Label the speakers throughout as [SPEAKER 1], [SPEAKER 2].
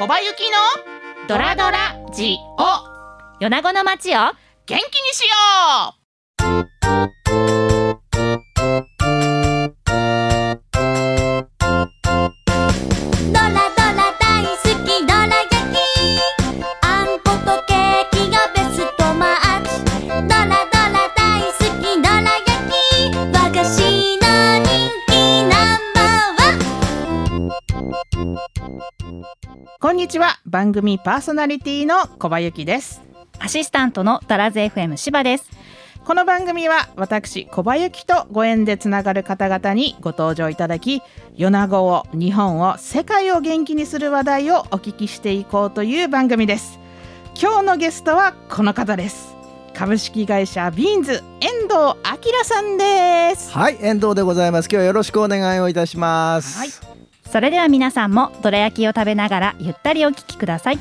[SPEAKER 1] 小葉ゆきの
[SPEAKER 2] ドラドラジオ。米子の街を
[SPEAKER 1] 元気にしよう。ちは。番組パーソナリティの小葉ゆきです。
[SPEAKER 2] アシスタントのダラズ FM 柴です。
[SPEAKER 1] この番組は私小葉ゆきとご縁でつながる方々にご登場いただき米子を日本を世界を元気にする話題をお聞きしていこうという番組です。今日のゲストはこの方です。株式会社ビーンズ遠藤明さんです。
[SPEAKER 3] はい、遠藤でございます。今日はよろしくお願いをいたします。
[SPEAKER 1] はい
[SPEAKER 2] それでは皆さんもどら焼きを食べながらゆったりお聞きください。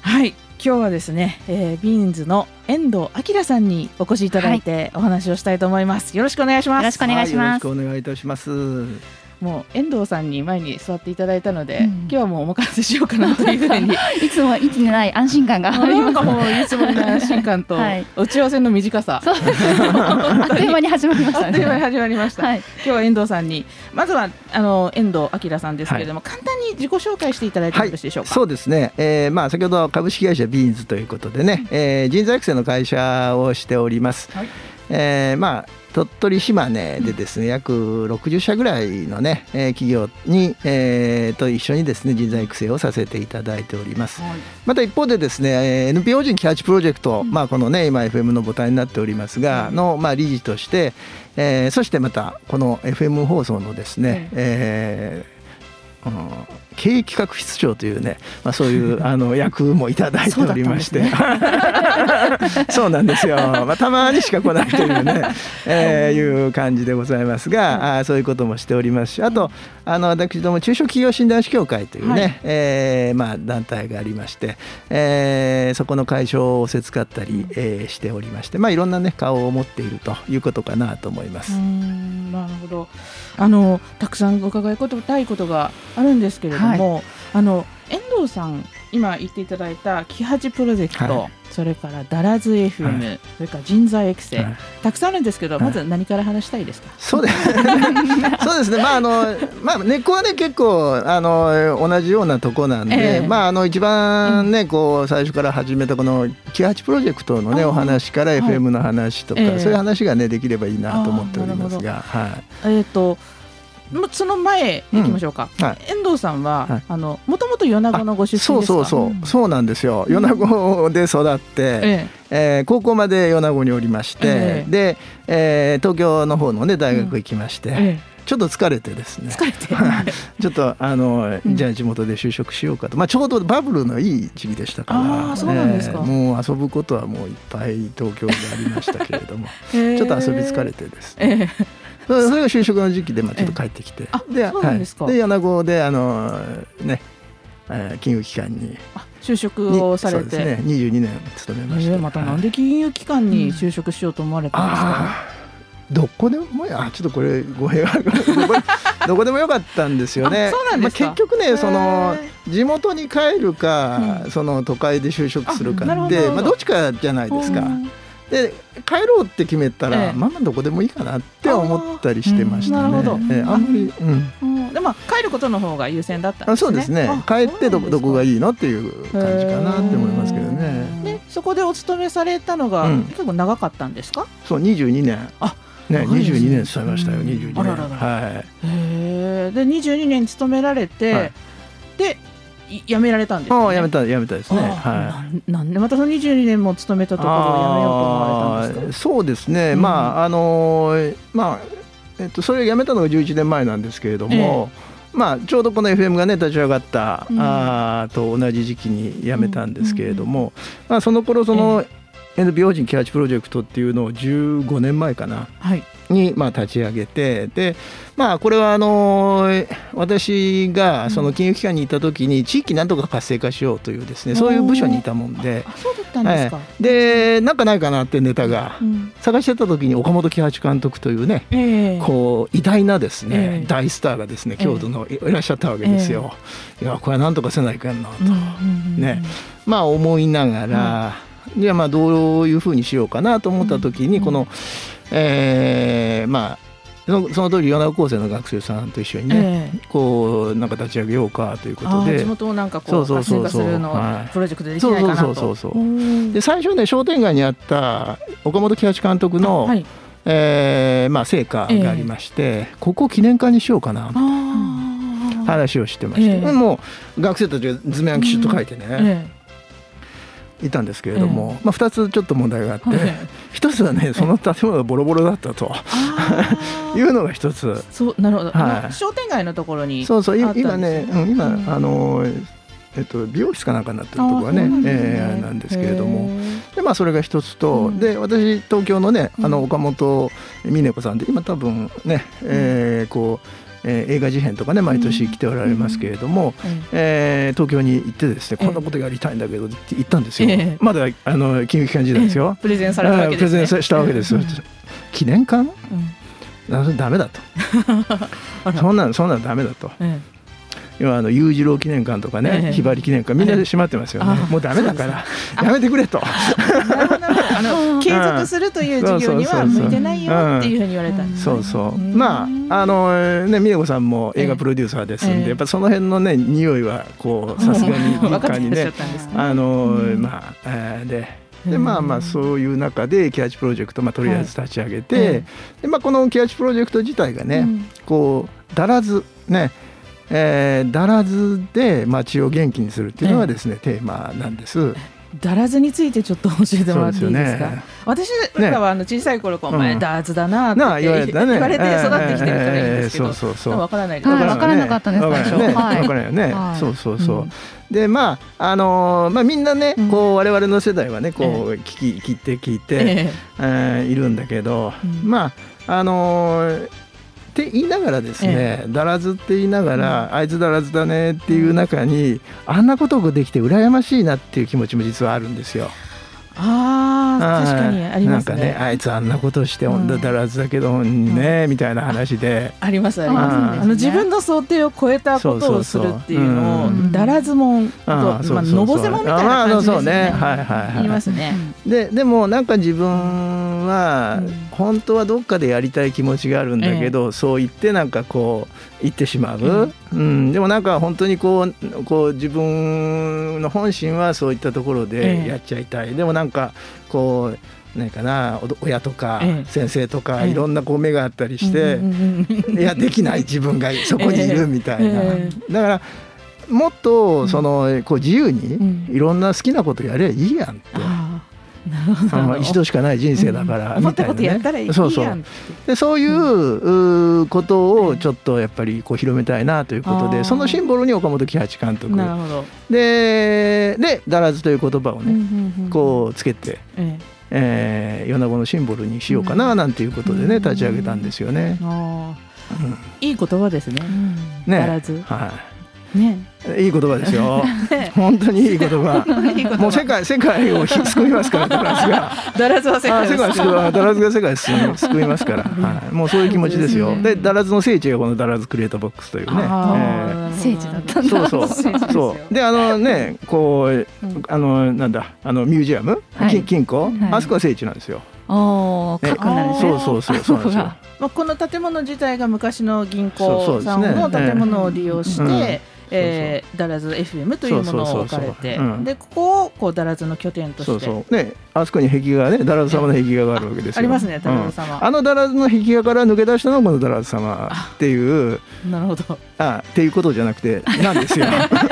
[SPEAKER 1] はい。今日はですね、えー、ビーンズの遠藤明さんにお越しいただいてお話をしたいと思います、よろしくお願いします。
[SPEAKER 2] よろしくお願いします。
[SPEAKER 3] はよろしくお願いいたします。
[SPEAKER 1] もう遠藤さんに前に座っていただいたので、
[SPEAKER 2] うん。
[SPEAKER 1] 今日はもうお任せしようかなというふうに。
[SPEAKER 2] いつもいつにない安心感が。あります
[SPEAKER 1] もういつもの安心感と
[SPEAKER 2] はい。
[SPEAKER 1] 打ち合わせの短さ、
[SPEAKER 2] そう。で すあっという間に始まりました
[SPEAKER 1] あっという間に
[SPEAKER 2] ね
[SPEAKER 1] 始まりました、
[SPEAKER 2] はい。
[SPEAKER 1] 今日は遠藤さんにまずはあの遠藤明さんですけれども、簡単に自己紹介していただいてもよろしいでしょうか、
[SPEAKER 3] そうですね。えーまあ先ほど株式会社ビーンズということでね、えー人材育成の会社をしております。
[SPEAKER 1] はい。
[SPEAKER 3] えーまあ鳥取島根でですね、約60社ぐらいのね、えー企業に、えーと一緒にですね人材育成をさせていただいております。
[SPEAKER 1] はい。
[SPEAKER 3] また一方でですね、えー NPO 人キャッチプロジェクト、まあこのね今 FM の母体になっておりますが、
[SPEAKER 1] うん。
[SPEAKER 3] のまあ理事として、えーそしてまたこの FM 放送のですね、えーうん経営企画室長というね、まあ、そういう あの役もいただいておりまして。そうなんですよ、まあ、たまにしか来ないというね、えーい。う感じでございますが、あーそういうこともしておりますしあとあの私ども中小企業診断士協会というね、
[SPEAKER 1] はい。
[SPEAKER 3] えーまあ、団体がありまして、えーそこの会場をせつかったり、えーしておりまして、まあ、いろんな、ね、顔を持っているということかなと思います。
[SPEAKER 1] うーんなるほどあのたくさん伺いたいことがあるんですけれども、あの遠藤さん今言っていただいたキハチプロジェクト、
[SPEAKER 3] はい。
[SPEAKER 1] それからダラズ FM、
[SPEAKER 3] は
[SPEAKER 1] それから人材育成、
[SPEAKER 3] はい。
[SPEAKER 1] たくさんあるんですけど、
[SPEAKER 3] はい。
[SPEAKER 1] まず何から話したいですか、
[SPEAKER 3] そうです。そうですね。まああのまあ根っこはね結構あの同じようなとこなんで、
[SPEAKER 1] ええ。
[SPEAKER 3] まああの一番ね、こう最初から始めたこのキハチプロジェクトのねお話から
[SPEAKER 1] はい。
[SPEAKER 3] FM の話とか、
[SPEAKER 1] ええ。
[SPEAKER 3] そういう話がねできればいいなと思っておりますが、はい。
[SPEAKER 1] えっ、とその前行きましょうか、
[SPEAKER 3] はい。
[SPEAKER 1] 遠藤さんは、
[SPEAKER 3] はい。
[SPEAKER 1] あのもともと米子のご出身ですか？
[SPEAKER 3] そうそうそう、
[SPEAKER 1] ん。
[SPEAKER 3] そうなんですよ。米子で育って、
[SPEAKER 1] え
[SPEAKER 3] え。ー高校まで米子におりまして、
[SPEAKER 1] ええ。
[SPEAKER 3] で、えー東京の方のね大学行きまして、
[SPEAKER 1] ええ。
[SPEAKER 3] ちょっと疲れてですね。
[SPEAKER 1] 疲れて。
[SPEAKER 3] ちょっとあの、
[SPEAKER 1] うん。
[SPEAKER 3] じゃあ地元で就職しようかと、まあ、ちょうどバブルのいい時期でしたから
[SPEAKER 1] そうなんですか。
[SPEAKER 3] もう遊ぶことはもういっぱい東京でありましたけれども。
[SPEAKER 1] ええ
[SPEAKER 3] ちょっと遊び疲れてですね、
[SPEAKER 1] ええ
[SPEAKER 3] それが就職の時期でまあちょっと帰ってきて、
[SPEAKER 1] あそうなんですか。
[SPEAKER 3] はい、で米子であのね、えー金融機関に。
[SPEAKER 1] あ就職
[SPEAKER 3] に
[SPEAKER 1] をされて。
[SPEAKER 3] そうですね。22年勤めました、
[SPEAKER 1] ええまたなんで金融機関に就職しようと思われたんですか、
[SPEAKER 3] あーどこでもやちょっとこれ語弊があるどこ どこでもよかったんですよね。
[SPEAKER 1] あそうなんですか。
[SPEAKER 3] まあ、結局ねその
[SPEAKER 1] へ
[SPEAKER 3] 地元に帰るか、
[SPEAKER 1] うん。
[SPEAKER 3] その都会で就職するか
[SPEAKER 1] あなるほど。
[SPEAKER 3] でまあ、どっちかじゃないですか。
[SPEAKER 1] うん
[SPEAKER 3] で帰ろうって決めたら、
[SPEAKER 1] ええ
[SPEAKER 3] まあまあどこでもいいかなって思ったりしてましたね。
[SPEAKER 1] あーなるほど
[SPEAKER 3] ええあんまり、うん
[SPEAKER 1] うんでまあ帰ることの方が優先だったんですね。
[SPEAKER 3] あそうですね
[SPEAKER 1] あ
[SPEAKER 3] 帰ってどどこが
[SPEAKER 1] い
[SPEAKER 3] いいのっていう感じかなって思いますけどね。
[SPEAKER 1] でそこでお勤めされたのが、
[SPEAKER 3] うん
[SPEAKER 1] 結構長かったんですか？
[SPEAKER 3] そう22年
[SPEAKER 1] あ
[SPEAKER 3] ね
[SPEAKER 1] 長いですね
[SPEAKER 3] 22年勤めましたよ
[SPEAKER 1] うん
[SPEAKER 3] 22年。はい。
[SPEAKER 1] へえ。で22年勤められて、
[SPEAKER 3] はい
[SPEAKER 1] でい辞められたんですよ、ね。
[SPEAKER 3] ああやめたやめたですね。
[SPEAKER 1] あ
[SPEAKER 3] はい。
[SPEAKER 1] なんでまたその22年も勤めたところを辞めようと思われたんですか？
[SPEAKER 3] そうですね、
[SPEAKER 1] うん
[SPEAKER 3] まああのーまあえっとそれを辞めたのが11年前なんですけれども、まあちょうどこの FM がね立ち上がった、
[SPEAKER 1] うん
[SPEAKER 3] あーと同じ時期に辞めたんですけれども、まあその頃その、NPO 法人キャッチプロジェクトっていうのを15年前かな。
[SPEAKER 1] はい。
[SPEAKER 3] にまあ立ち上げてでまあこれはあの私がその金融機関にいた時に地域なんとか活性化しようというですねそういう部署にいたもんで。
[SPEAKER 1] あそうだったんですか、
[SPEAKER 3] でなんかないかなってネタが。
[SPEAKER 1] うん。
[SPEAKER 3] 探してた時に岡本喜八監督というね
[SPEAKER 1] ええ。
[SPEAKER 3] こう偉大なですね、
[SPEAKER 1] ええ。
[SPEAKER 3] 大スターがですね京都のいいらっしゃったわけですよ。いやこれはなんとかせないかんなと、
[SPEAKER 1] うんうんうん
[SPEAKER 3] ね。まあ思いながら、じゃあまあどういうふうにしようかなと思った時に、
[SPEAKER 1] うん。
[SPEAKER 3] この、えーまあそのその通り米子高生の学生さんと一緒にね、
[SPEAKER 1] ええ。
[SPEAKER 3] こうなんか立ち上げようかということで。
[SPEAKER 1] 地。元をなんかこ
[SPEAKER 3] そううそう
[SPEAKER 1] 活性化するの
[SPEAKER 3] はい。
[SPEAKER 1] プロジェクトでできないかなと。
[SPEAKER 3] そうそうそうそう
[SPEAKER 1] う。ん。
[SPEAKER 3] で最初ね商店街にあった岡本喜八監督の、
[SPEAKER 1] はい。
[SPEAKER 3] えーまあ、成果がありまして、ここを記念館にしようかな
[SPEAKER 1] あー。
[SPEAKER 3] 話をしてまして、
[SPEAKER 1] ええ。
[SPEAKER 3] もう学生たちが図面をきちっと書いてね、
[SPEAKER 1] え
[SPEAKER 3] いたんですけれども、まあ、2つちょっと問題があって、
[SPEAKER 1] えはい。
[SPEAKER 3] 一つはねその建物がボロボロだったと いうのが一つ。
[SPEAKER 1] そうなるほど、
[SPEAKER 3] はい。
[SPEAKER 1] 商店街のところに
[SPEAKER 3] そうそう今ね、うん、今、
[SPEAKER 1] うん
[SPEAKER 3] あのえっと美容室かなんかになってるところはね
[SPEAKER 1] ね。
[SPEAKER 3] えなんですけれども。
[SPEAKER 1] へ
[SPEAKER 3] でまあそれが一つと、
[SPEAKER 1] うん。
[SPEAKER 3] で私東京のねあ
[SPEAKER 1] うん。
[SPEAKER 3] の岡本美音子さんで今多分ね、えーこう、えー映画事変とかね毎年来ておられますけれども、
[SPEAKER 1] ーえ
[SPEAKER 3] えー東京に行ってですね
[SPEAKER 1] ええ
[SPEAKER 3] こんなことやりたいんだけどって言ったんですよ、
[SPEAKER 1] ええ。
[SPEAKER 3] まだあの金融機関時代ですよ。
[SPEAKER 1] え。プレゼンされたわけですね。
[SPEAKER 3] プレゼンしたわけですよ。
[SPEAKER 1] うん。
[SPEAKER 3] 記念館？
[SPEAKER 1] うん。
[SPEAKER 3] あそれダメだと。そんなのそんなのダメだと。
[SPEAKER 1] え
[SPEAKER 3] 今あの裕次郎記念館とかね、
[SPEAKER 1] ええ。
[SPEAKER 3] ひばり記念館みんなで閉まってますよね、
[SPEAKER 1] あ
[SPEAKER 3] もうダメだから。やめてくれと。
[SPEAKER 1] あの継続するという事業には向いてないよっていうふうに言われた。んですね
[SPEAKER 3] そう。そう
[SPEAKER 1] う。ん
[SPEAKER 3] まああのね美音子さんも映画プロデューサーですんで、
[SPEAKER 1] ええ。
[SPEAKER 3] やっぱその辺のね匂いはこうさすがに
[SPEAKER 1] 分か
[SPEAKER 3] 敏感にねあの
[SPEAKER 1] うん。
[SPEAKER 3] まあ、えーでで
[SPEAKER 1] うん。
[SPEAKER 3] まあまあそういう中でキャッチプロジェクト、まあ、とりあえず立ち上げて、
[SPEAKER 1] はい。
[SPEAKER 3] でまあ、このキャッチプロジェクト自体がね、
[SPEAKER 1] うん。
[SPEAKER 3] こうだらずねえーだらずで街を元気にするっていうのがですね、テーマなんです。
[SPEAKER 1] だらずについてちょっと教えてもらっていいですか？
[SPEAKER 3] すよね。
[SPEAKER 1] 私らはあの小さい頃こう、
[SPEAKER 3] うん。
[SPEAKER 1] お前だらずだなって
[SPEAKER 3] 言われ
[SPEAKER 1] て育ってきてるからいいんですけど、
[SPEAKER 3] えーそうそうそう。
[SPEAKER 1] わからないです、
[SPEAKER 2] はい。からなかったです
[SPEAKER 3] わから
[SPEAKER 2] 最初はい。
[SPEAKER 3] わからないよね。
[SPEAKER 2] はい。
[SPEAKER 3] そうそうそう。
[SPEAKER 1] うん。
[SPEAKER 3] でまああのーまあみんなね、
[SPEAKER 1] うん。
[SPEAKER 3] こう我々の世代はねこう聞き聞いて聞いて、
[SPEAKER 1] え。
[SPEAKER 3] えーいるんだけど、
[SPEAKER 1] うん。
[SPEAKER 3] まああのーって言いながらですね、だらずって言いながら、あいつだらずだねっていう中にあんなことができて羨ましいなっていう気持ちも実はあるんですよ。
[SPEAKER 1] ああ確かにありますね。
[SPEAKER 3] あいつあんなことして
[SPEAKER 1] うん
[SPEAKER 3] 女だらずだけどね、みたいな話で。
[SPEAKER 1] ありますあります、
[SPEAKER 3] うん
[SPEAKER 1] あの自分の想定を超えたことをするっていうのをだらずもん。と
[SPEAKER 3] あ
[SPEAKER 1] まあのぼせもんみたいな感じですよね。
[SPEAKER 3] はいはいはい
[SPEAKER 1] 言いますね。
[SPEAKER 3] ででもなんか自分は
[SPEAKER 1] うん
[SPEAKER 3] 本当はどっかでやりたい気持ちがあるんだけど、そう言ってなんかこう言ってしまう、うん。でもなんか本当にこうこう自分の本心はそういったところ
[SPEAKER 1] ええ。
[SPEAKER 3] でやっちゃいたい、でもなんかこう何かなお親とか
[SPEAKER 1] ええ。
[SPEAKER 3] 先生とか
[SPEAKER 1] ええ。
[SPEAKER 3] いろんなこう目があったりして、いやできない自分がそこにいるみたいな、
[SPEAKER 1] え
[SPEAKER 3] だからもっとそのこう自由に
[SPEAKER 1] うん。
[SPEAKER 3] いろんな好きなことやればいいやんって。一度しかない人生だから、みたいなね。
[SPEAKER 1] ことやったらいいやん
[SPEAKER 3] そうそう。でそういう,、ことをちょっとやっぱりこう広めたいなということでそのシンボルに岡本喜八監督。でで「だらず」という言葉をね、こうつけて、
[SPEAKER 1] え
[SPEAKER 3] え。ー、米子のシンボルにしようかななんていうことでね、
[SPEAKER 1] うん。
[SPEAKER 3] 立ち上げたんですよね。
[SPEAKER 1] いい言葉ですね。
[SPEAKER 3] ね。
[SPEAKER 1] だらず
[SPEAKER 3] は
[SPEAKER 1] ね。
[SPEAKER 3] い、いい言葉ですよ。
[SPEAKER 1] ね。
[SPEAKER 3] 本当にいい言葉。
[SPEAKER 1] いい言葉。
[SPEAKER 3] もう世界世界をひ救いますからだらずが。
[SPEAKER 1] だらずは世
[SPEAKER 3] あ世界
[SPEAKER 1] 界です
[SPEAKER 3] 救う。だらずが世界を救い救いますから、はい、もうそういう気持ちですよ。で、だらずの聖地がこのだらずクリエイトボックスというね。
[SPEAKER 1] あ
[SPEAKER 3] え
[SPEAKER 1] ー。
[SPEAKER 2] 聖地だったんだ。
[SPEAKER 3] ーそうそう。そう。であのねこう
[SPEAKER 1] うん
[SPEAKER 3] あのなんだあのミュージアム、
[SPEAKER 2] はい。
[SPEAKER 3] 金金庫、
[SPEAKER 2] はい。
[SPEAKER 3] あそこは聖地なんですよ。
[SPEAKER 2] おー、
[SPEAKER 3] ね。そうそうそうそうなんですよ。
[SPEAKER 1] まあこの建物自体が昔の銀
[SPEAKER 3] そう
[SPEAKER 1] 行さんの建物を利用し
[SPEAKER 3] ええ
[SPEAKER 1] て。えー、だらず FM というものを置かれてでここをこうだらずの拠点として。
[SPEAKER 3] そうそう。ねあそこに壁画がねだらず様の壁画があるわけですよ。
[SPEAKER 1] ありますねだらず様
[SPEAKER 3] うんあのだらずの壁画から抜け出したのがこのだらず様っていう
[SPEAKER 1] なるほど。
[SPEAKER 3] あっていうことじゃなくてなんですよ。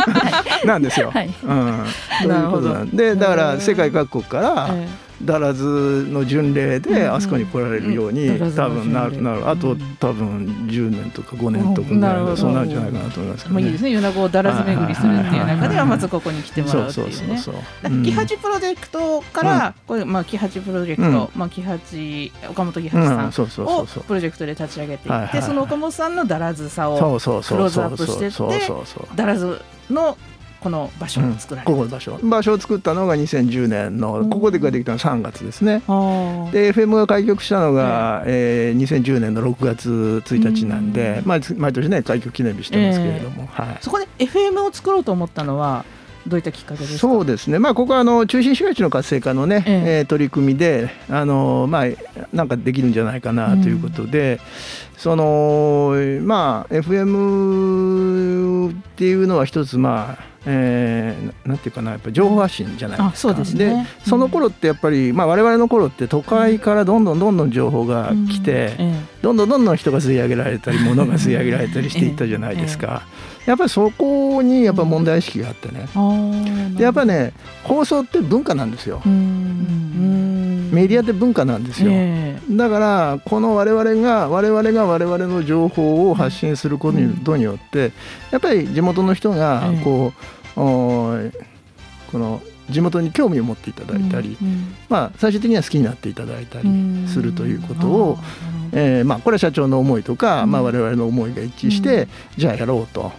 [SPEAKER 3] なんですよ。
[SPEAKER 2] はい。
[SPEAKER 3] うん。ということなんでだから世界各国から、
[SPEAKER 1] え
[SPEAKER 3] だらずの巡礼
[SPEAKER 1] うん
[SPEAKER 3] であそこに来られるように、多分なるなる。あと、
[SPEAKER 1] うん
[SPEAKER 3] 多分10年とか5年とかぐらいそうなるんじゃないかなと思いますけどね。
[SPEAKER 1] まあいいですね。米子をだらず巡りするっていう中ではまずここに来てもらうって
[SPEAKER 3] そう
[SPEAKER 1] いうね。
[SPEAKER 3] そうそうそう。
[SPEAKER 1] だからキハチプロジェクトから、これまあキハチプロジェクト、
[SPEAKER 3] うん。
[SPEAKER 1] まあキハチ岡本キ
[SPEAKER 3] うん、
[SPEAKER 1] ハチさ
[SPEAKER 3] うん。んそうそうそ
[SPEAKER 1] を
[SPEAKER 3] うそう。
[SPEAKER 1] プロジェクトで立ち上げていって、その岡本さんのだらずさ
[SPEAKER 3] そ
[SPEAKER 1] を
[SPEAKER 3] うそうそう。
[SPEAKER 1] クローズア
[SPEAKER 3] そう
[SPEAKER 1] ップしてって
[SPEAKER 3] そうそうそう。
[SPEAKER 1] だらずのこの場所を作られ
[SPEAKER 3] こ
[SPEAKER 1] る。
[SPEAKER 3] この場所。場所を作ったのが2010年のここでができたのは3月ですね。で FM が開局したのが、えー2010年の6月1日なんで、毎年ね開局記念日してますけれども、はい、
[SPEAKER 1] そこで FM を作ろうと思ったのはどういったきっかけですか？
[SPEAKER 3] そうですね、まあ、ここはあの中心市街地の活性化のね、
[SPEAKER 1] ええ。
[SPEAKER 3] えー取り組みであの、まあ、なんかできるんじゃないかなということで、そのまあ FM っていうのは一つまあえーなんていうかなやっぱ情報発信じゃないですか。
[SPEAKER 1] あそうですね。
[SPEAKER 3] その頃ってやっぱり、まあ、我々の頃って都会からどんどんどんどん情報が来て、
[SPEAKER 1] うんえ。
[SPEAKER 3] どんどんどんどん人が吸い上げられたり物が吸い上げられたりしていったじゃないですか。やっぱりそこにやっぱ問題意識があってね。
[SPEAKER 1] えあー
[SPEAKER 3] でやっぱりね放送って文化なんですよ。
[SPEAKER 1] うん。うん
[SPEAKER 3] メディアって文化なんですよ。
[SPEAKER 1] え
[SPEAKER 3] だからこの我々が我々が我々の情報を発信することによってやっぱり地元の人が
[SPEAKER 1] ええ。
[SPEAKER 3] こう、おーこの地元に興味を持っていただいたり、
[SPEAKER 1] うん
[SPEAKER 3] まあ、最終的には好きになっていただいたり
[SPEAKER 1] うん。
[SPEAKER 3] するということを、えーまあ、これは社長の思いとか、
[SPEAKER 1] うん。
[SPEAKER 3] まあ、我々の思いが一致して、
[SPEAKER 1] うん。
[SPEAKER 3] じゃあやろうと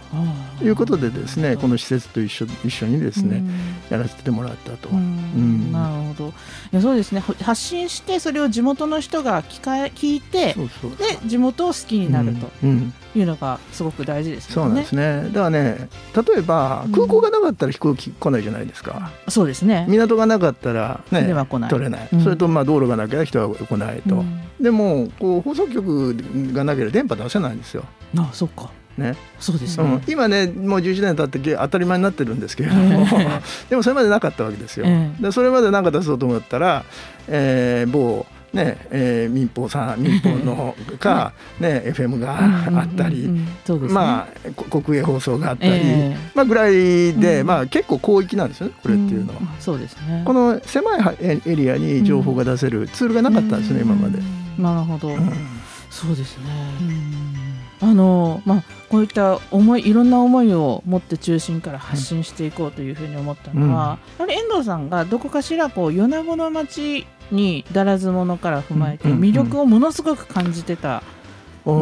[SPEAKER 3] いうことでですねこの施設と一緒一緒にですね、
[SPEAKER 1] うん。
[SPEAKER 3] やらせてもらったと。
[SPEAKER 1] なるほど。いやそうですね。ほ発信してそれを地元の人が聞か聞いて
[SPEAKER 3] そうそう。
[SPEAKER 1] で地元を好きになると。
[SPEAKER 3] うん。うん
[SPEAKER 1] いうのがすごく大事ですよね
[SPEAKER 3] そうなんですね。だからね、例えば
[SPEAKER 1] うん
[SPEAKER 3] 空港がなかったら飛行機来ないじゃないですか。
[SPEAKER 1] そうですね
[SPEAKER 3] 港がなかったらね
[SPEAKER 1] では来ない
[SPEAKER 3] 取れない。
[SPEAKER 1] うん
[SPEAKER 3] それとまあ道路がなきゃ人は来ないと。
[SPEAKER 1] うん
[SPEAKER 3] でもこう放送局がなければ電波出せないんですよ。
[SPEAKER 1] あそっか
[SPEAKER 3] ね。
[SPEAKER 1] そうですね
[SPEAKER 3] うん、今ねもう11年経って当たり前になってるんですけれども、
[SPEAKER 1] え
[SPEAKER 3] でもそれまでなかったわけですよ。
[SPEAKER 1] ええ
[SPEAKER 3] でそれまで何か出そうと思ったら、えー某ねえー民放さん民放のか、ね FM があったり、まあこ国営放送があったり、
[SPEAKER 1] ええ。
[SPEAKER 3] まあぐらいで、
[SPEAKER 1] うん。
[SPEAKER 3] まあ結構広域なんですよねこれっていうのは。
[SPEAKER 1] ん。そうですね。
[SPEAKER 3] この狭いはエエリアに情報が出せるツールがなかったんですね、今まで。
[SPEAKER 1] なるほど、
[SPEAKER 3] うん。
[SPEAKER 1] そうですね、あのまあこういった思いいろんな思いを持って中心から発信していこうというふうに思ったのは、やはり遠藤さんがどこかしらこう米子の町にだらず者から踏まえて魅力をものすごく感じてた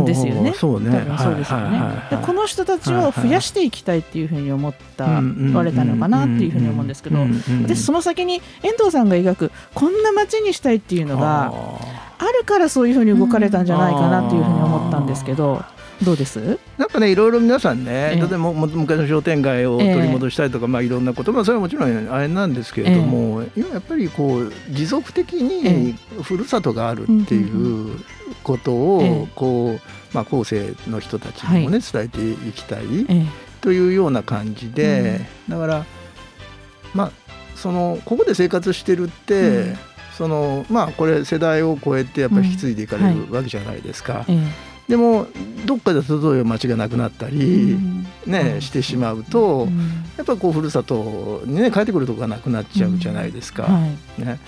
[SPEAKER 1] ですよね。
[SPEAKER 3] そう
[SPEAKER 1] そうですよね。でこの人たちを増やしていきたいっていうふうに思ったわれたのかなっていうふうに思うんですけどでその先に遠藤さんが描くこんな街にしたいっていうのが
[SPEAKER 3] あ。
[SPEAKER 1] あるからそういうふうに動かれたんじゃないかなっていうふうに思ったんですけどどうです？
[SPEAKER 3] ーなんかねいろいろ皆さんね、
[SPEAKER 1] ええ。
[SPEAKER 3] 例えばもも昔の商店街を取り戻したいとか、まあいろんなこと、まあそれはもちろんあれなんですけれども、今やっぱりこう持続的にふるさとがあるっていうことを、
[SPEAKER 1] ええ。
[SPEAKER 3] こうまあ後世の人たちにもね、伝えていきたい。
[SPEAKER 1] ええ。
[SPEAKER 3] というような感じで、だからまあそのここで生活してるって、
[SPEAKER 1] うん。
[SPEAKER 3] そのまあこれ世代を超えてやっぱり引き継いでいかれ
[SPEAKER 1] うん。
[SPEAKER 3] るわけじゃないですか。
[SPEAKER 1] え
[SPEAKER 3] でもどっかで例えば町がなくなった
[SPEAKER 1] え
[SPEAKER 3] り、ね
[SPEAKER 1] うん。
[SPEAKER 3] してしまうと、
[SPEAKER 1] うん。
[SPEAKER 3] やっぱこうふるさとにね帰ってくるとこがなくなっちゃうじゃないですか。
[SPEAKER 1] はい。
[SPEAKER 3] ね、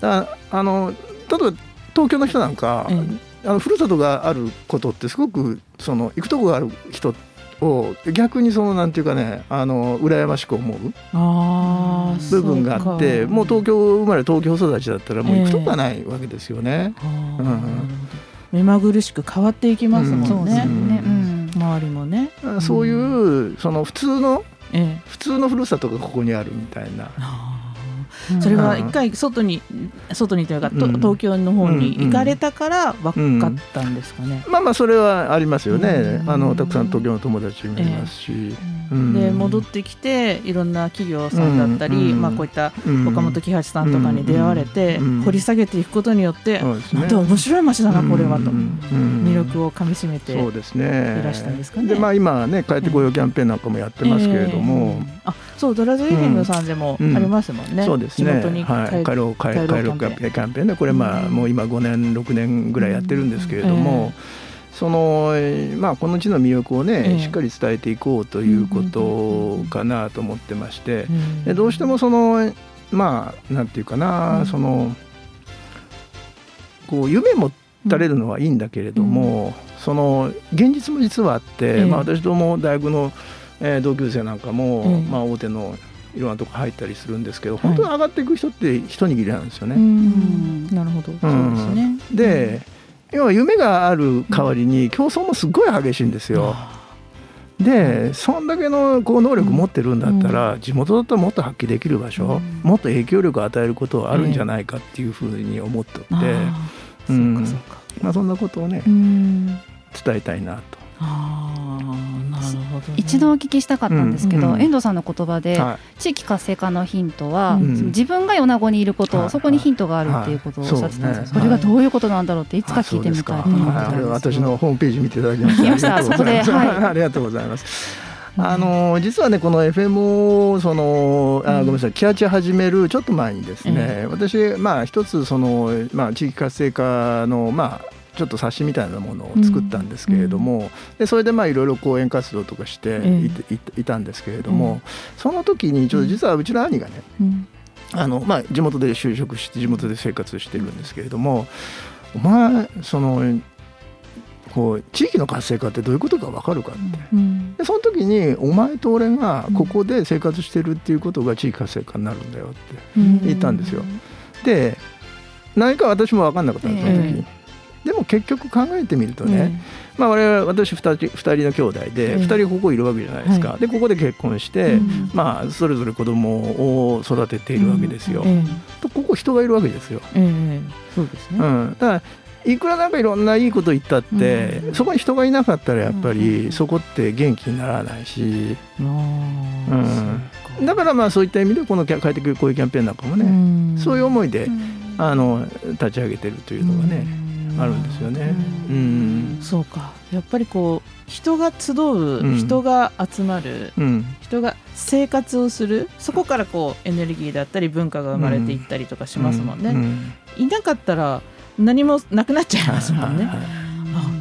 [SPEAKER 3] だあの例えば東京の人なんか、
[SPEAKER 1] え
[SPEAKER 3] あのふるさとがあることってすごくその行くとこがある人を逆にそのなんていうかねあの羨ましく思う部分があってもう東京生まれ東京育ちだったらもう行くとこがないわけですよね。
[SPEAKER 1] あー
[SPEAKER 3] うん
[SPEAKER 1] 目まぐるしく変わっていきますもんね
[SPEAKER 2] ね。うん。
[SPEAKER 1] 周りもね、
[SPEAKER 3] そういうその普通の
[SPEAKER 1] ええ
[SPEAKER 3] 普通のふるさとがここにあるみたいな。
[SPEAKER 1] それは一回外に外にというか、と
[SPEAKER 3] うん。
[SPEAKER 1] 東京の方に行かれたから分かったんですかね。
[SPEAKER 3] まあまあそれはありますよね。
[SPEAKER 1] うん。
[SPEAKER 3] あのたくさん東京の友達もいますし。うん。
[SPEAKER 1] で戻ってきていろんな企業さんだったり、
[SPEAKER 3] うん。
[SPEAKER 1] まあ、こういった
[SPEAKER 3] うん。
[SPEAKER 1] 岡本喜八さんとかに出会われて、
[SPEAKER 3] うん。
[SPEAKER 1] 掘り下げていくことによって、また面白い街だなこれはと、魅力をかみしめて
[SPEAKER 3] そうですね。
[SPEAKER 1] いらしたんですかね。
[SPEAKER 3] でまあ今ね帰ってこようキャンペーンなんかもやってますけれども、
[SPEAKER 1] ええ。あそうドラズイベントさんでもあ
[SPEAKER 3] うん。
[SPEAKER 1] りますもんね、
[SPEAKER 3] そうです。ね。
[SPEAKER 1] 地元に帰
[SPEAKER 3] はい、帰ろう帰
[SPEAKER 1] 帰ろう
[SPEAKER 3] キャンペーン。キャンペーンでこれまあ
[SPEAKER 1] うん。
[SPEAKER 3] もう今5年6年ぐらいやってるんですけれども。
[SPEAKER 1] え
[SPEAKER 3] そのえーまあ、この地の魅力をね、
[SPEAKER 1] ええ
[SPEAKER 3] しっかり伝えていこうということかなと思ってまして、
[SPEAKER 1] う
[SPEAKER 3] どうしてもそのまあなんていうかな、
[SPEAKER 1] うん。
[SPEAKER 3] そのこう夢持たれるのはいいんだけれども、その現実も実はあって、
[SPEAKER 1] ええ
[SPEAKER 3] まあ、私ども大学の、えー同級生なんかも、
[SPEAKER 1] ええ
[SPEAKER 3] まあ、大手のいろんなとこ入ったりするんですけど、本当に上がっていく人って一握りなんですよね。
[SPEAKER 1] うんなるほど、そうですね。
[SPEAKER 3] で要は夢がある代わりに競争もすごい激しいんですよ。でそんだけのこう能力持ってるんだったら、地元だったらもっと発揮できる場所、
[SPEAKER 1] うん
[SPEAKER 3] もっと影響力を与えることはあるんじゃないかっていうふうに思っておって、うん
[SPEAKER 1] そうかそうか。
[SPEAKER 3] まあ、そんなことをね
[SPEAKER 1] うん。
[SPEAKER 3] 伝えたいなと。
[SPEAKER 1] ああ、なるほど、ね。
[SPEAKER 2] 一度お聞きしたかったんですけど、
[SPEAKER 3] うんうん
[SPEAKER 2] 遠藤さんの言葉で、
[SPEAKER 3] は
[SPEAKER 2] 地域活性化のヒントは、
[SPEAKER 1] うん
[SPEAKER 2] 自分が米子にいること、
[SPEAKER 3] はい。
[SPEAKER 2] そこにヒントがあるっていうことをおっしゃってたんですよ、
[SPEAKER 3] はい
[SPEAKER 2] それがどういうことなんだろうっていつか聞いてみたいと思って
[SPEAKER 3] はい
[SPEAKER 2] たんですけど。
[SPEAKER 3] 私のホームページ見ていただきまし
[SPEAKER 2] た。
[SPEAKER 3] ありがとうございます。
[SPEAKER 2] そこではい。
[SPEAKER 3] ありがとうございます。あの実はねこの FM をそのあごめんなさい。キャッチ始めるちょっと前にですね、私まあ一つそのまあ地域活性化のまあちょっと冊子みたいなものを作ったんですけれども、でそれでまあいろいろ講演活動とかして
[SPEAKER 1] え
[SPEAKER 3] いたんですけれども、その時にちょっと実はうちの兄がね、
[SPEAKER 1] うん。
[SPEAKER 3] あのまあ、地元で就職して地元で生活してるんですけれどもお前そのこう地域の活性化ってどういうことか分かるかって、
[SPEAKER 1] うん
[SPEAKER 3] でその時にお前と俺がここで生活してるっていうことが地域活性化になるんだよって
[SPEAKER 1] うん。
[SPEAKER 3] 言ったんですよ。で何か私も分かんなかったんですその時。に。でも結局考えてみるとね、まあ、我々私2人二人の兄弟で
[SPEAKER 1] ええ。
[SPEAKER 3] 2人ここいるわけじゃないですか、
[SPEAKER 1] は
[SPEAKER 3] でここで結婚して、
[SPEAKER 1] うん。
[SPEAKER 3] まあ、それぞれ子供を育てているわけですよ。
[SPEAKER 1] え
[SPEAKER 3] とここ人がいるわけですよ。
[SPEAKER 1] そうですね。
[SPEAKER 3] うん、だからいくらなんかいろんないいこと言ったって、
[SPEAKER 1] うん。
[SPEAKER 3] そこに人がいなかったらやっぱ
[SPEAKER 1] うん。
[SPEAKER 3] りそこって元気にならないし、うん。
[SPEAKER 1] そうか。
[SPEAKER 3] だからまあそういった意味でこの帰ってくるこういうキャンペーンなんかもね、
[SPEAKER 1] ん。
[SPEAKER 3] そういう思いで、
[SPEAKER 2] うん。
[SPEAKER 3] あの立ち上げてるというのがね、あるんですよね。
[SPEAKER 1] そうか。やっぱりこう人が集う、
[SPEAKER 3] うん。
[SPEAKER 1] 人が集まる
[SPEAKER 3] うん。
[SPEAKER 1] 人が生活をするそこからこうエネルギーだったり文化が生まれていったりとかしますもんね、
[SPEAKER 3] うん。
[SPEAKER 1] いなかったら何もなくなっちゃいますもんね、あ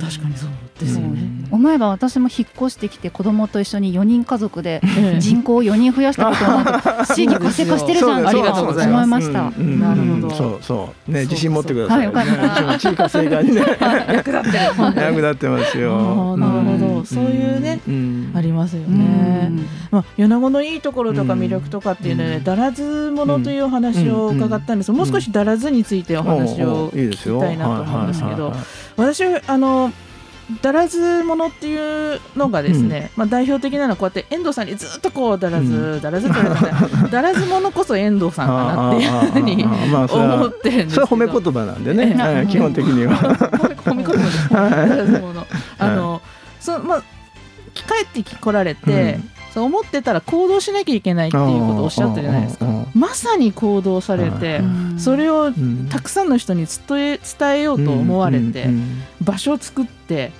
[SPEAKER 1] 確かにそうですよね、
[SPEAKER 2] 思えば私も引っ越してきて子供と一緒に4人家族で
[SPEAKER 1] ええ
[SPEAKER 2] 人口を4人増やしたことになって地域活性化してるじゃん
[SPEAKER 1] あり
[SPEAKER 2] と
[SPEAKER 1] がとうございます。
[SPEAKER 2] 思いました。
[SPEAKER 3] うん。うん。
[SPEAKER 1] なるほど。
[SPEAKER 3] そうそう。ね自信持ってください。
[SPEAKER 2] はい
[SPEAKER 3] 地域活性化にね。
[SPEAKER 1] 役立って
[SPEAKER 3] 役立ってますよ。
[SPEAKER 1] なるほど。
[SPEAKER 3] ん。
[SPEAKER 1] そういうね
[SPEAKER 3] うん。
[SPEAKER 1] ありますよ
[SPEAKER 2] う
[SPEAKER 1] ね。
[SPEAKER 2] ん。
[SPEAKER 1] まあ、米子のいいところとか
[SPEAKER 3] うん
[SPEAKER 1] 魅力とかっていうので、
[SPEAKER 3] うん。
[SPEAKER 1] だらずものというお話を伺ったんですが、もう少しだらずについてお話を聞きたいなと思うんですけど私あのだらずものっていうのがですね、まあ、代表的なのはこうやって遠藤さんにずっとこうだらず、
[SPEAKER 3] う
[SPEAKER 1] だらずって言われててだらずものこそ遠藤さんかなっていうふうに思ってるんです
[SPEAKER 3] それは褒め言葉なんでね、
[SPEAKER 1] ええ
[SPEAKER 3] はい基本的には。
[SPEAKER 1] 褒め言葉です。だらずもの。あの、そまあ帰ってこられて、
[SPEAKER 3] うん
[SPEAKER 1] そう思ってたら行動しなきゃいけないっていうことをおっしゃったじゃないですか。まさに行動されて、
[SPEAKER 2] うん
[SPEAKER 1] それを
[SPEAKER 3] うん。
[SPEAKER 1] たくさんの人に伝え伝えようと思われて、場所を作って、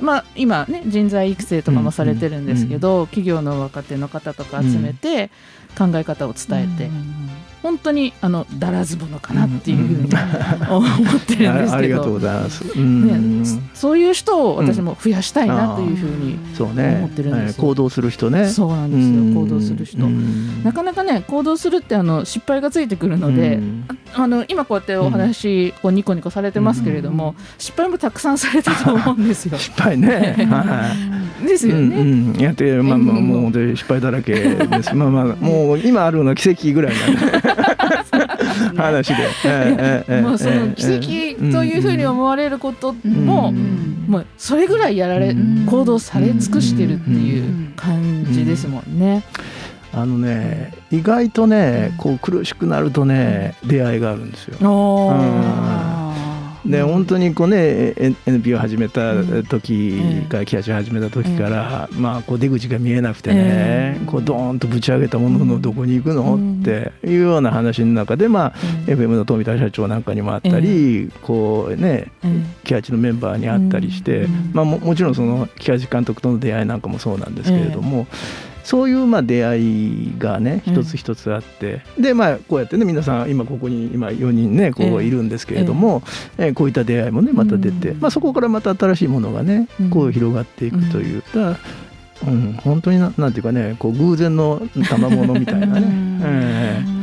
[SPEAKER 1] まあ、今ね人材育成とかもされてるんですけど、企業の若手の方とか集めて、考え方を伝えて、本当にあのだらずものかなっていうふうに 思ってるんですけ
[SPEAKER 3] あありがとうご
[SPEAKER 1] ど、
[SPEAKER 3] ざいます。うん
[SPEAKER 1] ね、そういう人を私も増やしたいなというふうに、思ってるんですよ
[SPEAKER 3] はい行動する人ね。
[SPEAKER 1] そうなんですよ、行動する人。
[SPEAKER 3] うん
[SPEAKER 1] なかなかね行動するってあの失敗がついてくるので、
[SPEAKER 3] うん
[SPEAKER 1] あの今こうやってお話、こうニコニコされてますけれども、失敗もたくさんされたと思うんですよ。
[SPEAKER 3] 失敗ね。はい
[SPEAKER 1] ですよね。
[SPEAKER 3] うんうん、やってまあまあ
[SPEAKER 1] うん
[SPEAKER 3] もう失敗だらけです。まあまあもう今あるのは奇跡ぐらいな話で。ええええ
[SPEAKER 1] もうその奇跡というふうに思われることも、
[SPEAKER 2] うん。
[SPEAKER 1] もうそれぐらいやられ、
[SPEAKER 3] うん。
[SPEAKER 1] 行動され尽くしてるっていう感じですもんね。
[SPEAKER 3] あのね意外とねこう苦しくなるとね出会いがあるんですよ。で本当にこうねえ NPO 始めた時
[SPEAKER 1] うん。
[SPEAKER 3] からキャッチ始めた時から、まあこう出口が見えなくてね、
[SPEAKER 1] ええ
[SPEAKER 3] こうドーンとぶち上げたもののどこに行くの、
[SPEAKER 1] うん
[SPEAKER 3] っていうような話の中でまあ、FM の富田社長なんかにもあったり、こうね
[SPEAKER 1] うん。
[SPEAKER 3] キャッチのメンバーに会ったりして、
[SPEAKER 1] うん。
[SPEAKER 3] まあ、ももちろんそのキャッチ監督との出会いなんかもそうなんですけれども、そういうまあ出会いがね
[SPEAKER 1] うん。
[SPEAKER 3] 一つ一つあって、でまあこうやってね皆さん今ここに今4人ねこ
[SPEAKER 1] え。え
[SPEAKER 3] ういるんですけれども、えーこういった出会いもねまた出て、
[SPEAKER 1] うん。
[SPEAKER 3] まあ、そこからまた新しいものがね
[SPEAKER 1] うん。
[SPEAKER 3] こう広がっていくという。だからうん、本当にななんていうかねこう偶然の賜物みたいなね、ええ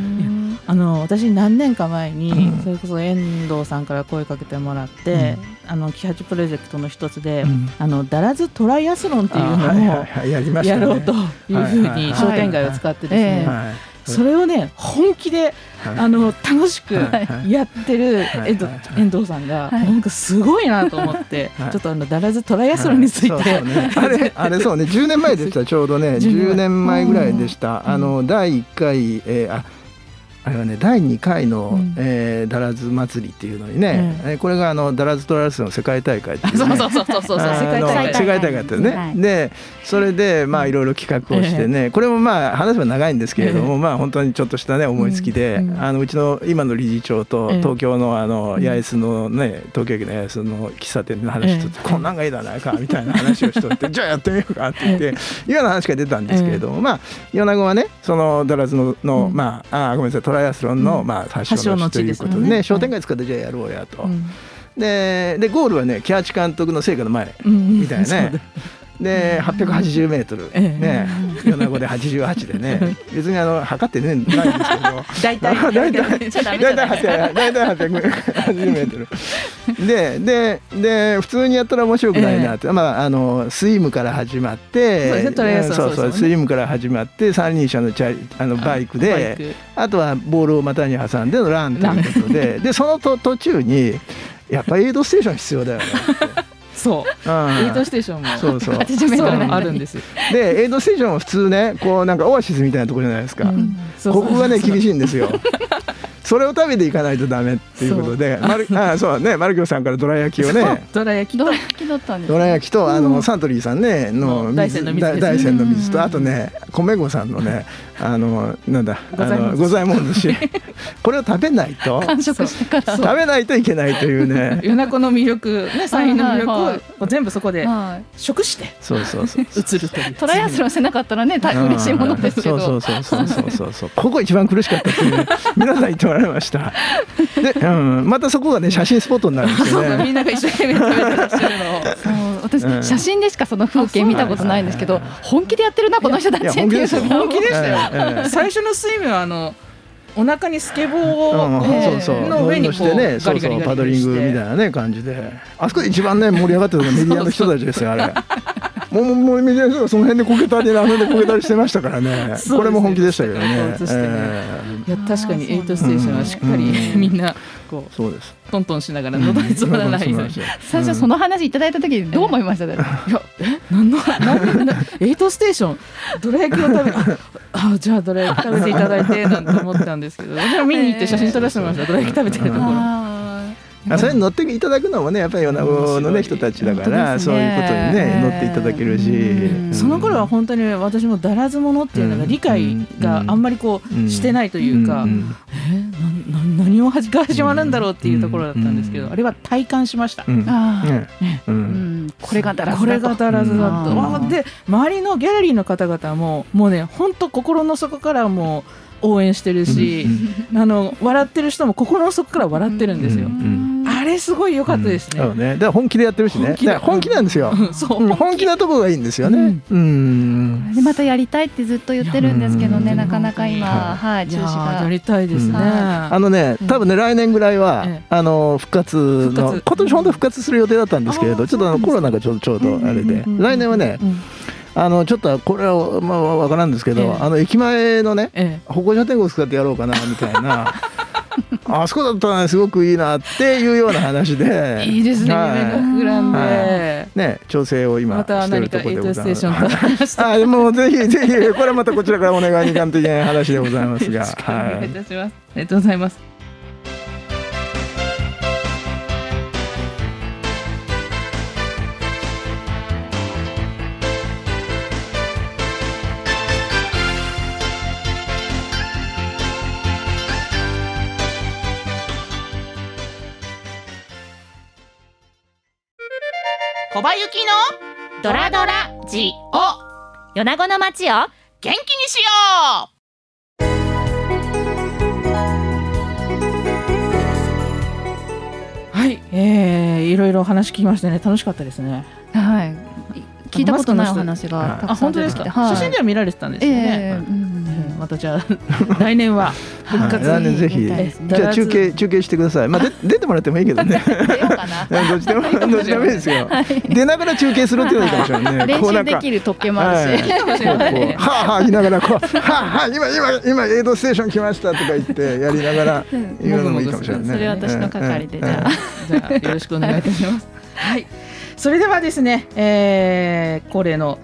[SPEAKER 1] あの私何年か前に、
[SPEAKER 3] うん。
[SPEAKER 1] それこそ遠藤さんから声かけてもらって、あのキハチプロジェクトの一つで、
[SPEAKER 3] うん。
[SPEAKER 1] あのダラズトライアスロンっていうのを
[SPEAKER 3] はいや
[SPEAKER 1] ろうというふうに商店街を使ってですね、
[SPEAKER 2] はい
[SPEAKER 3] はい。
[SPEAKER 1] それをね本気であの楽しく
[SPEAKER 3] はい
[SPEAKER 1] やってる
[SPEAKER 3] はい
[SPEAKER 1] 遠藤遠藤さんが
[SPEAKER 2] はい。
[SPEAKER 1] なんかすごいなと思って、
[SPEAKER 3] はい。
[SPEAKER 1] ちょっとあのダラズトライアスロンについて、
[SPEAKER 3] そうそうね、あれあれそうね。10年前でした。ちょうどね
[SPEAKER 1] 10
[SPEAKER 3] 10年前ぐらいでした、
[SPEAKER 1] うん。
[SPEAKER 3] あの第1回、えーああれはね第2回の、
[SPEAKER 1] うん。
[SPEAKER 3] えーダラズ祭りっていうのにね、えーこれがあのダラズトライアスの世界大会っていう、ね、
[SPEAKER 1] そうそうそうそうそう世界大会。
[SPEAKER 3] 世界大会やってるね、
[SPEAKER 2] はい。
[SPEAKER 3] でそれでまあいろいろ企画をしてね、これもまあ話せば長いんですけれども、まあ本当にちょっとしたね思いつきで、
[SPEAKER 1] うん。うん。
[SPEAKER 3] あのうちの今の理事長と
[SPEAKER 1] ええ。
[SPEAKER 3] 東京のあの
[SPEAKER 1] うん。
[SPEAKER 3] 八重洲のね東京駅の八重洲の喫茶店の話しとこんなんがいいだないかみたいな話をしとって じゃあやってみようかって言って、いうような話が出たんですけれども、まあ米子はねそのダラズのの、
[SPEAKER 1] うん
[SPEAKER 3] まああごめんなさいトライアスロンの、
[SPEAKER 1] うん。
[SPEAKER 3] まあ発
[SPEAKER 1] 発祥の
[SPEAKER 3] 地ということでね商店街使ってじゃあやろうやと。
[SPEAKER 1] うん。
[SPEAKER 3] ででゴールはねキャーチ監督の成果の前
[SPEAKER 1] うん。
[SPEAKER 3] みたいなね。で880メートル、
[SPEAKER 1] ええ。
[SPEAKER 3] ね。米子で88でね。別にあの測ってねないんですけど。
[SPEAKER 1] 大体。
[SPEAKER 3] 大体。大体
[SPEAKER 1] じゃない
[SPEAKER 3] 800大体880メートル。ででで普通にやったら面白くないなって、まああのスイムから始まって
[SPEAKER 1] そう
[SPEAKER 3] そうスイムから始まって三輪車のチャリあのバイクであとはボールを股に挟んでのランということで。でそのと途中にやっぱエイドステーション必要だよねって。
[SPEAKER 1] そう。
[SPEAKER 3] うん。
[SPEAKER 1] エイドステーションも
[SPEAKER 3] そうそう。
[SPEAKER 2] 80メートル
[SPEAKER 1] そう
[SPEAKER 2] な
[SPEAKER 1] あるんです。よ
[SPEAKER 3] でエイドステーションは普通ねこうなんかオアシスみたいなところじゃないですか、ここがね厳しいんですよそれを食べていかないとダメっていうことでマルあそうね。マルキョさんからどら焼きをね。
[SPEAKER 1] どら焼きと。
[SPEAKER 2] どう焼きだったんです
[SPEAKER 3] どら焼きとあのサントリーさんねの
[SPEAKER 1] の大山の水
[SPEAKER 3] 大大山の水
[SPEAKER 2] うん。
[SPEAKER 3] とあとね米子さんのねあのなんだあ
[SPEAKER 1] ございます。
[SPEAKER 3] のございもん寿司 これを食べないと。
[SPEAKER 2] 完食してから。
[SPEAKER 3] 食べないといけないというね。
[SPEAKER 1] 米子の魅力ね山陰の魅力を
[SPEAKER 2] はい。はい
[SPEAKER 1] もう全部そこで
[SPEAKER 2] はい。
[SPEAKER 1] 食して
[SPEAKER 3] そうそうそう
[SPEAKER 1] 映るという。
[SPEAKER 2] トライアスロンしてなかったらね大嬉しいものですけど。
[SPEAKER 3] そうそうそうそうそうそうそう。ここ一番苦しかったっていう。皆さん言ってもらいました。で、うん、またそこがね写真スポットになるんです
[SPEAKER 1] そう
[SPEAKER 3] よね
[SPEAKER 1] みんなが一生懸命食べてらっしゃるの。を
[SPEAKER 2] そう私、
[SPEAKER 3] うん。
[SPEAKER 2] 写真でしかその風景見たことないんですけど本気でやってるなこの人たち。っていう
[SPEAKER 3] 本気で
[SPEAKER 1] したよ。最初のスイムはあのお腹にスケボーを、の上に
[SPEAKER 3] してねそうそうパドリングみたいなね感じで。あそこで一番ね盛り上がってたのがメディアの人たちですよあれ。もうもうメディアの人がその辺でこけたりあの辺でこけたりしてましたからね。これも本気でしたけどね。
[SPEAKER 1] そうですね。
[SPEAKER 3] え。
[SPEAKER 1] いや確かにエイドステーションはしっかり
[SPEAKER 3] うん。
[SPEAKER 1] みんなこ
[SPEAKER 3] えそうです。
[SPEAKER 1] うトントンしながら喉に詰まらないように。い
[SPEAKER 2] 最初その話いただいた時にどう思いました？か、
[SPEAKER 1] やえ？なんの？なんなエイドステーション？どら焼きを食べああじゃあどら焼き食べていただいてなんて思ったんですけど。私は見に行って写真撮らせてもらいました。どら焼き食べてるところ。
[SPEAKER 2] あ
[SPEAKER 3] あそれに乗っていただくのもねやっぱり米子のね人たちだから、
[SPEAKER 2] 本当です
[SPEAKER 3] そういう
[SPEAKER 2] ね
[SPEAKER 3] ことにね乗っていただけるし、
[SPEAKER 2] うん。
[SPEAKER 1] その頃は本当に私もだらずものっていうのが理解があんまりこ
[SPEAKER 3] う
[SPEAKER 1] してないというか、
[SPEAKER 3] ん
[SPEAKER 1] えなな何を始まるんだろうっていうところだったんですけど、
[SPEAKER 3] うん
[SPEAKER 1] あれは体感しました。
[SPEAKER 3] うん。
[SPEAKER 2] あー
[SPEAKER 3] ね。
[SPEAKER 2] これがだらず
[SPEAKER 1] こ
[SPEAKER 2] だと
[SPEAKER 1] れがだらずだと、で周りのギャラリーの方々ももうね本当心の底からもう応援してるし、あの笑ってる人も心の底から笑ってるんですよ。
[SPEAKER 3] うん
[SPEAKER 1] あれすごい良かったですね。
[SPEAKER 3] そうね、だから本気でやってるしね。
[SPEAKER 1] 本気
[SPEAKER 3] なんですよ、本気なところがいいんですよね。うん、
[SPEAKER 2] でまたやりたいってずっと言ってるんですけどねなかなか今
[SPEAKER 3] は
[SPEAKER 2] はい中止
[SPEAKER 1] いやりたいですね。
[SPEAKER 3] うん。あのね多分ね来年ぐらいは、
[SPEAKER 1] ええ。
[SPEAKER 3] あの復活の今年本当は復活する予定だったんですけれどちょっとあのコロナがちょうどちょうどあれで、来年はね
[SPEAKER 1] うん
[SPEAKER 3] あのちょっとこれはまあわからんですけど、
[SPEAKER 1] ええ。
[SPEAKER 3] あの駅前のね
[SPEAKER 1] え
[SPEAKER 3] 歩行者天国使ってやろうかなみたいな。あそこだったらねすごくいいなっていうような話で。
[SPEAKER 1] えいいですね、
[SPEAKER 3] はい。
[SPEAKER 1] 夢が膨らんで、
[SPEAKER 3] はね調整を今
[SPEAKER 1] また
[SPEAKER 3] してるところでご
[SPEAKER 1] トステー
[SPEAKER 3] ざいます
[SPEAKER 1] ションと話して。
[SPEAKER 3] あもうぜひぜひこれはまたこちらからお願いに関的な話でございますが。
[SPEAKER 1] よろしくお願い
[SPEAKER 3] はいい
[SPEAKER 1] たします。ありがとうございます。ジオ。
[SPEAKER 2] 米子の街を
[SPEAKER 1] 元気にしようはい、えー、いろいろお話聞きましてね楽しかったですね。
[SPEAKER 2] はい。聞いたことないお話がた
[SPEAKER 1] あ
[SPEAKER 2] くさん
[SPEAKER 1] 本当ですか、
[SPEAKER 2] 出てきてはい。
[SPEAKER 1] 写真では見られてたんですよ
[SPEAKER 2] ええ
[SPEAKER 1] ね、
[SPEAKER 2] うん。
[SPEAKER 1] またじゃあ 来年は復
[SPEAKER 3] はい。
[SPEAKER 1] 活
[SPEAKER 3] 来年ぜひ。じゃあ中継中継してください。まあで出てもらってもいいけどね。
[SPEAKER 1] 出ようかな。
[SPEAKER 3] どっちでもどっちでもいいですよ。出ながら中継するっていうのがいいかもしれないね。
[SPEAKER 2] 練習できる特権もあるし、
[SPEAKER 3] はあはあ言いながらこう。はあはあ今今今エイドステーション来ましたとか言ってやりながら。言うのもいいかもしれないね。
[SPEAKER 2] それ私の係で
[SPEAKER 3] うん
[SPEAKER 2] じゃあ。
[SPEAKER 1] じゃあよろしくお願いいたします。はい。それではですね、えー、恒例の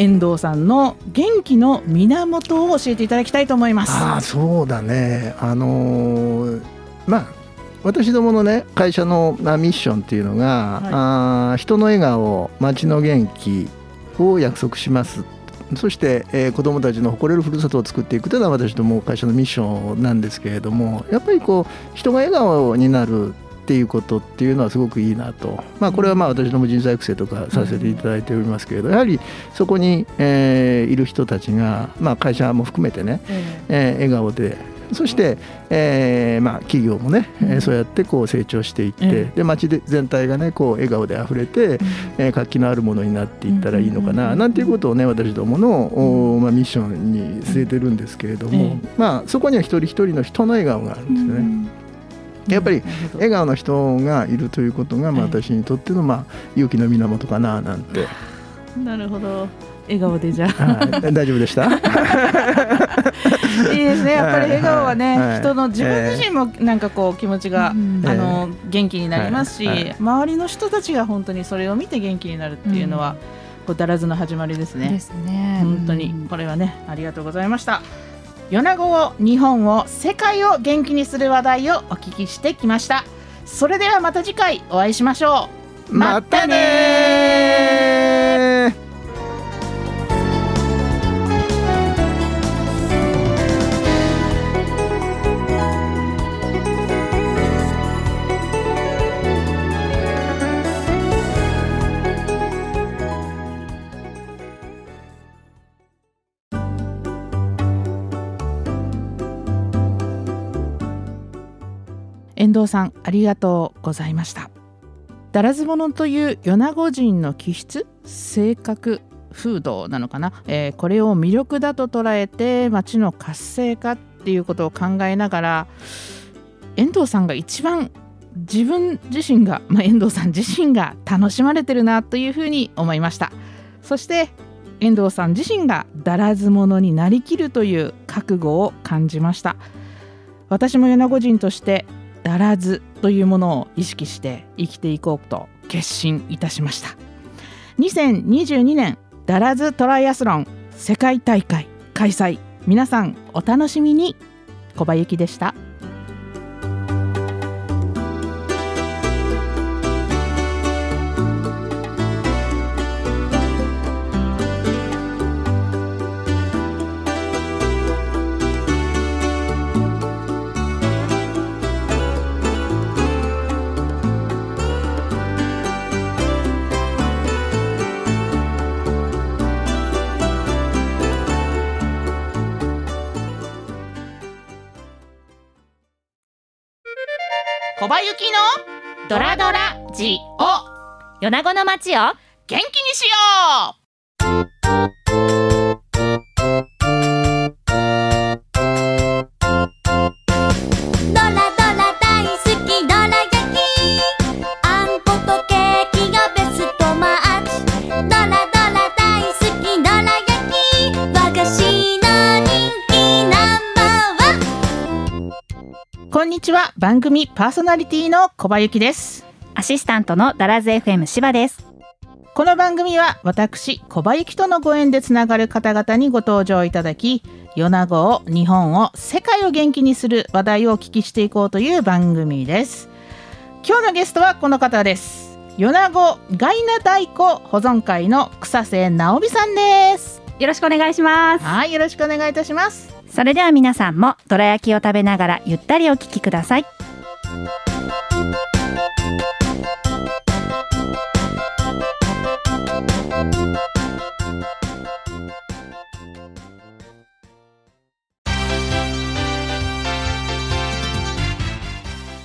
[SPEAKER 1] 遠藤さんの元気の源を教えていただきたいと思います。
[SPEAKER 3] ああそうだね。あのーまあ私どものね会社のまあミッションっていうのが、
[SPEAKER 1] はい。
[SPEAKER 3] あー人の笑顔街の元気を約束します。そして、えー子どもたちの誇れるふるさとを作っていくというのは私ども会社のミッションなんですけれどもやっぱりこう人が笑顔になるっていうことっていうのはすごくいいなと、まあ、これはまあ私ども人材育成とかさせていただいておりますけれどやはりそこに、えーいる人たちが、まあ、会社も含めてねえー笑顔でそして、えーまあ、企業もね、えーそうやってこう成長していって、
[SPEAKER 1] え
[SPEAKER 3] で街で全体がねこう笑顔であふれて、えー活気のあるものになっていったらいいのかな、なんていうことをね私どもの、おまあ、ミッションに据えてるんですけれども、
[SPEAKER 1] え
[SPEAKER 3] まあ、そこには一人一人の人の笑顔があるんですよね。やっぱり笑顔の人がいるということが、まあ、
[SPEAKER 1] ええ
[SPEAKER 3] 私にとっての、まあ、勇気の源かななんて、
[SPEAKER 1] なるほど。笑顔でじゃあ。
[SPEAKER 3] はい。大丈夫でした？
[SPEAKER 1] いいですね。やっぱり笑顔はね、
[SPEAKER 3] はい。
[SPEAKER 1] 人の自分自身もなんかこう気持ちが、
[SPEAKER 2] うん。
[SPEAKER 1] あの元気になりますし、
[SPEAKER 3] はい。はい。
[SPEAKER 1] 周りの人たちが本当にそれを見て元気になるっていうのは、こうだらずの始まりですね。
[SPEAKER 2] ですね。
[SPEAKER 1] 本当に。これはねありがとうございました米子を日本を世界を元気にする話題をお聞きしてきました。それではまた次回お会いしましょう。
[SPEAKER 3] またね
[SPEAKER 1] 遠藤さんありがとうございました。だらず者という米子人の気質性格風土なのかな、えーこれを魅力だと捉えて町の活性化っていうことを考えながら遠藤さんが一番自分自身が、まあ、遠藤さん自身が楽しまれてるなというふうに思いました。そして遠藤さん自身がだらず者になりきるという覚悟を感じました。私も米子人としてだらずというものを意識して生きていこうと決心いたしました。2022年だらずトライアスロン世界大会開催。皆さんお楽しみに。小林でした。小葉ゆきのドラドラジオ。
[SPEAKER 2] 米子の街を
[SPEAKER 1] 元気にしよう。番組パーソナリティの小葉ゆきです。
[SPEAKER 2] アシスタントのダラズ FM 芝です。
[SPEAKER 1] この番組は私小葉ゆきとのご縁でつながる方々にご登場いただき米子を日本を世界を元気にする話題をお聞きしていこうという番組です。今日のゲストはこの方です。米子ガイナ太鼓保存会の草瀬直美さんです。
[SPEAKER 2] よろしくお願いします。
[SPEAKER 1] はいよろしくお願いいたします
[SPEAKER 2] それでは皆さんもどら焼きを食べながらゆったりお聞きください。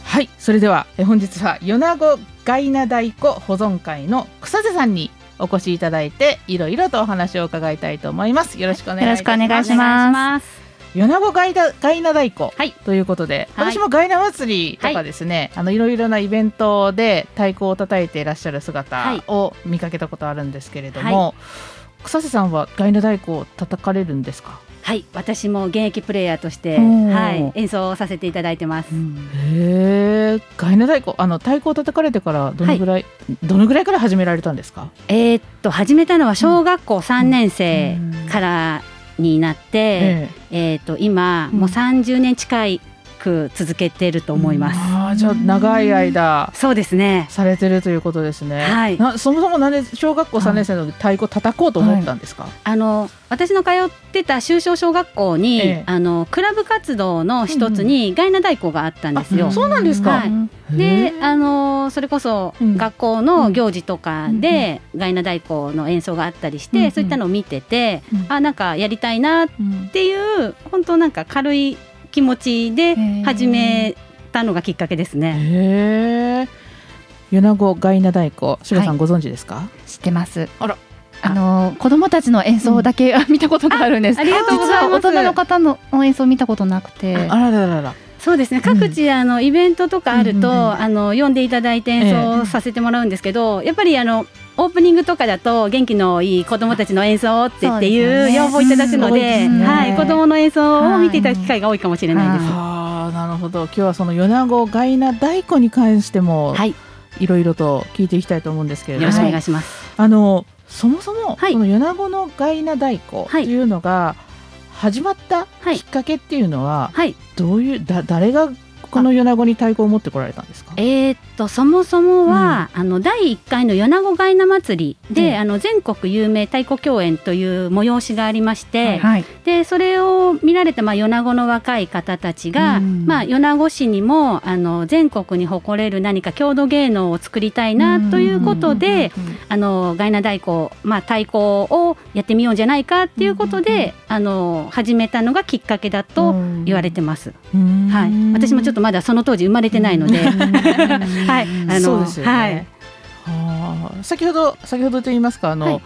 [SPEAKER 1] はいそれではえ本日は米子ガイナ太鼓保存会の草瀬さんにお越しいただいていろいろとお話を伺いたいと思います。よろしくお願いします米子ガイナガイナ太鼓。
[SPEAKER 2] はい。
[SPEAKER 1] ということで、
[SPEAKER 2] はい。
[SPEAKER 1] 私もガイナ祭りとかですね、い、あのいろいろなイベントで太鼓を叩いていらっしゃる姿を見かけたことあるんですけれども、草瀬さんはガイナ太鼓を叩かれるんですか？
[SPEAKER 4] はい、私も現役プレイヤーとして、はい、演奏させていただいてます。
[SPEAKER 1] へえ、ガイナ太鼓あの太鼓を叩かれてからどのぐらい、どのぐらいから始められたんですか？
[SPEAKER 4] えーっと始めたのは小学校3年生からになって、
[SPEAKER 1] え
[SPEAKER 4] え。ーっと今もう30年近く続けてると思います。
[SPEAKER 1] ああ、じゃあ長い間。
[SPEAKER 4] そうですね。
[SPEAKER 1] されてるということですね。
[SPEAKER 4] はい。
[SPEAKER 1] なそもそもなんで小学校3年生の太鼓叩こうと思ったんですか？
[SPEAKER 4] あの私の通ってた修正小学校に、
[SPEAKER 1] ええ。
[SPEAKER 4] あのクラブ活動の一つにガイナ太鼓があったんですよ。
[SPEAKER 1] あそうなんですか。
[SPEAKER 4] はい。であのそれこそ
[SPEAKER 1] うん。
[SPEAKER 4] 学校の行事とかでガイナ太鼓の演奏があったりして、
[SPEAKER 1] うんうん
[SPEAKER 4] そういったのを見てて、
[SPEAKER 1] うん
[SPEAKER 4] あなんかやりたいなっ
[SPEAKER 1] うん
[SPEAKER 4] ていう本当なんか軽い気持ちで始めたのがきっかけですね。
[SPEAKER 1] へえ。米子ガイナ太鼓、しろさんご存知ですか？
[SPEAKER 5] 知ってます。
[SPEAKER 1] あら
[SPEAKER 5] あの子供たちの演奏だけ、見たことがあるんです。
[SPEAKER 4] ありがとうございます
[SPEAKER 5] 大人の方の演奏見たことなくて。
[SPEAKER 1] あらららら。
[SPEAKER 4] そうですね各地、あのイベントとかあると、
[SPEAKER 1] うんうんうん
[SPEAKER 4] あの呼んでいただいて演奏させてもらうんですけど、やっぱりあのオープニングとかだと元気のいい子どもたちの演奏ってってい
[SPEAKER 5] そう
[SPEAKER 4] 要望いただくので、
[SPEAKER 1] ね
[SPEAKER 4] はい、子どもの演奏を見ていただく機会が多いかもしれないです。
[SPEAKER 1] ああ、なるほど。今日はその米子ガイナ太鼓に関しても、
[SPEAKER 4] はい、
[SPEAKER 1] いろいろと聞いていきたいと思うんですけれども。
[SPEAKER 4] よろしくお願いします。
[SPEAKER 1] あのそもそも、
[SPEAKER 4] はい
[SPEAKER 1] この米子のガイナ太鼓というのが始まった
[SPEAKER 4] はい
[SPEAKER 1] きっかけっていうのは、
[SPEAKER 4] はい、
[SPEAKER 1] どういうだ誰がこの米子に太鼓を持ってこられたんですか？
[SPEAKER 4] えーっとそもそもは、あの第1回の米子ガイナ祭りで、
[SPEAKER 1] うん。
[SPEAKER 4] あの全国有名太鼓共演という催しがありまして、
[SPEAKER 5] はい。
[SPEAKER 4] でそれを見られたまあ米子の若い方たちが、
[SPEAKER 5] うん。
[SPEAKER 4] まあ、米子市にもあの全国に誇れる何か郷土芸能を作りたいなということで、あのガイナ太鼓、まあ、太鼓をやってみようじゃないかっていうことで、あの始めたのがきっかけだと言われてます。はい、私もちょっとまだその当時生まれてないので、はい、あの
[SPEAKER 1] そうですよね。
[SPEAKER 4] はい、
[SPEAKER 1] はあ。先ほど先ほどと言いますかあの、
[SPEAKER 4] はい。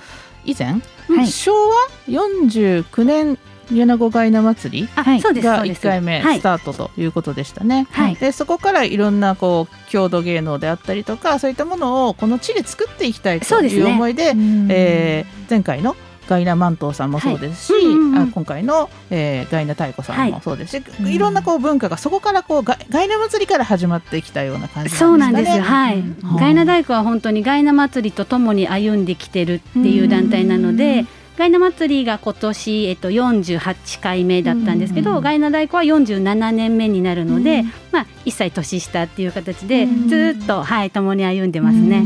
[SPEAKER 1] 以前、
[SPEAKER 5] はい。
[SPEAKER 1] 昭和49年米子ガイナ祭り
[SPEAKER 4] あ、
[SPEAKER 5] はい。
[SPEAKER 1] が1
[SPEAKER 4] そうですそうです。
[SPEAKER 1] 回目
[SPEAKER 4] はい。
[SPEAKER 1] スタートということでしたね。
[SPEAKER 4] はい。
[SPEAKER 1] でそこからいろんなこう郷土芸能であったりとかそういったものをこの地で作っていきたいという思いでえー前回のガイナマントーさんもそうですし、
[SPEAKER 4] はい。うんうんうん。
[SPEAKER 1] あ今回の、えーガイナ太鼓さんもそうです。し、
[SPEAKER 5] い
[SPEAKER 1] い、ろんなこう文化がそこからこうガガイナ祭りから始まってきたような感じ
[SPEAKER 4] そう
[SPEAKER 1] なですかね。
[SPEAKER 4] なんんです。はい。
[SPEAKER 1] うん。
[SPEAKER 4] ガイナ太鼓は本当にガイナ祭りとともに歩んできてるっていう団体なので、ガイナ祭りが今年えっと48回目だったんですけど、ガイナ太鼓は47年目になるので、まあ一歳年下っていう形で
[SPEAKER 1] うん
[SPEAKER 4] ずっとはい共に歩んでますね。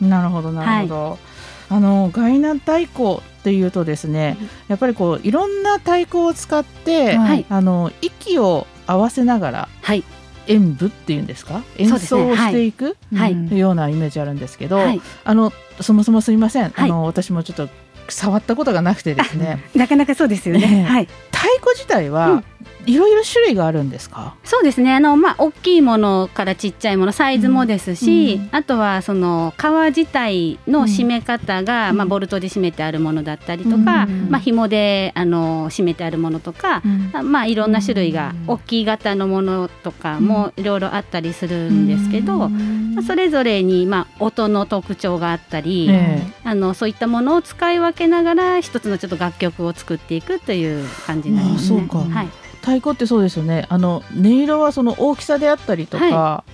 [SPEAKER 1] なるほどなるほど。あのガイナ太鼓っていうとですね、やっぱりこういろんな太鼓を使って、
[SPEAKER 4] はい。
[SPEAKER 1] あの息を合わせながら
[SPEAKER 4] はい。
[SPEAKER 1] 演舞っていうんですか？演奏をしていく
[SPEAKER 4] はい。
[SPEAKER 1] ようなイメージあるんですけど、
[SPEAKER 4] はい。
[SPEAKER 1] あのそもそもすみません、
[SPEAKER 4] はい。
[SPEAKER 1] あの私もちょっと触ったことがなくてですね。
[SPEAKER 4] なかなかそうですよ
[SPEAKER 1] ええ。
[SPEAKER 4] ね。はい。
[SPEAKER 1] 太鼓自体
[SPEAKER 4] う
[SPEAKER 1] は
[SPEAKER 4] ん
[SPEAKER 1] いろいろ種類があるんですか、
[SPEAKER 4] そうですね。あの、まあ、大きいものからちっちゃいものサイズもですし、
[SPEAKER 1] うん
[SPEAKER 4] あとはその皮自体の締め方が、
[SPEAKER 1] うん。
[SPEAKER 4] まあ、ボルトで締めてあるものだったりとか、
[SPEAKER 1] うん
[SPEAKER 4] まあ紐であの締めてあるものとか、あまあ、いろんな種類が、
[SPEAKER 1] うん
[SPEAKER 4] 大きい型のものとかもいろいろあったりするんですけど、まあそれぞれに、まあ、音の特徴があったり、
[SPEAKER 1] え
[SPEAKER 4] あのそういったものを使い分けながら一つのちょっと楽曲を作っていくという感じになりますね。はい。
[SPEAKER 1] え太鼓ってそうですよね。あの音色はその大きさであったりとか、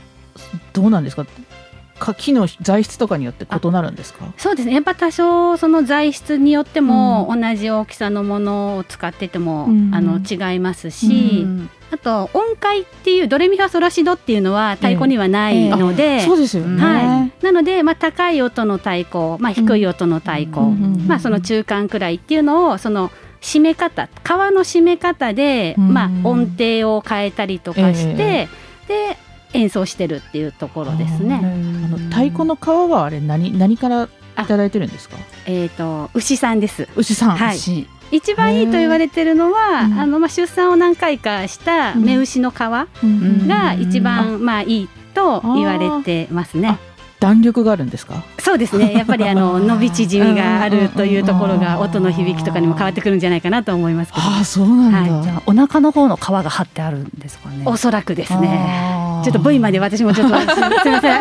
[SPEAKER 1] どうなんですか？か木の材質とかによって異なるんですか？
[SPEAKER 4] そうですね。やっぱ多少その材質によっても同じ大きさのものを使ってても、
[SPEAKER 1] うん。
[SPEAKER 4] あの違いますし、あと音階っていうドレミファソラシドっていうのは太鼓にはないので、
[SPEAKER 1] そうですよね、
[SPEAKER 4] はい、なので、まあ、高い音の太鼓、まあ、低い音の太鼓、
[SPEAKER 1] うん。
[SPEAKER 4] まあ、その中間くらいっていうのをその締め方皮の締め方で、
[SPEAKER 1] うん。
[SPEAKER 4] まあ、音程を変えたりとかして、で演奏してるっていうところですね。
[SPEAKER 1] あの太鼓の皮はあれ何何からいただいてるんですか？
[SPEAKER 4] えっ、と牛さんです。
[SPEAKER 1] 牛さん、
[SPEAKER 4] はい。
[SPEAKER 1] 牛。
[SPEAKER 4] 一番いいと言われてるのは、
[SPEAKER 1] うん。
[SPEAKER 4] あのまあ出産を何回かした
[SPEAKER 1] うん。
[SPEAKER 4] 目牛の皮
[SPEAKER 1] うん。
[SPEAKER 4] が一番、まあいいと言われてますね。
[SPEAKER 1] 弾力があるんですか？
[SPEAKER 4] そうですね。やっぱりあの 伸び縮みがあるというところが音の響きとかにも変わってくるんじゃないかなと思いますけど。
[SPEAKER 1] ああそうなんだ、
[SPEAKER 4] はい。
[SPEAKER 5] じゃあお腹の方の皮が張ってあるんですかね？
[SPEAKER 4] おそらくですね。ちょっと V まで私もちょっとすすみません。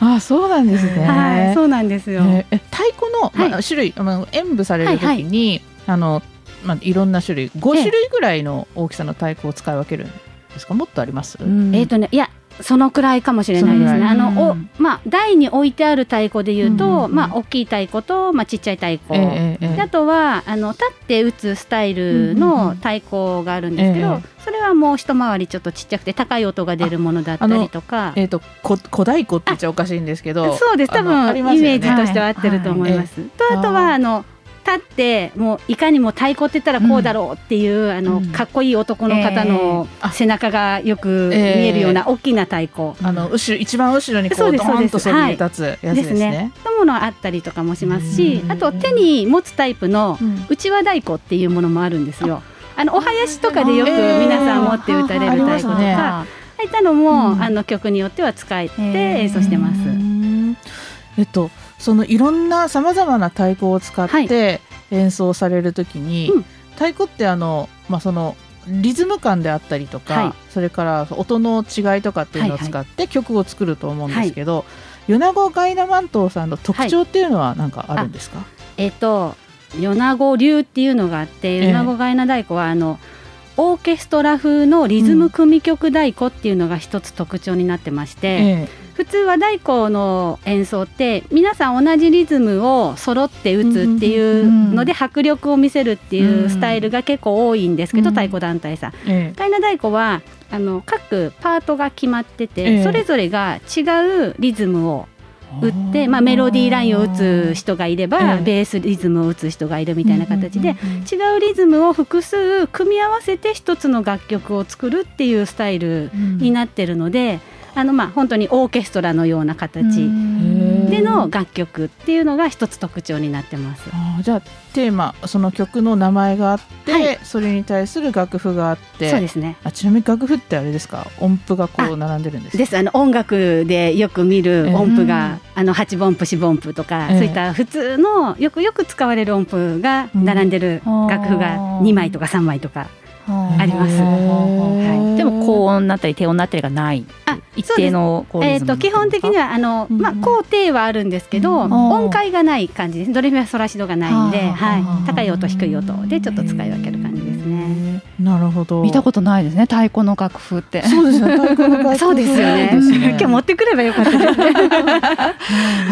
[SPEAKER 1] あそうなんですね。
[SPEAKER 4] はいそうなんですよ、
[SPEAKER 1] えーえ太鼓の、まあ、
[SPEAKER 4] は
[SPEAKER 1] 種類、まあ、演舞される時に、あの、まあ、いろんな種類5種類ぐらいの大きさの太鼓を使い分けるんですか？もっとあります、
[SPEAKER 5] うん。
[SPEAKER 4] えっ、とねいやそのくらいかもしれないですね。あのお
[SPEAKER 5] うん
[SPEAKER 4] まあ台に置いてある太鼓で言うと、
[SPEAKER 1] うんうんうん
[SPEAKER 4] まあ大きい太鼓とまあちっちゃい太鼓。
[SPEAKER 1] ええええ
[SPEAKER 4] であとはあの立って打つスタイル
[SPEAKER 1] うんうん
[SPEAKER 4] の
[SPEAKER 1] うん
[SPEAKER 4] 太鼓があるんですけど、
[SPEAKER 1] ええ
[SPEAKER 4] それはもう一回りちょっとちっちゃくて高い音が出るものだったりとか。
[SPEAKER 1] えっ、とこ小太鼓って言っちゃおかしいんですけど
[SPEAKER 4] そうです多分
[SPEAKER 1] ね
[SPEAKER 4] メージとしては合ってると思います。とあと
[SPEAKER 1] あー
[SPEAKER 4] はあの立ってもういかにも太鼓って言ったらこうだろうっていう、あの
[SPEAKER 5] うん。
[SPEAKER 4] かっこいい男の方の背中がよく見えるような大きな太鼓。
[SPEAKER 1] あの後ろ一番後ろにこ
[SPEAKER 4] そう
[SPEAKER 1] うドンとそびえ立つやつですね。
[SPEAKER 4] のものあったりとかもしますし
[SPEAKER 1] うん。
[SPEAKER 4] あと手に持つタイプの
[SPEAKER 1] う
[SPEAKER 4] ちわ太鼓っていうものもあるんですよ。あのお囃子とかでよく皆さん持って歌れる太鼓とか、
[SPEAKER 1] あ
[SPEAKER 4] いったのも、
[SPEAKER 1] うん。
[SPEAKER 4] あの曲によっては使えて演奏してます。
[SPEAKER 1] うんえっとそのいろんなさまざまな太鼓を使っ
[SPEAKER 4] はい。
[SPEAKER 1] て演奏されるときに、
[SPEAKER 4] うん。
[SPEAKER 1] 太鼓ってあのまあそのリズム感であったりとか、
[SPEAKER 4] はい。
[SPEAKER 1] それから音の違いとかっていうのを使って曲を作ると思うんですけど、米子ガイナマントさんの特徴っていうのは何かあるんですか、
[SPEAKER 4] えっと米子流っていうのがあって
[SPEAKER 1] ええ。
[SPEAKER 4] 米子ガイナ太鼓はあのオーケストラ風のリズム組曲太鼓っていうのが一つ特徴になってまして、
[SPEAKER 1] え
[SPEAKER 4] 普通は太鼓の演奏って皆さん同じリズムを揃って打つっていうので迫力を見せるっていうスタイルが結構多いんですけど、
[SPEAKER 1] うん
[SPEAKER 4] 太鼓団体さん。
[SPEAKER 1] ええ。
[SPEAKER 4] ガイナ太鼓はあの各パートが決まってて、
[SPEAKER 1] ええ
[SPEAKER 4] それぞれが違うリズムを打って、まあ、メロディーラインを打つ人がいれば、
[SPEAKER 1] ええ。
[SPEAKER 4] ベースリズムを打つ人がいるみたいな形で、
[SPEAKER 1] うんうんうん。
[SPEAKER 4] 違うリズムを複数組み合わせて一つの楽曲を作るっていうスタイルになってるので、あのまあ本当にオーケストラのような形
[SPEAKER 1] へ
[SPEAKER 4] での楽曲っていうのが一つ特徴になってます。
[SPEAKER 1] じゃあテーマその曲の名前があって、
[SPEAKER 4] はい。
[SPEAKER 1] それに対する楽譜があって
[SPEAKER 4] そうですね。
[SPEAKER 1] あちなみに楽譜ってあれですか？音符がこう並んでるんですか？
[SPEAKER 4] です。あの音楽でよく見る音符が、あの8分符4分譜とか、
[SPEAKER 1] ええ
[SPEAKER 4] そういった普通のよくよく使われる音符が並んでる
[SPEAKER 5] うん
[SPEAKER 4] 楽譜が2枚とか3枚とかあります。
[SPEAKER 5] はい、でも高音になったり低音になったりがない。
[SPEAKER 4] あ
[SPEAKER 5] 一定の
[SPEAKER 4] えー、
[SPEAKER 5] リズム
[SPEAKER 4] と基本的にはあの、
[SPEAKER 1] うん
[SPEAKER 4] まあ、高低はあるんですけど、
[SPEAKER 1] うん
[SPEAKER 4] 音階がない感じです。ドレミファソラシドがないんで、
[SPEAKER 5] は
[SPEAKER 4] い
[SPEAKER 5] はあ、
[SPEAKER 4] 高い音低い音でちょっと使い分ける感じね。
[SPEAKER 1] なるほど。
[SPEAKER 5] 見たことないですね太鼓の楽譜って。
[SPEAKER 1] そうですね。太鼓の楽譜。
[SPEAKER 4] そうですよね。今日持ってくればよかったですね。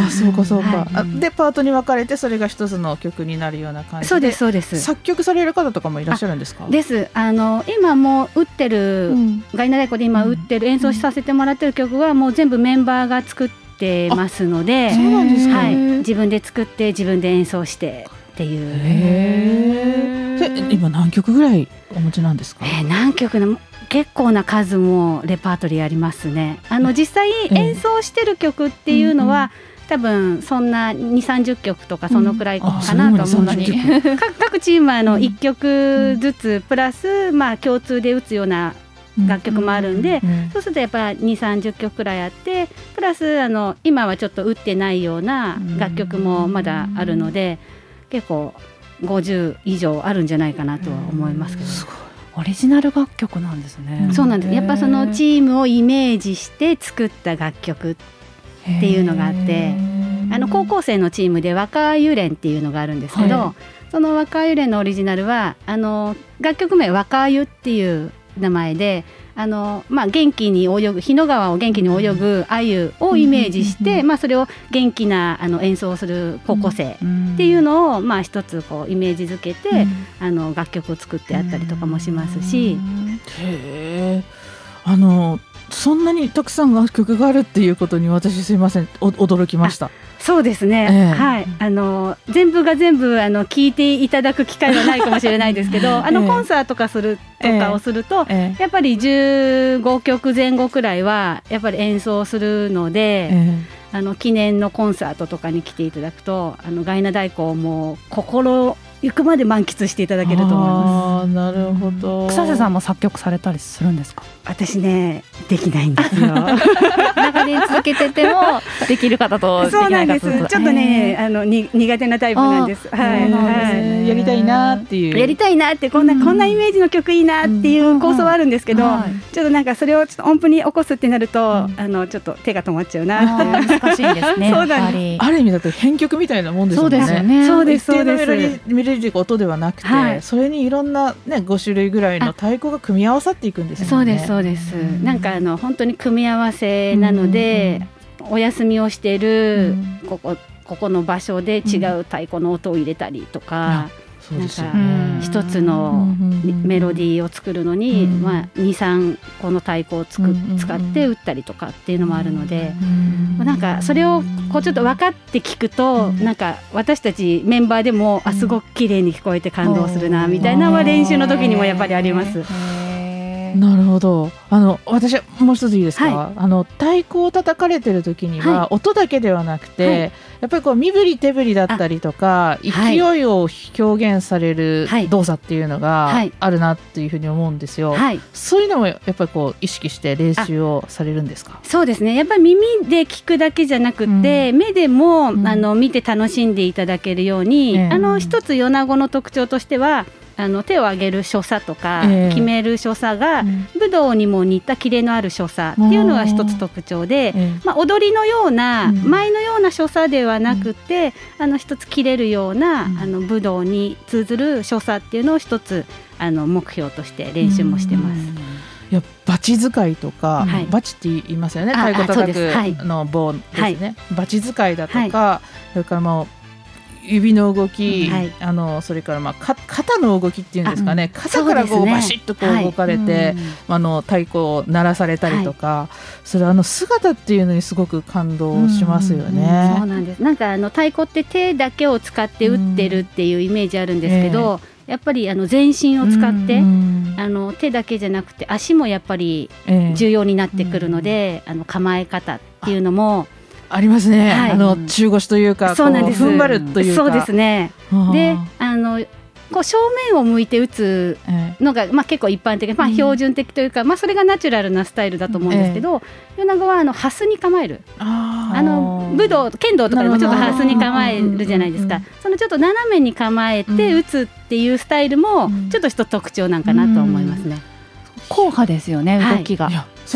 [SPEAKER 1] あそうかそうか、でパートに分かれてそれが一つの曲になるような感じで。
[SPEAKER 4] そうですそうです。
[SPEAKER 1] 作曲される方とかもいらっしゃるんですか？
[SPEAKER 4] です。あの今もう打ってる、
[SPEAKER 1] うん。
[SPEAKER 4] ガイナ太鼓で今打ってる演奏させてもらってる曲はもう全部メンバーが作ってますので、
[SPEAKER 1] そうなんですか。
[SPEAKER 4] はい、自分で作って自分で演奏してっていう。
[SPEAKER 1] へえ今何曲ぐらいお持ちなんですか？
[SPEAKER 4] えー何曲の結構な数もレパートリーありますね。あの実際
[SPEAKER 1] え
[SPEAKER 4] 演奏してる曲っていうのは、多分そんな2、30曲とかそのくらいかなと思うんですけど、各各チームはあの1曲ずつプラス、まあ、共通で打つような楽曲もあるんで、
[SPEAKER 1] うん
[SPEAKER 4] そうするとやっぱ2、30曲くらいあってプラスあの今はちょっと打ってないような楽曲もまだあるので結構50以上あるんじゃないかなとは思いますけど。
[SPEAKER 1] すごい。
[SPEAKER 5] オリジナル楽曲なんですね。
[SPEAKER 4] そうなんです。やっぱそのチームをイメージして作った楽曲っていうのがあってあの高校生のチームで若ゆれんっていうのがあるんですけど、
[SPEAKER 1] は
[SPEAKER 4] その若ゆれんのオリジナルはあの楽曲名若ゆっていう名前であの、まあ、元気に泳ぐ日野川を元気に泳ぐ鮎をイメージして、まあ、それを元気なあの演奏をする高校生っていうのを、まあ、一つこうイメージづけて、あの楽曲を作ってあったりとかもしますし。
[SPEAKER 1] へえあのそんなにたくさん楽曲があるっていうことに私すいません。お驚きました
[SPEAKER 4] そうですね、
[SPEAKER 1] ええ。
[SPEAKER 4] はい、あの全部が全部あの聞いていただく機会はないかもしれないですけど、あの
[SPEAKER 1] ええ
[SPEAKER 4] コンサートとかするとかをすると、
[SPEAKER 1] え。
[SPEAKER 4] やっぱり15曲前後くらいはやっぱり演奏するので、
[SPEAKER 1] え
[SPEAKER 4] あの記念のコンサートとかに来ていただくとあのガイナ太鼓をもう心ゆくまで満喫していただけると思います。
[SPEAKER 1] なるほど。
[SPEAKER 5] 草瀬さんも作曲されたりするんですか？
[SPEAKER 4] 私ねできないんですよ。
[SPEAKER 2] 長年続けててもできる方とでき
[SPEAKER 4] そうなんです。ちょっとね、あのに苦手なタイプなんです。はい、はい。
[SPEAKER 1] ねやりたいなっていう
[SPEAKER 4] やりたいなってこんな、こんなイメージの曲いいなっていう構想はあるんですけど、
[SPEAKER 2] はい
[SPEAKER 4] ちょっとなんかそれをちょっと音符に起こすってなると、
[SPEAKER 1] うん
[SPEAKER 4] あのちょっと手が止まっちゃうな
[SPEAKER 2] 難しいですね。
[SPEAKER 4] そ
[SPEAKER 1] ある意味だと編曲みたいなもんです
[SPEAKER 2] そ
[SPEAKER 1] もね
[SPEAKER 2] うんですよね。
[SPEAKER 4] そうですそうです
[SPEAKER 1] メロディメロディー音ではなくて、
[SPEAKER 4] はい
[SPEAKER 1] それにいろんなね5種類ぐらいの太鼓が組み合わさっていくんですよね。
[SPEAKER 4] そうですそうです。
[SPEAKER 1] うん。
[SPEAKER 4] なんかあの本当に組み合わせなので、お休みをしてる、ここここの場所で違う太鼓の音を入れたりとか、なんか
[SPEAKER 1] ね。
[SPEAKER 4] 一つのメロディーを作るのに、
[SPEAKER 1] うん。
[SPEAKER 4] まあ二三個の太鼓をつく、
[SPEAKER 1] うん
[SPEAKER 4] 使って打ったりとかっていうのもあるので。
[SPEAKER 1] うん
[SPEAKER 4] なんかそれをこうちょっと分かって聞くと、
[SPEAKER 1] うん。
[SPEAKER 4] なんか私たちメンバーでも、あすごく綺麗に聞こえて感動するな
[SPEAKER 1] うん。
[SPEAKER 4] みたいなのは練習の時にもやっぱりあります。
[SPEAKER 1] なるほど。あの私もう一ついいですか？
[SPEAKER 4] は
[SPEAKER 1] あの太鼓を叩かれてる時には、
[SPEAKER 4] は
[SPEAKER 1] 音だけではなくて、
[SPEAKER 4] はい。
[SPEAKER 1] やっぱりこう身振り手振りだったりとか、
[SPEAKER 4] はい。
[SPEAKER 1] 勢いを表現される
[SPEAKER 4] はい。
[SPEAKER 1] 動作っていうのが
[SPEAKER 4] はい。
[SPEAKER 1] あるなっていうふうに思うんですよ。
[SPEAKER 4] はい、
[SPEAKER 1] そういうのもやっぱりこう意識して練習をされるんですか？
[SPEAKER 4] そうですね。やっぱり耳で聞くだけじゃなくて、目でも、
[SPEAKER 1] うん。
[SPEAKER 4] あの見て楽しんでいただけるように、
[SPEAKER 1] ええ。
[SPEAKER 4] あの一つ米子の特徴としてはあの手を上げる所作とか、
[SPEAKER 1] ええ。
[SPEAKER 4] 決める所作が、
[SPEAKER 1] うん。
[SPEAKER 4] 武道にも似たキレのある所作っていうのが一つ特徴で。
[SPEAKER 1] え
[SPEAKER 4] まあ、踊りのような、
[SPEAKER 1] うん。
[SPEAKER 4] 舞のような所作ではなくて、あの一つ切れるような、
[SPEAKER 1] うん。
[SPEAKER 4] あの武道に通ずる所作っていうのを一つあの目標として練習もしてます。
[SPEAKER 1] いやバチ使いとか、
[SPEAKER 4] はい。
[SPEAKER 1] バチって言いますよね。
[SPEAKER 4] あ
[SPEAKER 1] 太鼓叩くの棒ですね、バチ使いだとか、それからもう指の動き、
[SPEAKER 4] はい。
[SPEAKER 1] あのそれからまあか肩の動きっていうんですかね、肩からこ
[SPEAKER 4] そう
[SPEAKER 1] バシッとこう動かれて、あの太鼓を鳴らされたりとか、それあの姿っていうのにすごく感動しますよね。
[SPEAKER 4] そうなんです。なんかあの太鼓って手だけを使って打ってるっていうイメージあるんですけど、やっぱりあの全身を使って、
[SPEAKER 1] うん
[SPEAKER 4] あの手だけじゃなくて足もやっぱり
[SPEAKER 1] ええ。
[SPEAKER 4] 重要になってくるので、あの構え方っていうのも
[SPEAKER 1] ありますね、
[SPEAKER 4] はい。
[SPEAKER 1] あの中腰というか
[SPEAKER 4] そうなんです。
[SPEAKER 1] こ踏ん張るというか。
[SPEAKER 4] そうですね。であのこう正面を向いて打つ
[SPEAKER 1] え
[SPEAKER 4] のが、まあ、結構一般的、まあ、
[SPEAKER 1] うん。
[SPEAKER 4] 標準的というか、まあ、それがナチュラルなスタイルだと思うんですけど、米子はあのハスに構える。
[SPEAKER 1] あー。
[SPEAKER 4] あの武道剣道とかでもちょっとハスに構えるじゃないですか。そのちょっと斜めに構えて
[SPEAKER 1] うん。
[SPEAKER 4] 打つっていうスタイルも
[SPEAKER 1] うん。
[SPEAKER 4] ちょっと一つ特徴なんかなと思いますね。
[SPEAKER 2] 硬派ですよね
[SPEAKER 4] はい。
[SPEAKER 2] 動きが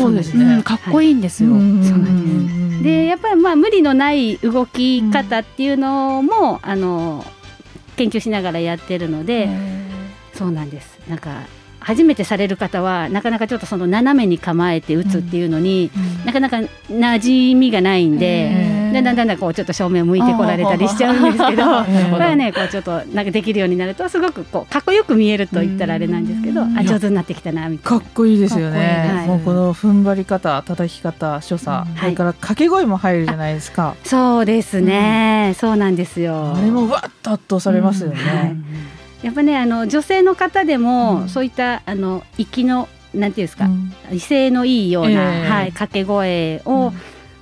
[SPEAKER 1] そうです
[SPEAKER 2] う
[SPEAKER 1] ね。
[SPEAKER 2] ん。かっこいいんですよ。
[SPEAKER 1] ん
[SPEAKER 4] そうなん
[SPEAKER 1] です。
[SPEAKER 4] でやっぱりまあ無理のない動き方っていうのも、あの研究しながらやってるので、そうなんです。なんか初めてされる方はなかなかちょっとその斜めに構えて打つっていうのに、なかなか馴染みがないんで。だん。だんだんだんこうちょっと正面向いてこられたりしちゃうんですけど、これはねこうちょっとなんかできるようになるとすごくこうかっこよく見えると言ったらあれなんですけど、
[SPEAKER 1] うん。
[SPEAKER 4] あ上手になってきたなみたい
[SPEAKER 1] かっ
[SPEAKER 4] な。
[SPEAKER 1] こいいですよね。もうこの踏ん張り方、叩き方、所作、
[SPEAKER 2] うん。
[SPEAKER 1] それから掛け声も入るじゃないですか。
[SPEAKER 4] そうですね、そうなんですよ。
[SPEAKER 1] あれもわっと圧倒されますよね。
[SPEAKER 4] はいやっぱねあの女性の方でも、
[SPEAKER 1] うん。
[SPEAKER 4] そういったあの息のなんていうんですか、
[SPEAKER 1] うん。
[SPEAKER 4] 威勢のいいような、
[SPEAKER 1] ええ。
[SPEAKER 4] はい掛け声を、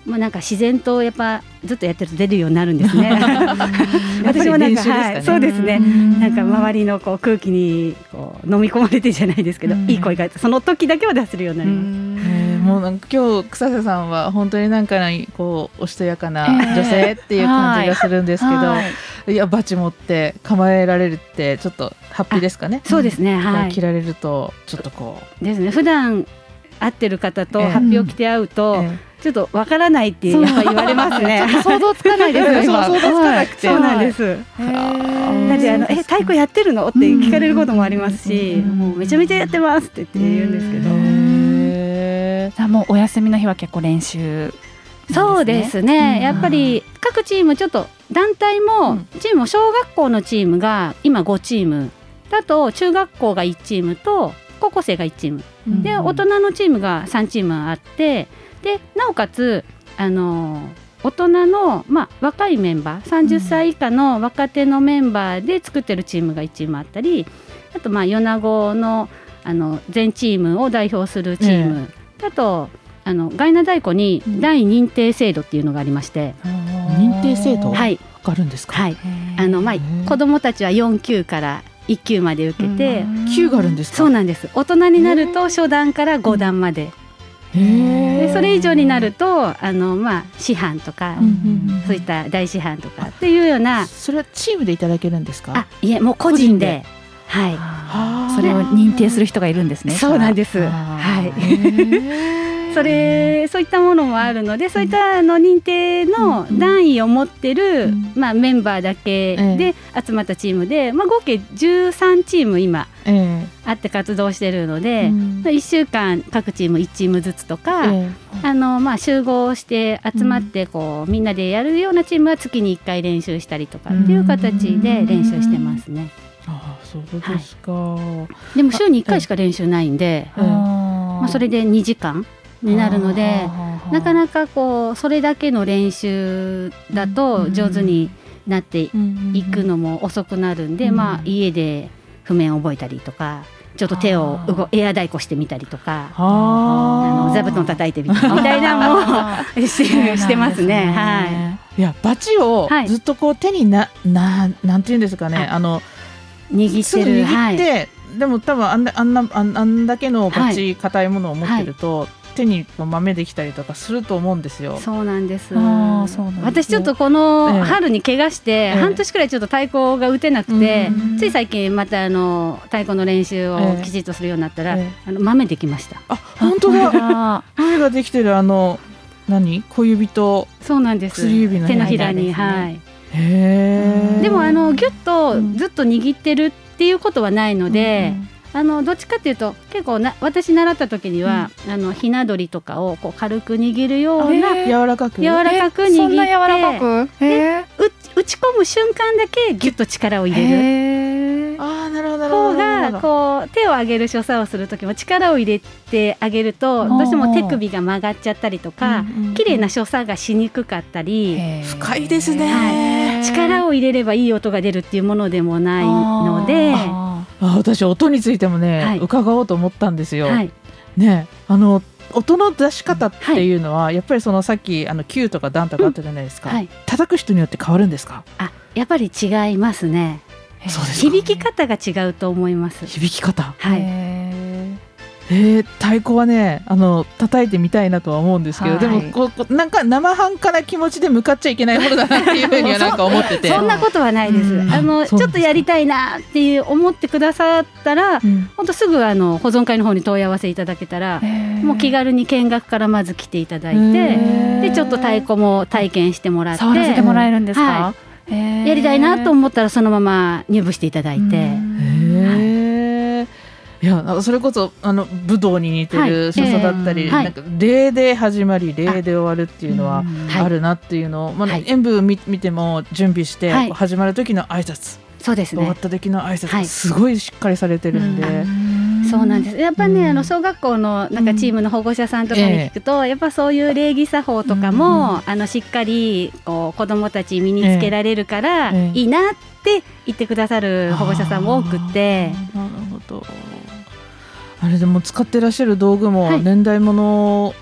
[SPEAKER 4] まあなんか自然とやっぱずっとやってると出るようになるんですね。私
[SPEAKER 1] り
[SPEAKER 4] もなんか、
[SPEAKER 1] ね
[SPEAKER 4] はい、そうですね。なんか周りのこう空気にこう飲み込まれてじゃないですけど、
[SPEAKER 1] うん
[SPEAKER 4] いい声がその時だけは出せるようになります。
[SPEAKER 1] えーもうなんか今日草瀬さんは本当になんかにこうおしとやかな 女性っていう感じがするんですけど、
[SPEAKER 2] はい
[SPEAKER 1] い、やバチ持って構えられるってちょっとハッピーですかね。
[SPEAKER 4] そうですね、はい。
[SPEAKER 1] 着られるとちょっとこう、
[SPEAKER 4] ですね。普段会ってる方と
[SPEAKER 1] ええ。
[SPEAKER 4] 発表着て会うと、
[SPEAKER 1] え
[SPEAKER 4] ちょっとわからないってやっぱ言われますね。
[SPEAKER 2] 想像つかないです よ
[SPEAKER 1] 想像つかなくて。
[SPEAKER 4] そうなんです。
[SPEAKER 2] へー。
[SPEAKER 4] だってあのえ太鼓やってるの？って聞かれることもありますし、
[SPEAKER 1] うん。
[SPEAKER 4] もうめちゃめちゃやってますって言って言うんですけど。
[SPEAKER 1] へ
[SPEAKER 2] じゃあもうお休みの日は結構練習。
[SPEAKER 4] そうですね、
[SPEAKER 1] うん。
[SPEAKER 4] やっぱり各チームちょっと団体も、
[SPEAKER 1] うん。
[SPEAKER 4] チームも小学校のチームが今5チーム。だと中学校が1チームと高校生が1チーム。
[SPEAKER 2] うん。
[SPEAKER 4] で大人のチームが3チームあってでなおかつあの大人の、まあ、若いメンバー30歳以下の若手のメンバーで作ってるチームが1チームあったりあとまあ米子のあの全チームを代表するチーム、あとあのガイナ太鼓に大認定制度っていうのがありまして、
[SPEAKER 1] 認定制度
[SPEAKER 4] はい。
[SPEAKER 1] わかるんですか？
[SPEAKER 4] はい。あのまあ子どもたちは4級から1級まで受けて、
[SPEAKER 1] 級があるんですか？
[SPEAKER 4] そうなんです。大人になると初段から5段まで、でそれ以上になるとあの、まあ、師範とか、そういった大師範とかっていうような
[SPEAKER 1] それはチームでいただけるんですか？
[SPEAKER 4] あいえもう個人で。
[SPEAKER 1] 個人
[SPEAKER 4] はい。
[SPEAKER 1] はあ。
[SPEAKER 5] それを認定する人がいるんですね。
[SPEAKER 4] そうなんです。はいそれそういったものもあるのでそういったあの認定の段位を持ってる、
[SPEAKER 1] うん。
[SPEAKER 4] まあ、メンバーだけで集まったチームで、まあ、合計13チーム今
[SPEAKER 1] え
[SPEAKER 4] あって活動してるの
[SPEAKER 1] え
[SPEAKER 4] で、
[SPEAKER 1] うん。
[SPEAKER 4] 1週間各チーム1チームずつとか、
[SPEAKER 1] え
[SPEAKER 4] あのまあ、集合して集まってこう、みんなでやるようなチームは月に1回練習したりとかっていう形で練習してますね。
[SPEAKER 1] ああそうですか、
[SPEAKER 4] でも週に1回しか練習ないんで、
[SPEAKER 1] ええ
[SPEAKER 4] まあ、それで2時間になるので。なかなかこうそれだけの練習だと上手になっていくのも遅くなるんで、
[SPEAKER 1] うん
[SPEAKER 4] まあ家で譜面覚えたりとかちょっと手をエア太鼓してみたりとかあ
[SPEAKER 1] あ
[SPEAKER 4] の座布団叩いてみたりみたいなのも してしてますね。はい。
[SPEAKER 1] やバチを
[SPEAKER 4] はい。
[SPEAKER 1] ずっとこう手になななんていうんですかね。あの
[SPEAKER 4] い、握ってる。
[SPEAKER 1] 握って、
[SPEAKER 4] はい。
[SPEAKER 1] でも多分あんなあんなあんあんだけのバチ硬いものを持ってると、手に豆できたりとかすると思うんですよ。
[SPEAKER 4] そうなんです。
[SPEAKER 5] あーそうなんですね。
[SPEAKER 4] 私ちょっとこ
[SPEAKER 1] ええ。
[SPEAKER 4] の春に怪我して、
[SPEAKER 1] ええ。
[SPEAKER 4] 半年くらいちょっと太鼓が打てなくて、
[SPEAKER 1] うん
[SPEAKER 4] つい最近またあの太鼓の練習を
[SPEAKER 1] ええ。
[SPEAKER 4] きちっとするようになったら、
[SPEAKER 1] ええ。
[SPEAKER 4] あの豆できました。
[SPEAKER 1] あ本当だ。
[SPEAKER 5] だ。
[SPEAKER 1] 豆ができてるあの何？小指と
[SPEAKER 4] そうなんです。
[SPEAKER 1] 薬指の
[SPEAKER 4] 手のひらに、はい。
[SPEAKER 1] へえ。
[SPEAKER 4] でもあのギュッと
[SPEAKER 1] うん。
[SPEAKER 4] ずっと握ってるっていうことはないので、あのどっちかっていうと結構な私習った時には、あのひな鳥とかをこう軽く握るような
[SPEAKER 5] え
[SPEAKER 1] 柔らかく？
[SPEAKER 4] 柔らかく握って、
[SPEAKER 5] そんな柔らかく？へ
[SPEAKER 4] う打ち込む瞬間だけギュッと力を
[SPEAKER 5] え。
[SPEAKER 4] 入れる。
[SPEAKER 1] ああなるほどなるほど
[SPEAKER 4] 方こう手を上げる所作をする時も力を入れてあげるとどうしても手首が曲がっちゃったりとか
[SPEAKER 1] うんうん
[SPEAKER 4] 綺麗な所作がしにくかったり。
[SPEAKER 1] 深いですね。
[SPEAKER 4] はい。力を入れればいい音が出るっていうものでもないので、
[SPEAKER 1] 私音についてもね、
[SPEAKER 4] はい。
[SPEAKER 1] 伺おうと思ったんですよ。
[SPEAKER 4] はい、
[SPEAKER 1] ねあの音の出し方っていうのは、やっぱりそのさっきあの9とか段とかあったじゃないですか、
[SPEAKER 4] はい、
[SPEAKER 1] 叩く人によって変わるんですか？
[SPEAKER 4] あやっぱり違いますね響き方が違うと思います。
[SPEAKER 1] 響き方？
[SPEAKER 4] はい。
[SPEAKER 5] へ
[SPEAKER 1] えー、太鼓はねあの叩いてみたいなとは思うんですけど、
[SPEAKER 5] はい。
[SPEAKER 1] でもこうなんか生半可な気持ちで向かっちゃいけないものだなっていうふうには なんか思ってて。
[SPEAKER 4] そんなことはないです。
[SPEAKER 1] うん。
[SPEAKER 4] あのちょっとやりたいなっていう思ってくださったら
[SPEAKER 1] うん。
[SPEAKER 4] 本当すぐあの保存会の方に問い合わせいただけたら
[SPEAKER 5] ー。
[SPEAKER 4] もう気軽に見学からまず来ていただいてでちょっと太鼓も体験してもらって
[SPEAKER 5] 触らせてもらえるんですか？
[SPEAKER 4] は。
[SPEAKER 5] へー
[SPEAKER 4] やりたいなと思ったらそのまま入部していただいて。
[SPEAKER 1] い。やそれこそあの武道に似てる所作だったり、
[SPEAKER 4] ええはい
[SPEAKER 1] なんか礼で始まり礼で終わるっていうのは
[SPEAKER 4] はい
[SPEAKER 1] あるなっていうのを、まあ
[SPEAKER 4] はい。
[SPEAKER 1] 演舞見見ても準備して、始まる時の挨拶、
[SPEAKER 4] そうですね。
[SPEAKER 1] 終わった時の挨拶が
[SPEAKER 4] はい。
[SPEAKER 1] すごいしっかりされてるんで、
[SPEAKER 4] そうなんです。やっぱね、
[SPEAKER 1] うん。
[SPEAKER 4] あの小学校のなんかチームの保護者さんとかに聞くと、やっぱそういう礼儀作法とかも、あのしっかりこう子どもたち身につけられるから、
[SPEAKER 1] ええ。
[SPEAKER 4] いいなって言ってくださる保護者さんも多くて。
[SPEAKER 1] なるほど。あれでも使ってらっしゃる道具も
[SPEAKER 4] はい。
[SPEAKER 1] 年代物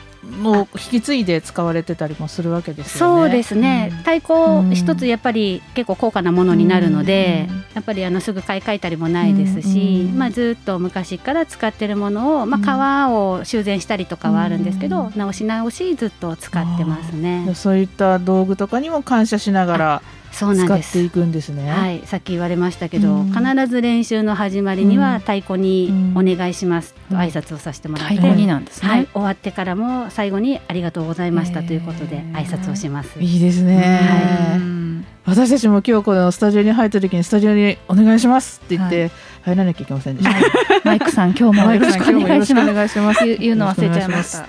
[SPEAKER 1] の引き継いで使われてたりもするわけですよね。
[SPEAKER 4] そうですね、
[SPEAKER 1] うん。
[SPEAKER 4] 太鼓一つやっぱり結構高価なものになるので、
[SPEAKER 1] うん。
[SPEAKER 4] やっぱりあのすぐ買い替えたりもないですし、
[SPEAKER 1] うん。
[SPEAKER 4] まあ、ずっと昔から使ってるものを、まあ、革を修繕したりとかはあるんですけど、
[SPEAKER 1] うん。
[SPEAKER 4] 直し直しずっと使ってますね。
[SPEAKER 1] そういった道具とかにも感謝しながら
[SPEAKER 4] そうなんです。
[SPEAKER 1] 使っていくんですね。
[SPEAKER 4] はい、さっき言われましたけど、
[SPEAKER 1] うん。
[SPEAKER 4] 必ず練習の始まりに
[SPEAKER 1] うん。
[SPEAKER 4] は太鼓にお願いしますと
[SPEAKER 1] うん。
[SPEAKER 4] 挨拶をさせてもらって、
[SPEAKER 5] 太鼓になんですね。
[SPEAKER 4] はい、終わってからも最後にありがとうございましたということで挨拶をします。
[SPEAKER 1] いいですね、
[SPEAKER 4] は
[SPEAKER 5] うん
[SPEAKER 1] 私たちも今日このスタジオに入った時にスタジオにお願いしますって言って入らなきゃいけませんでした。
[SPEAKER 5] マイクさん今日もよろしくお願いします。言うの忘れちゃいました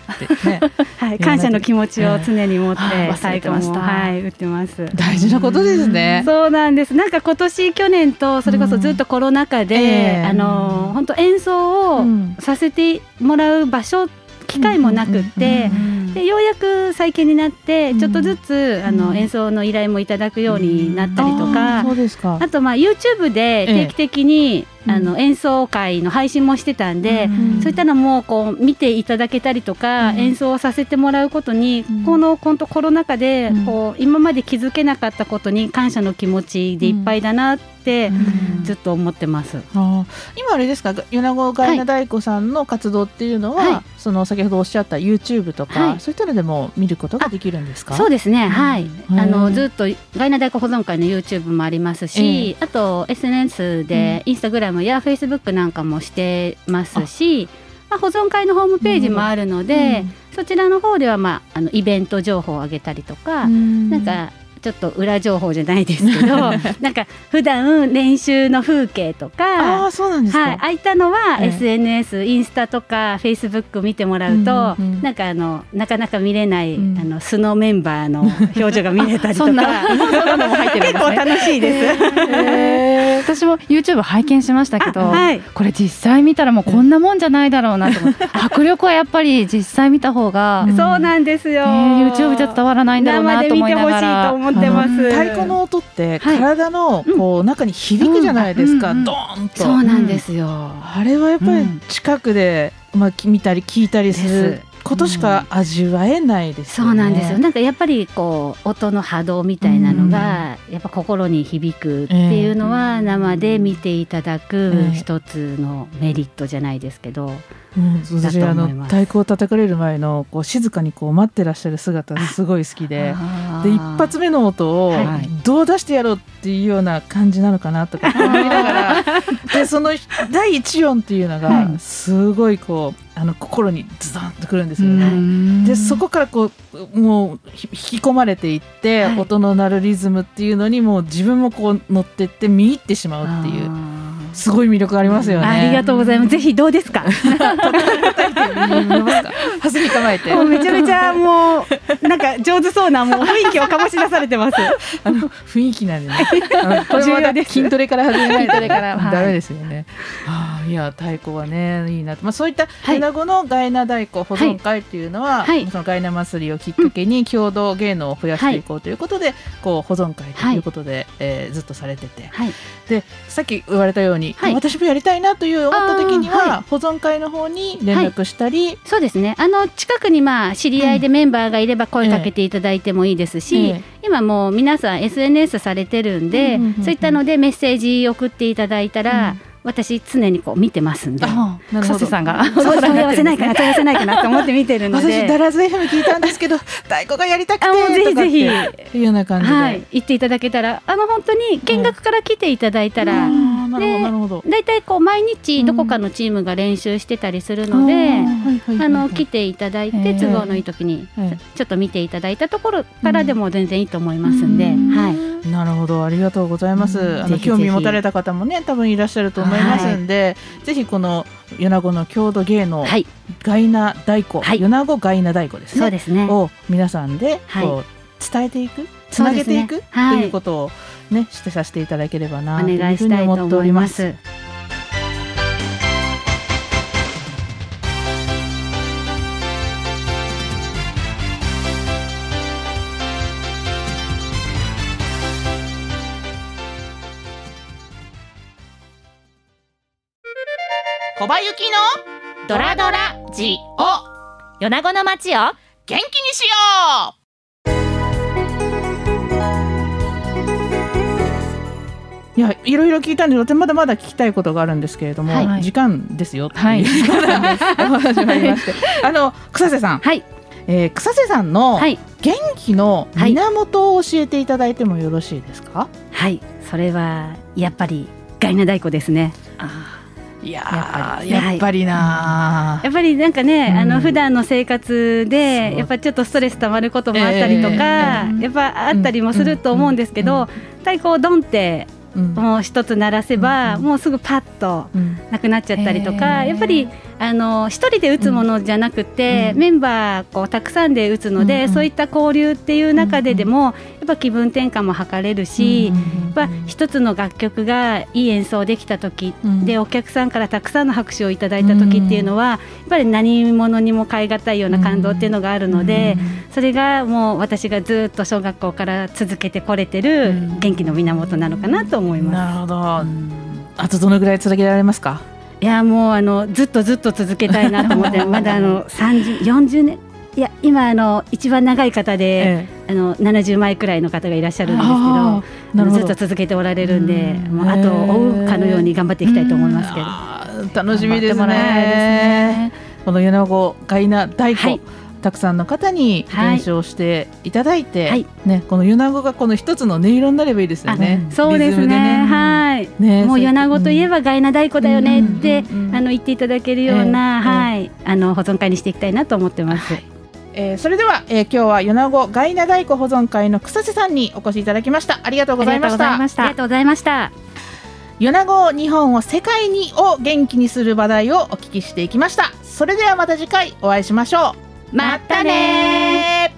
[SPEAKER 4] はい、感謝の気持ちを常に持って
[SPEAKER 5] はい忘
[SPEAKER 4] 太鼓も、
[SPEAKER 5] れてました
[SPEAKER 4] はい、打ってます。
[SPEAKER 1] 大事なことですね。
[SPEAKER 4] そうなんです。なんか今年去年とそれこそずっとコロナ禍で、
[SPEAKER 1] うんええ
[SPEAKER 4] あの本当演奏を
[SPEAKER 1] うん
[SPEAKER 4] させてもらう場所機会もなくって。でようやく最近になって
[SPEAKER 1] うん。
[SPEAKER 4] ちょっとずつ、あ
[SPEAKER 1] うん。
[SPEAKER 4] の演奏の依頼もいただくようになったりとか。あとまあ YouTube で定期的に、あの演奏会の配信もしてたんで、
[SPEAKER 1] うん
[SPEAKER 4] そういったのもこう見ていただけたりとか、
[SPEAKER 1] うん。
[SPEAKER 4] 演奏をさせてもらうことに、
[SPEAKER 1] うん。
[SPEAKER 4] この本当コロナ禍で
[SPEAKER 1] うん。
[SPEAKER 4] こう今まで気づけなかったことに感謝の気持ちでいっぱいだなって
[SPEAKER 1] うん。
[SPEAKER 4] ずっと思ってます。
[SPEAKER 1] あー。今あれですか？米子ガイナ大子さんの活動っていうのは、
[SPEAKER 4] はい。
[SPEAKER 1] その先ほどおっしゃった YouTube とか、
[SPEAKER 4] はい。
[SPEAKER 1] そういったのでも見ることができるんですか？
[SPEAKER 4] そうですね、はい、
[SPEAKER 1] うん
[SPEAKER 4] あのずっとガイナ大工保存会の YouTube もありますし、あと SNS で、インスタグラムやフェイスブックなんかもしてますし、まあ、保存会のホームページもあるので、そちらの方では、まあ、あのイベント情報を上げたりとか、
[SPEAKER 1] うん。
[SPEAKER 4] なんかちょっと裏情報じゃないですけど なんか普段練習の風景と
[SPEAKER 1] あ
[SPEAKER 4] か
[SPEAKER 1] あそうなんですか、
[SPEAKER 4] はい、ああいったのは
[SPEAKER 1] ええ。
[SPEAKER 4] SNS、インスタとかフェイスブック見てもらうと、
[SPEAKER 1] うんうんうん。
[SPEAKER 4] なんかあのなかなか見れない、
[SPEAKER 1] うん。
[SPEAKER 4] あの素のメンバーの表情が見れたりとか。結構楽しいです。
[SPEAKER 5] へー。私も YouTube 拝見しましたけど、
[SPEAKER 4] あはい。
[SPEAKER 5] これ実際見たらもうこんなもんじゃないだろうなと思って。迫力はやっぱり実際見た方が、
[SPEAKER 1] うん
[SPEAKER 4] そうなんですよ。
[SPEAKER 5] えー YouTube じゃ伝わらないんだろうなと思いなが
[SPEAKER 4] 生で見てほしいと
[SPEAKER 5] ら。
[SPEAKER 4] 思ってます。
[SPEAKER 1] 太鼓の音って
[SPEAKER 4] はい。
[SPEAKER 1] 体のこう中に響くじゃないですか、
[SPEAKER 5] うんうん
[SPEAKER 1] ドーンと、
[SPEAKER 4] そうなんですよ。
[SPEAKER 1] あれはやっぱり近くで、まあ、き見たり聞いたりす
[SPEAKER 4] で
[SPEAKER 1] ることしか味わえないですよね。
[SPEAKER 4] そうなんですよ。なんかやっぱりこう音の波動みたいなのがやっぱ心に響くっていうのは生で見ていただく
[SPEAKER 1] ええ
[SPEAKER 4] 一つのメリットじゃないですけど、
[SPEAKER 1] うん、私あの太鼓を叩かれる前のこう静かにこう待ってらっしゃる姿すごい好きで。で一発目の音を
[SPEAKER 4] はい。
[SPEAKER 1] どう出してやろうっていうような感じなのかなとか思いながら。でその第一音っていうの
[SPEAKER 5] は
[SPEAKER 1] が
[SPEAKER 5] い。
[SPEAKER 1] すごいこうあの心にズドンとくるんですよ
[SPEAKER 5] う
[SPEAKER 1] ね。
[SPEAKER 5] ん。
[SPEAKER 1] でそこからこうもうひ引き込まれていって、
[SPEAKER 4] はい。
[SPEAKER 1] 音の鳴るリズムっていうのにもう自分もこう乗ってって見入ってしまうっていうすごい魅力ありますよね。
[SPEAKER 4] ありがとうございます。ぜひどうですか？
[SPEAKER 1] はずに構えて。
[SPEAKER 4] めちゃめちゃもうなんか上手そうなもう雰囲気を醸し出されてます。
[SPEAKER 1] あの雰囲気なんでね。これもまた筋トレから始めないとダメですよね。はあ、いや太鼓はねいいなと。まあそういった
[SPEAKER 4] はい
[SPEAKER 1] 米子のガイナ太鼓保存会っていうのは、
[SPEAKER 4] はい
[SPEAKER 1] そのガイナ祭りをきっかけに郷土芸能を増やしていこうということで、こう保存会ということで、えーずっとされてて、
[SPEAKER 4] はい。
[SPEAKER 1] でさっき言われたように、
[SPEAKER 4] はい。
[SPEAKER 1] 私もやりたいなという思った時には、
[SPEAKER 4] は
[SPEAKER 1] 保存会の方に連絡したり、
[SPEAKER 4] そうですね。あの近くにまあ知り合いでメンバーがいれば声かけていただいてもいいですし、
[SPEAKER 1] ええ
[SPEAKER 4] 今もう皆さん SNS されてるんで、
[SPEAKER 1] うんうんうんうん。
[SPEAKER 4] そういったのでメッセージ送っていただいたら、
[SPEAKER 1] うん。
[SPEAKER 4] 私常にこう見てますんで。
[SPEAKER 5] 草瀬さんが
[SPEAKER 4] そう問い合わせないかな問い合わせないかなと思って見てるので。
[SPEAKER 1] 私ダラズ FM 聞いたんですけど太鼓がやりたくて
[SPEAKER 4] ぜひぜひ。
[SPEAKER 1] いうような感じで、
[SPEAKER 4] はい、行っていただけたらあの本当に見学から来ていただいたら、
[SPEAKER 1] あーなるほど
[SPEAKER 4] で
[SPEAKER 1] なるほど。
[SPEAKER 4] だいたいこう毎日どこかのチームが練習してたりするので、
[SPEAKER 1] あ
[SPEAKER 4] の来ていただいて都合のいい時に
[SPEAKER 1] え
[SPEAKER 4] ちょっと見ていただいたところからでも全然いいと思いますんで、はい。
[SPEAKER 1] なるほどありがとうございます。
[SPEAKER 4] うん。
[SPEAKER 1] あの興味持たれた方もね多分いらっしゃると思いますんで、ぜひこの米子の郷土芸能、
[SPEAKER 4] はい、
[SPEAKER 1] ガイナ太鼓、
[SPEAKER 4] はい。
[SPEAKER 1] 米子ガイナ太鼓ですね。
[SPEAKER 4] そうですね。
[SPEAKER 1] を皆さんで
[SPEAKER 4] はい。
[SPEAKER 1] こう伝えていく、つなげていくと
[SPEAKER 4] はい
[SPEAKER 1] いうことをねしてさせていただければな
[SPEAKER 4] お
[SPEAKER 1] というふうに
[SPEAKER 4] 願いしたいと
[SPEAKER 1] 思っておりま。
[SPEAKER 4] 思いますす。
[SPEAKER 1] 小林幸のドラドラジオ
[SPEAKER 2] 米子の街を
[SPEAKER 1] 元気にしよういやいろいろ聞いたんですまだまだ聞きたいことがあるんですけれども、
[SPEAKER 5] はい。
[SPEAKER 1] 時間ですよ
[SPEAKER 5] はい。
[SPEAKER 1] お話がありまして。あの草瀬さん、
[SPEAKER 4] はい。
[SPEAKER 1] えー草瀬さんの
[SPEAKER 4] はい。
[SPEAKER 1] 元気の源を教えていただいてもよろしいですか、
[SPEAKER 4] はい、それはやっぱりガイナ太鼓ですね。
[SPEAKER 1] いや
[SPEAKER 5] やっぱ
[SPEAKER 1] り。なー。
[SPEAKER 4] やっぱりなんかね、
[SPEAKER 1] うん。
[SPEAKER 4] あの普段の生活でやっぱちょっとストレス溜まることもあったりとか、
[SPEAKER 1] え
[SPEAKER 5] え
[SPEAKER 4] やっぱあったりもすると思うんですけど、太鼓をドンって
[SPEAKER 1] うん
[SPEAKER 4] もう一つ鳴らせば、
[SPEAKER 1] うん
[SPEAKER 4] もうすぐパッと
[SPEAKER 1] うん。
[SPEAKER 4] なくなっちゃったりとか、やっぱりあの一人で打つものじゃなくて、
[SPEAKER 1] うん。
[SPEAKER 4] メンバーこうたくさんで打つので、
[SPEAKER 1] うん
[SPEAKER 4] そういった交流っていう中ででも、やっぱ気分転換も図れるし、やっぱ一つの楽曲がいい演奏できた時、
[SPEAKER 1] うん。
[SPEAKER 4] でお客さんからたくさんの拍手をいただいた時っていうのは、やっぱり何者にも代え難いような感動っていうのがあるので、それがもう私がずっと小学校から続けてこれてる元気の源なのかなと思います。
[SPEAKER 1] なるほど、あとどのぐらい続けられますか？
[SPEAKER 4] いやもうあのずっとずっと続けたいなと思って まだあの30 40年いや今あの一番長い方で、
[SPEAKER 1] え
[SPEAKER 4] あの70枚くらいの方がいらっしゃるんですけどずっと続けておられるんで
[SPEAKER 1] うん。
[SPEAKER 4] もうあと追うかのように頑張っていきたいと思いますけど。
[SPEAKER 1] 楽しみですね。
[SPEAKER 5] ね。
[SPEAKER 1] この米子ガイナ太鼓、
[SPEAKER 4] はい
[SPEAKER 1] たくさんの方に
[SPEAKER 4] はい
[SPEAKER 1] 伝承していただいて、
[SPEAKER 4] はい
[SPEAKER 1] ねこの米子がこの一つの音色になればいいですよね。
[SPEAKER 4] そうです
[SPEAKER 1] リズム
[SPEAKER 4] ね。はい。
[SPEAKER 1] ね
[SPEAKER 4] もう米子といえばガイナ太鼓だよねって、
[SPEAKER 1] うんうんうん
[SPEAKER 4] あの言っていただけるような、
[SPEAKER 1] ええ
[SPEAKER 4] はい、あの保存会にしていきたいなと思ってます。
[SPEAKER 1] えーそれでは、えー今日は米子ガイナ太鼓保存会の草瀬さんにお越しいただきました。ありがとうございました。
[SPEAKER 4] ありがとうございました。
[SPEAKER 1] 米子日本を世界にを元気にする話題をお聞きしていきました。それではまた次回お会いしましょう。
[SPEAKER 4] またね。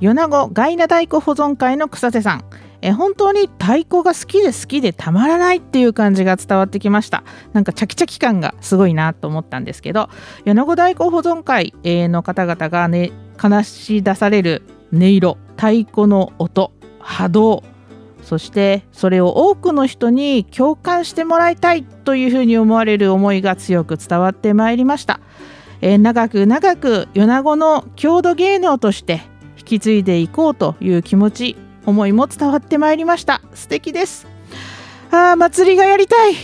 [SPEAKER 1] 米子ガイナ太鼓保存会の草瀬さん。え本当に太鼓が好きで好きでたまらないっていう感じが伝わってきました。なんかチャキチャキ感がすごいなと思ったんですけど米子太鼓保存会の方々がね話し出される音色太鼓の音波動そしてそれを多くの人に共感してもらいたいというふうに思われる思いが強く伝わってまいりました、えー長く長く米子の郷土芸能として引き継いでいこうという気持ち思いも伝わってまいりました。素敵です。ああ祭りがやりたい。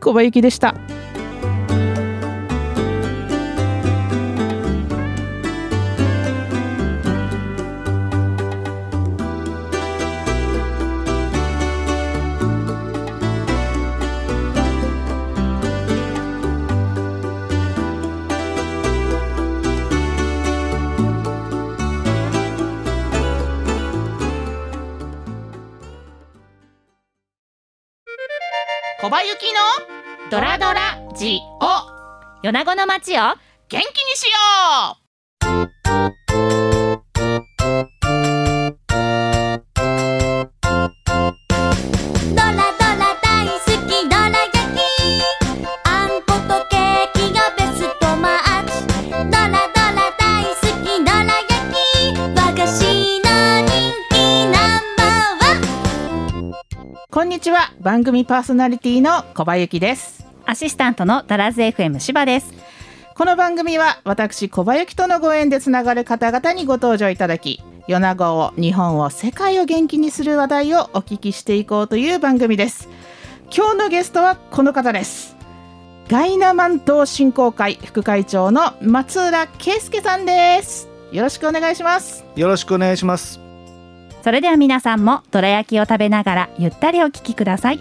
[SPEAKER 1] 小林でした。小葉ゆきのドラドラジオ。
[SPEAKER 2] 米子の街を
[SPEAKER 1] 元気にしよ番組パーソナリティの小葉ゆきです。
[SPEAKER 2] アシスタントのダラズ FM 芝です。
[SPEAKER 1] この番組は私小葉ゆきとのご縁でつながる方々にご登場いただき米子を日本を世界を元気にする話題をお聞きしていこうという番組です。今日のゲストはこの方です。ガイナマン島振興会副会長の松浦圭介さんです。よろしくお願いします。
[SPEAKER 6] よろしくお願いします。
[SPEAKER 2] それでは皆さんもどら焼きを食べながらゆったりお聞きください。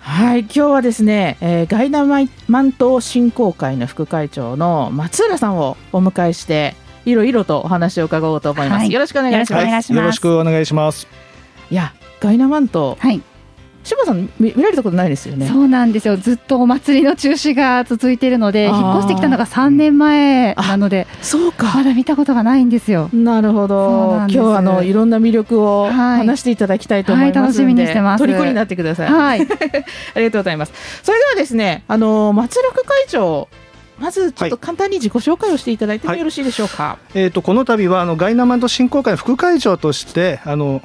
[SPEAKER 1] はい今日はですね、えーガイナマイマン島振興会の副会長の松浦さんをお迎えしていろいろとお話を伺おうと思います、
[SPEAKER 2] はい。
[SPEAKER 1] よろしくお願いします。
[SPEAKER 2] よろしくお願いします。
[SPEAKER 6] よろしくお願い。
[SPEAKER 1] いやガイナマン島
[SPEAKER 5] はい、
[SPEAKER 1] 柴さん見見られたことないですよね？
[SPEAKER 5] そうなんですよ。ずっとお祭りの中止が続いているので引っ越してきたのが3年前なので
[SPEAKER 1] そうか。
[SPEAKER 5] まだ見たことがないんですよ。
[SPEAKER 1] なるほど。今日はあのいろんな魅力を
[SPEAKER 5] はい。
[SPEAKER 1] 話していただきたいと思いますので、
[SPEAKER 5] はい楽しみにしてます。
[SPEAKER 1] 虜になってください、
[SPEAKER 5] はい。
[SPEAKER 1] ありがとうございます。それではですねあの松浦副会長まずちょっと簡単に自己紹介をしていただいてもよろしいでしょうか、
[SPEAKER 6] えっ、とこの度はあのガイナマンド振興会の副会長としてあの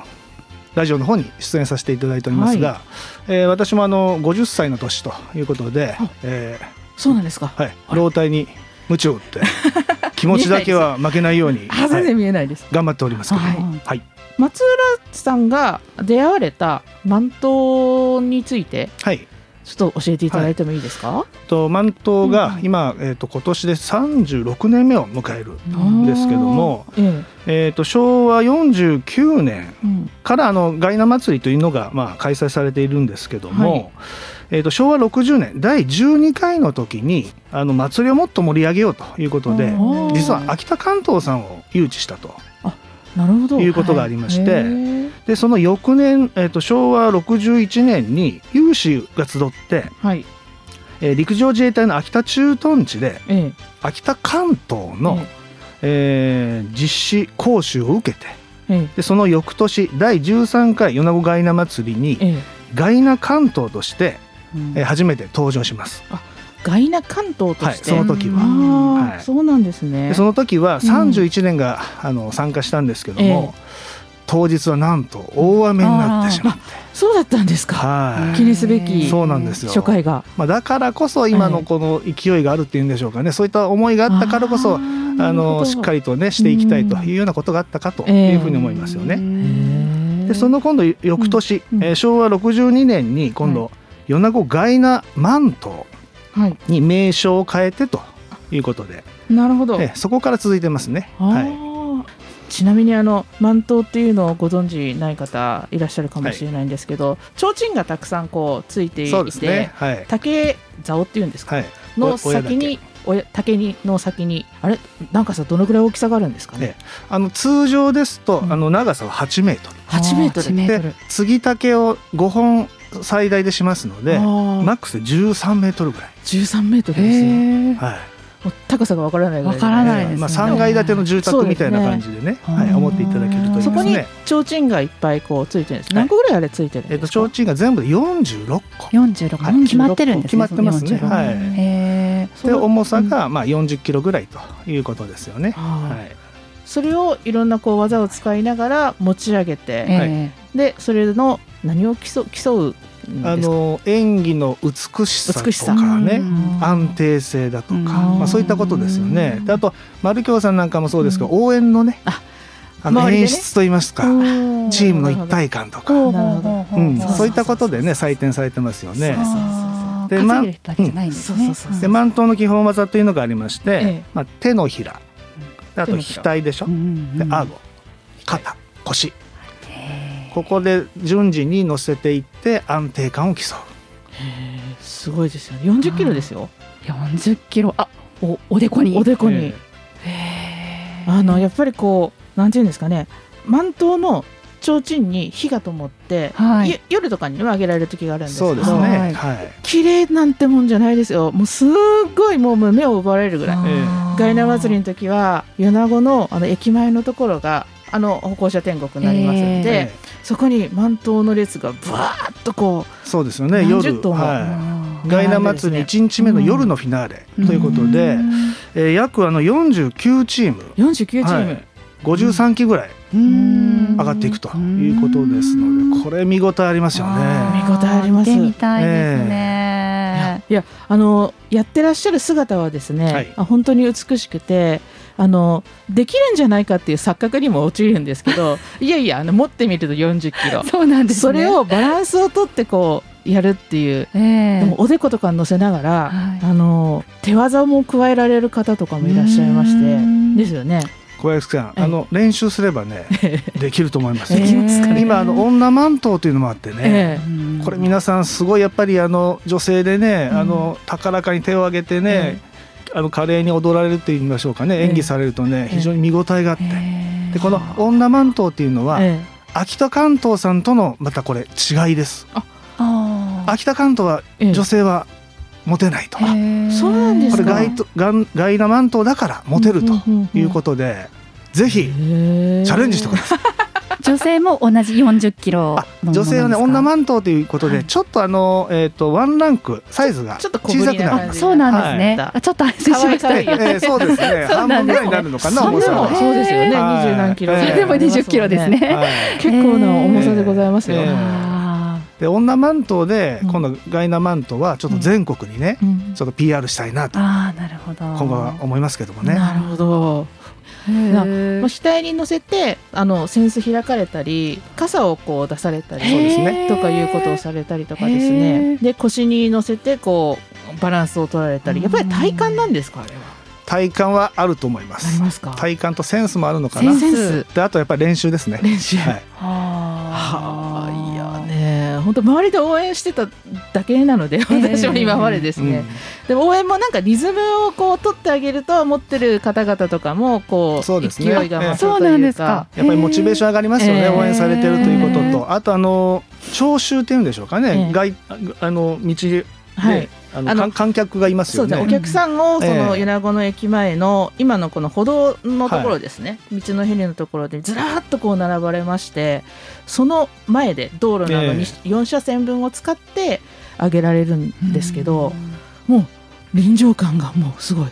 [SPEAKER 6] ラジオの方に出演させていただいておりますが、えー私もあの50歳の年ということで
[SPEAKER 1] あ、
[SPEAKER 6] え
[SPEAKER 1] そうなんですか。
[SPEAKER 6] ーはい。老体に鞭を打って 気持ちだけは負けないように、
[SPEAKER 1] あ全然
[SPEAKER 6] はい。
[SPEAKER 1] 見えないです、
[SPEAKER 6] 頑張っておりますけども、
[SPEAKER 1] はい。
[SPEAKER 6] はい。
[SPEAKER 1] 松浦さんが出会われた満島について
[SPEAKER 6] はい
[SPEAKER 1] ちょっと教えていただいてもいいですか、
[SPEAKER 6] とマントが
[SPEAKER 1] うん。
[SPEAKER 6] 今、えー、と今年で36年目を迎えるんですけども、
[SPEAKER 1] あー、え
[SPEAKER 6] え。ー、と昭和49年
[SPEAKER 1] えうん。
[SPEAKER 6] からあのガイナ祭りというのが、まあ、開催されているんですけども、
[SPEAKER 1] はい。
[SPEAKER 6] えー、と昭和60年第12回の時にあの祭りをもっと盛り上げようということで実は秋田関東さんを誘致したと
[SPEAKER 1] なるほど。
[SPEAKER 6] いうことがありまして
[SPEAKER 1] へー。
[SPEAKER 6] でその翌年、えー、と昭和61年に有志が集って、
[SPEAKER 1] はい。
[SPEAKER 6] えー陸上自衛隊の秋田駐屯地で
[SPEAKER 1] ええ。
[SPEAKER 6] 秋田関東の、えー実施講習を受けて
[SPEAKER 1] ええ。
[SPEAKER 6] でその翌年第13回米子ガイナ祭りに
[SPEAKER 1] ええ。
[SPEAKER 6] ガイナ関東として、
[SPEAKER 4] うん。
[SPEAKER 6] えー初めて登場します。
[SPEAKER 1] ガイナ関東として、
[SPEAKER 6] はいその時は。はい。
[SPEAKER 1] そうなんですね。
[SPEAKER 6] でその時は31年が、あの参加したんですけども、当日はなんと大雨になってしまって、
[SPEAKER 1] そうだったんですか。
[SPEAKER 6] はい。
[SPEAKER 1] 記念すべき
[SPEAKER 6] そうなんですよ。
[SPEAKER 1] 初回が。
[SPEAKER 6] まあ、だからこそ今のこの勢いがあるっていうんでしょうかね、そういった思いがあったからこそあのしっか
[SPEAKER 1] り
[SPEAKER 6] りとねしていきたいというようなことがあったかというふうに思いますよね。でその今度翌年、
[SPEAKER 1] うん。
[SPEAKER 6] えー昭和62年に今度、米子ガイナマント
[SPEAKER 1] はい
[SPEAKER 6] に名称を変えてということで、
[SPEAKER 1] なるほど。
[SPEAKER 6] えーそこから続いてますね。
[SPEAKER 1] あ
[SPEAKER 6] はい。
[SPEAKER 1] ーちなみにあの満頭っていうのをご存知ない方いらっしゃるかもしれないんですけど、提灯がたくさんこうついていて、
[SPEAKER 6] そうですね。はい。
[SPEAKER 1] 竹竿っていうんですか、
[SPEAKER 6] はい。
[SPEAKER 1] の先におや竹にの先にあれ？なんかさどのぐらい大きさがあるんですかね？
[SPEAKER 6] え、あの通常ですと、
[SPEAKER 1] うん。
[SPEAKER 6] あの長さは8メートル。
[SPEAKER 1] 8メートル。
[SPEAKER 5] 8メートル。
[SPEAKER 6] で継ぎ竹を5本最大でしますのでマックスで13メートルぐらい。
[SPEAKER 1] 13メートルですよ
[SPEAKER 5] へえ
[SPEAKER 6] はい。
[SPEAKER 1] 高さがわからない
[SPEAKER 5] わからないですね
[SPEAKER 6] まあ3階建ての住宅みたいな感じでね、
[SPEAKER 5] ね
[SPEAKER 6] はい、思っていただけるといい
[SPEAKER 1] そこに
[SPEAKER 6] ですね。
[SPEAKER 1] 提灯がいっぱいこうついてるんです、
[SPEAKER 6] はい
[SPEAKER 1] 何個ぐらいあれついてるん
[SPEAKER 6] えっと
[SPEAKER 1] ですか、
[SPEAKER 6] 提灯が全部で46個。
[SPEAKER 5] 四十六
[SPEAKER 6] はい
[SPEAKER 5] 決まってるんですね。
[SPEAKER 6] 決まってますね
[SPEAKER 5] 46
[SPEAKER 6] はい。で重さがまあ40キロぐらいということですよね。
[SPEAKER 1] はい
[SPEAKER 6] はい。
[SPEAKER 1] それをいろんなこう技を使いながら持ち上げて、
[SPEAKER 5] え
[SPEAKER 1] でそれの何を競う競うんですか？
[SPEAKER 6] あの演技の美しさとかね、
[SPEAKER 5] うん。
[SPEAKER 6] 安定性だとか、
[SPEAKER 5] うん。
[SPEAKER 6] まあそういったことですよね。であと丸京さんなんかもそうですが、
[SPEAKER 1] うん。
[SPEAKER 6] 応援のね、
[SPEAKER 1] あ
[SPEAKER 6] あの演出といいますか、
[SPEAKER 1] うん
[SPEAKER 6] チームの一体感とか、
[SPEAKER 5] ほう
[SPEAKER 6] ん。そういったことでね採点されてますよね。でま
[SPEAKER 5] 担いでる人だけじゃないんですね。
[SPEAKER 1] そうそうそうそう
[SPEAKER 6] で満頭の基本技というのがありまして、
[SPEAKER 1] ええ。
[SPEAKER 6] まあ、手のひら。であと額でしょ、
[SPEAKER 5] うん。
[SPEAKER 6] で顎。肩。腰ここで順次に乗せていって安定感を競う。
[SPEAKER 1] すごいですよ。ね40キロですよ。
[SPEAKER 5] 四十キロ。あおおでこに。
[SPEAKER 1] おでこに、
[SPEAKER 6] え
[SPEAKER 1] あのやっぱりこうなんていうんですかね。満頭の提灯に火が灯って、
[SPEAKER 5] はい。
[SPEAKER 1] ゆ夜とかにも上げられる時があるんですけど
[SPEAKER 6] そうですね。
[SPEAKER 5] はい。
[SPEAKER 6] はい。
[SPEAKER 1] 綺麗なんてもんじゃないですよ。もうすっごいもう目を奪われるぐらい。ガイナ祭りの時は米子のあの駅前のところがあの歩行者天国になりますんで、
[SPEAKER 6] え
[SPEAKER 1] そこに満頭の列がブワーッとこ
[SPEAKER 6] えそうですよね。夜はい。
[SPEAKER 1] う
[SPEAKER 6] ガイナ祭り1日目の夜のフィナーレということで、
[SPEAKER 5] うん
[SPEAKER 6] えー約あの49チーム。
[SPEAKER 1] 49チーム、
[SPEAKER 6] はい。53機ぐらい
[SPEAKER 5] うん。
[SPEAKER 6] 上がっていくということですのでこれ見応えありますよね。
[SPEAKER 1] 見応えあります。
[SPEAKER 5] 見てみたいですね。
[SPEAKER 1] いやあのやってらっしゃる姿はですね、
[SPEAKER 6] はい。
[SPEAKER 1] あ本当に美しくてあのできるんじゃないかっていう錯覚にも陥るんですけど いやいやあの持ってみると40キロ。
[SPEAKER 5] そうなんですね。
[SPEAKER 1] それをバランスをとってこうやるっていう。
[SPEAKER 5] ええ。
[SPEAKER 1] でもおでことかに乗せながら、
[SPEAKER 5] はい。
[SPEAKER 1] あの手技も加えられる方とかもいらっしゃいまして
[SPEAKER 5] うん。
[SPEAKER 1] ですよね。
[SPEAKER 6] 小林さん、
[SPEAKER 1] ええ。
[SPEAKER 6] あの練習すればね できると思います。よ。
[SPEAKER 1] できますかね
[SPEAKER 6] 今あの女満頭というのもあってね。
[SPEAKER 1] ええ。
[SPEAKER 5] うん
[SPEAKER 6] これ皆さんすごいやっぱりあの女性でね、
[SPEAKER 1] うん。
[SPEAKER 6] あの高らかに手を挙げてね
[SPEAKER 1] え、
[SPEAKER 6] あの華麗に踊られるって言いましょうかね、
[SPEAKER 1] ええ。
[SPEAKER 6] 演技されるとね
[SPEAKER 1] ええ。
[SPEAKER 6] 非常に見応えがあって、
[SPEAKER 5] ええ。
[SPEAKER 6] でこの女満頭っていうのは、
[SPEAKER 1] え
[SPEAKER 6] 秋田関東さんとのまたこれ違いです。秋田関東は
[SPEAKER 1] ええ。
[SPEAKER 6] 女性はモテないと。
[SPEAKER 1] そうなんですか。
[SPEAKER 6] これガイトガンガイナマントだからモテるということで、ぜひ
[SPEAKER 1] チャ
[SPEAKER 6] レンジしてください。
[SPEAKER 5] 女性も同じ40キロ
[SPEAKER 6] あ女性はね女
[SPEAKER 5] マ
[SPEAKER 6] 満頭ということで、ちょっとあのえっ、とワンランクサイズが
[SPEAKER 1] ちょっと小
[SPEAKER 6] さくなる。
[SPEAKER 5] そうなんですね、
[SPEAKER 1] は
[SPEAKER 5] ちょっと安心しました。
[SPEAKER 6] そう ですね。半分ぐ
[SPEAKER 5] なんですね。
[SPEAKER 6] らいになるのかな
[SPEAKER 1] そうですよね。
[SPEAKER 6] はい。
[SPEAKER 1] 二十何キロ。
[SPEAKER 6] ええ。
[SPEAKER 5] それでも20キロですね、
[SPEAKER 6] はい。
[SPEAKER 1] 結構な重さでございますよ。
[SPEAKER 6] で女マントで
[SPEAKER 1] うん。
[SPEAKER 6] 今度ガイナマントはちょっと全国にね、
[SPEAKER 1] うん。
[SPEAKER 6] ちょっと PR したいなと。
[SPEAKER 5] ーあーなるほど。
[SPEAKER 6] 今後は思いますけどもね。
[SPEAKER 1] なるほど。まあ額に乗せてあの扇子開かれたり傘をこう出されたり
[SPEAKER 6] そうですね。
[SPEAKER 1] とかいうことをされたりとかです
[SPEAKER 5] へ
[SPEAKER 1] ね
[SPEAKER 5] ー。
[SPEAKER 1] で腰に乗せてこうバランスを取られたり。やっぱり体幹なんですか？あれは。
[SPEAKER 6] 体感はあると思います。
[SPEAKER 1] ますか？
[SPEAKER 6] 体感とセンスもあるのかな。
[SPEAKER 1] センス。
[SPEAKER 6] であとやっぱり練習ですね。
[SPEAKER 1] 練習。
[SPEAKER 6] はい。
[SPEAKER 1] はあ。いや
[SPEAKER 5] ね
[SPEAKER 1] ね本当周りで応援してただけなので私も今までですね、でも応援もなんかリズムをこう取ってあげると持ってる方々とかもこう
[SPEAKER 6] そうですね。
[SPEAKER 1] 勢いが増すというか、
[SPEAKER 5] そうなんですか。
[SPEAKER 6] やっぱりモチベーション上がりますよね、
[SPEAKER 1] えー。
[SPEAKER 6] 応援されてるということと。あとあの聴衆っていうんでしょうかね、
[SPEAKER 1] ええ
[SPEAKER 6] 外あの道で、
[SPEAKER 1] はい
[SPEAKER 6] あの
[SPEAKER 1] あの
[SPEAKER 6] 観観客がいますよね。
[SPEAKER 1] そうですね。お客さんをその
[SPEAKER 6] ええ。
[SPEAKER 1] 米子の駅前の今のこの歩道のところですね、道のヘリのところでずらーっとこう並ばれましてその前で道路などに
[SPEAKER 6] え
[SPEAKER 1] 4車線分を使って上げられるんですけど、もう臨場感がもうすごい。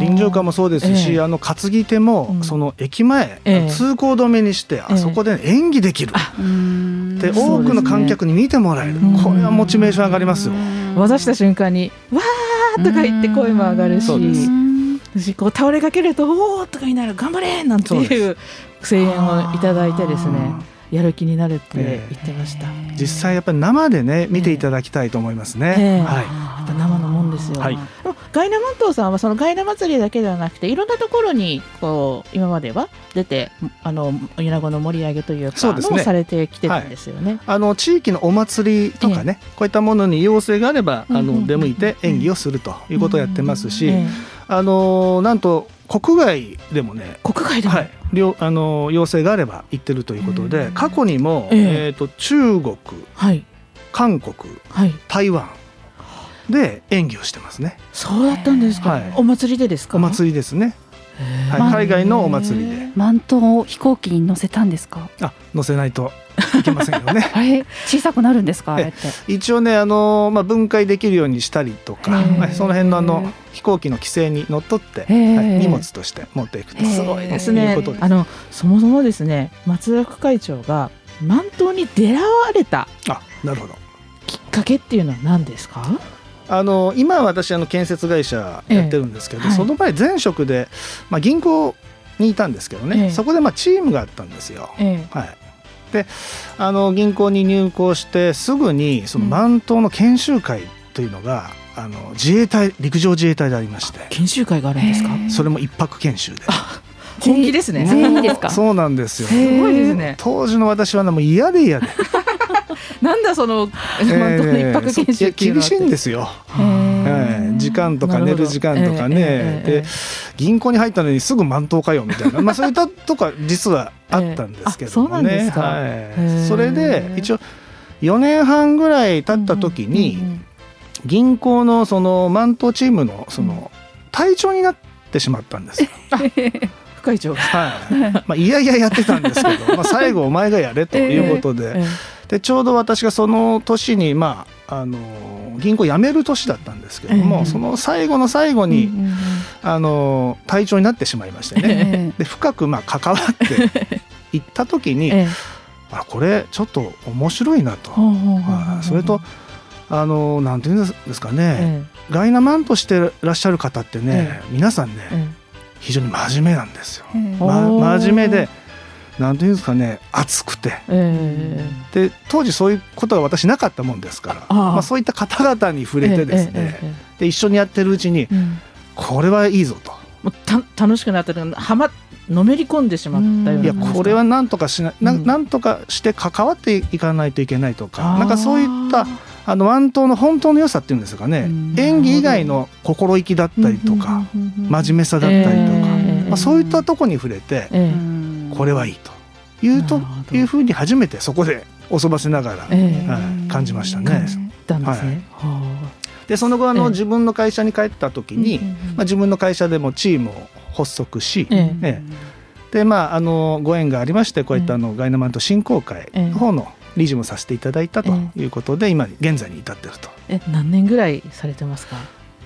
[SPEAKER 6] 臨場感もそうですし、
[SPEAKER 1] ええ。
[SPEAKER 6] あの担ぎ手も、
[SPEAKER 1] うん。
[SPEAKER 6] その駅前、
[SPEAKER 1] ええ。
[SPEAKER 6] 通行止めにしてあそこで演技できる、で
[SPEAKER 1] そうで
[SPEAKER 6] 多くの観客に見てもらえる、
[SPEAKER 1] うん。
[SPEAKER 6] これはモチベーション上がりますよ。
[SPEAKER 1] 渡した瞬間に「わー!」とか言って声も上がるし私こう倒れかけると「おー!」とかになる「頑張れ!」なんていう声援をいただいてですね
[SPEAKER 6] あ
[SPEAKER 1] やる気になるって言ってました。
[SPEAKER 6] 実際やっぱり生でね見ていただきたいと思いますね。
[SPEAKER 1] ええ
[SPEAKER 6] はい。
[SPEAKER 1] 生のもんですよ。
[SPEAKER 6] はい
[SPEAKER 1] ガイナマントさんはそのガイナ祭りだけではなくていろんなところにこう今までは出てあの米子の盛り上げというか
[SPEAKER 6] そうですね
[SPEAKER 1] のをされてきてるんですよね。
[SPEAKER 6] あの地域のお祭りとかね、こういったものに要請があれば、あの出向いて演技をするということをやってますし、
[SPEAKER 1] ええ
[SPEAKER 6] あのなんと国外でもね、
[SPEAKER 1] 国外でも、
[SPEAKER 6] はい、両あの要請があれば行ってるということで、過去にも、
[SPEAKER 1] ええ
[SPEAKER 6] えー、と中国、
[SPEAKER 1] はい
[SPEAKER 6] 韓国、
[SPEAKER 1] はい
[SPEAKER 6] 台湾で演技をしてますね。
[SPEAKER 1] そうだったんですか？
[SPEAKER 6] はい
[SPEAKER 1] お祭りでですか？
[SPEAKER 6] お祭りですね。はい、
[SPEAKER 5] まあ
[SPEAKER 6] 海外のお祭りで、
[SPEAKER 5] マントを飛行機に乗せたんですか？
[SPEAKER 6] あ乗せないといけませんよね。
[SPEAKER 5] あれ？小さくなるんですか？
[SPEAKER 6] 一応ねあの、まあ、分解できるようにしたりとか、その辺のあの飛行機の規制にのっとって、はい荷物として持っていくと
[SPEAKER 1] すごいですね。
[SPEAKER 6] うことです。
[SPEAKER 1] あのそもそもですね松田副会長が満島に出会われた
[SPEAKER 6] あなるほど。
[SPEAKER 1] きっかけっていうのは何ですか？
[SPEAKER 6] あの今私あの建設会社やってるんですけど、
[SPEAKER 1] ええはい。
[SPEAKER 6] その前前職で、まあ、銀行にいたんですけどね、
[SPEAKER 1] ええ。
[SPEAKER 6] そこでまあチームがあったんですよ。
[SPEAKER 1] え
[SPEAKER 6] はい、であの銀行に入行してすぐにその
[SPEAKER 1] うん。
[SPEAKER 6] 満島の研修会というのが、あの自衛隊陸上自衛隊でありまして。
[SPEAKER 1] 研修会があるんですか？
[SPEAKER 6] それも一泊研修で。
[SPEAKER 1] 本気ですね。
[SPEAKER 5] 全員ですか？
[SPEAKER 6] そうなんですよ。
[SPEAKER 1] すごいですね。
[SPEAKER 6] 当時の私はねもう嫌で嫌で、
[SPEAKER 1] なんだその満島の一泊研修
[SPEAKER 6] 厳しいんですよ、はい、時間とか寝る時間とかね、
[SPEAKER 1] ええええええ
[SPEAKER 6] で銀行に入ったのにすぐ満頭かよみたいな、まあ、そういったとか実はあったんですけどもね、
[SPEAKER 1] ええあそうなんですか
[SPEAKER 6] はい
[SPEAKER 1] へ、
[SPEAKER 6] それで一応4年半ぐらい経った時に銀行のその満頭チームのその隊長になってしまったんですよ。
[SPEAKER 1] 副会長が。
[SPEAKER 6] はい。まあ、いやいややってたんですけど、まあ、最後お前がやれということで、
[SPEAKER 1] え
[SPEAKER 6] でちょうど私がその年に、まあ、あの銀行辞める年だったんですけども、
[SPEAKER 1] ええ。
[SPEAKER 6] その最後の最後
[SPEAKER 1] え
[SPEAKER 6] に、あの隊長になってしまいましてね。
[SPEAKER 5] え
[SPEAKER 6] で深くまあ関わっていった時に、
[SPEAKER 1] ええ。
[SPEAKER 6] あこれちょっと面白いなと、それとあのなんていうんですかね、
[SPEAKER 1] え
[SPEAKER 6] ガイナマンとしてらっしゃる方ってね、皆さんね、
[SPEAKER 1] ええ
[SPEAKER 6] 非常に真面目なんですよ。
[SPEAKER 1] お
[SPEAKER 6] ま、
[SPEAKER 1] ー。
[SPEAKER 6] 真面目でなんていうんですかね熱くて。
[SPEAKER 1] ええ。
[SPEAKER 6] で当時そういうことが私なかったもんですからまあ、そういった方々に触れてですね、
[SPEAKER 1] えええええ
[SPEAKER 6] で一緒にやってるうちに
[SPEAKER 1] えうん。
[SPEAKER 6] これはいいぞと、
[SPEAKER 1] もうた楽しくなったのはまのめり込んでしまったよう
[SPEAKER 6] いや
[SPEAKER 1] な感じですか？
[SPEAKER 6] これはなんとかしなな
[SPEAKER 1] うん。
[SPEAKER 6] なんとかして関わっていかないといけないとか
[SPEAKER 1] あー。
[SPEAKER 6] なんかそういったあのワン島の本当の良さっていうんですかね。
[SPEAKER 1] うん。
[SPEAKER 6] 演技以外の心意気だったりとか真面目さだったりとか、
[SPEAKER 1] ええ。
[SPEAKER 6] まあ、そういったとこに触れて
[SPEAKER 1] え
[SPEAKER 6] これはいいと。いうというふうに初めてそこでおそばせながら、
[SPEAKER 1] ええ。
[SPEAKER 6] はい、感じましたね。
[SPEAKER 1] で
[SPEAKER 6] その後あの、
[SPEAKER 1] ええ。
[SPEAKER 6] 自分の会社に帰った時
[SPEAKER 1] あ
[SPEAKER 6] に、まあ、自分の会社でもチームを発足し、
[SPEAKER 1] ええ。
[SPEAKER 6] えでまああのご縁がありましてこういったあの、ガイナマント振興会の方の理事もさせていただいたということで、今現在に至ってると。
[SPEAKER 1] え何年ぐらいされてますか？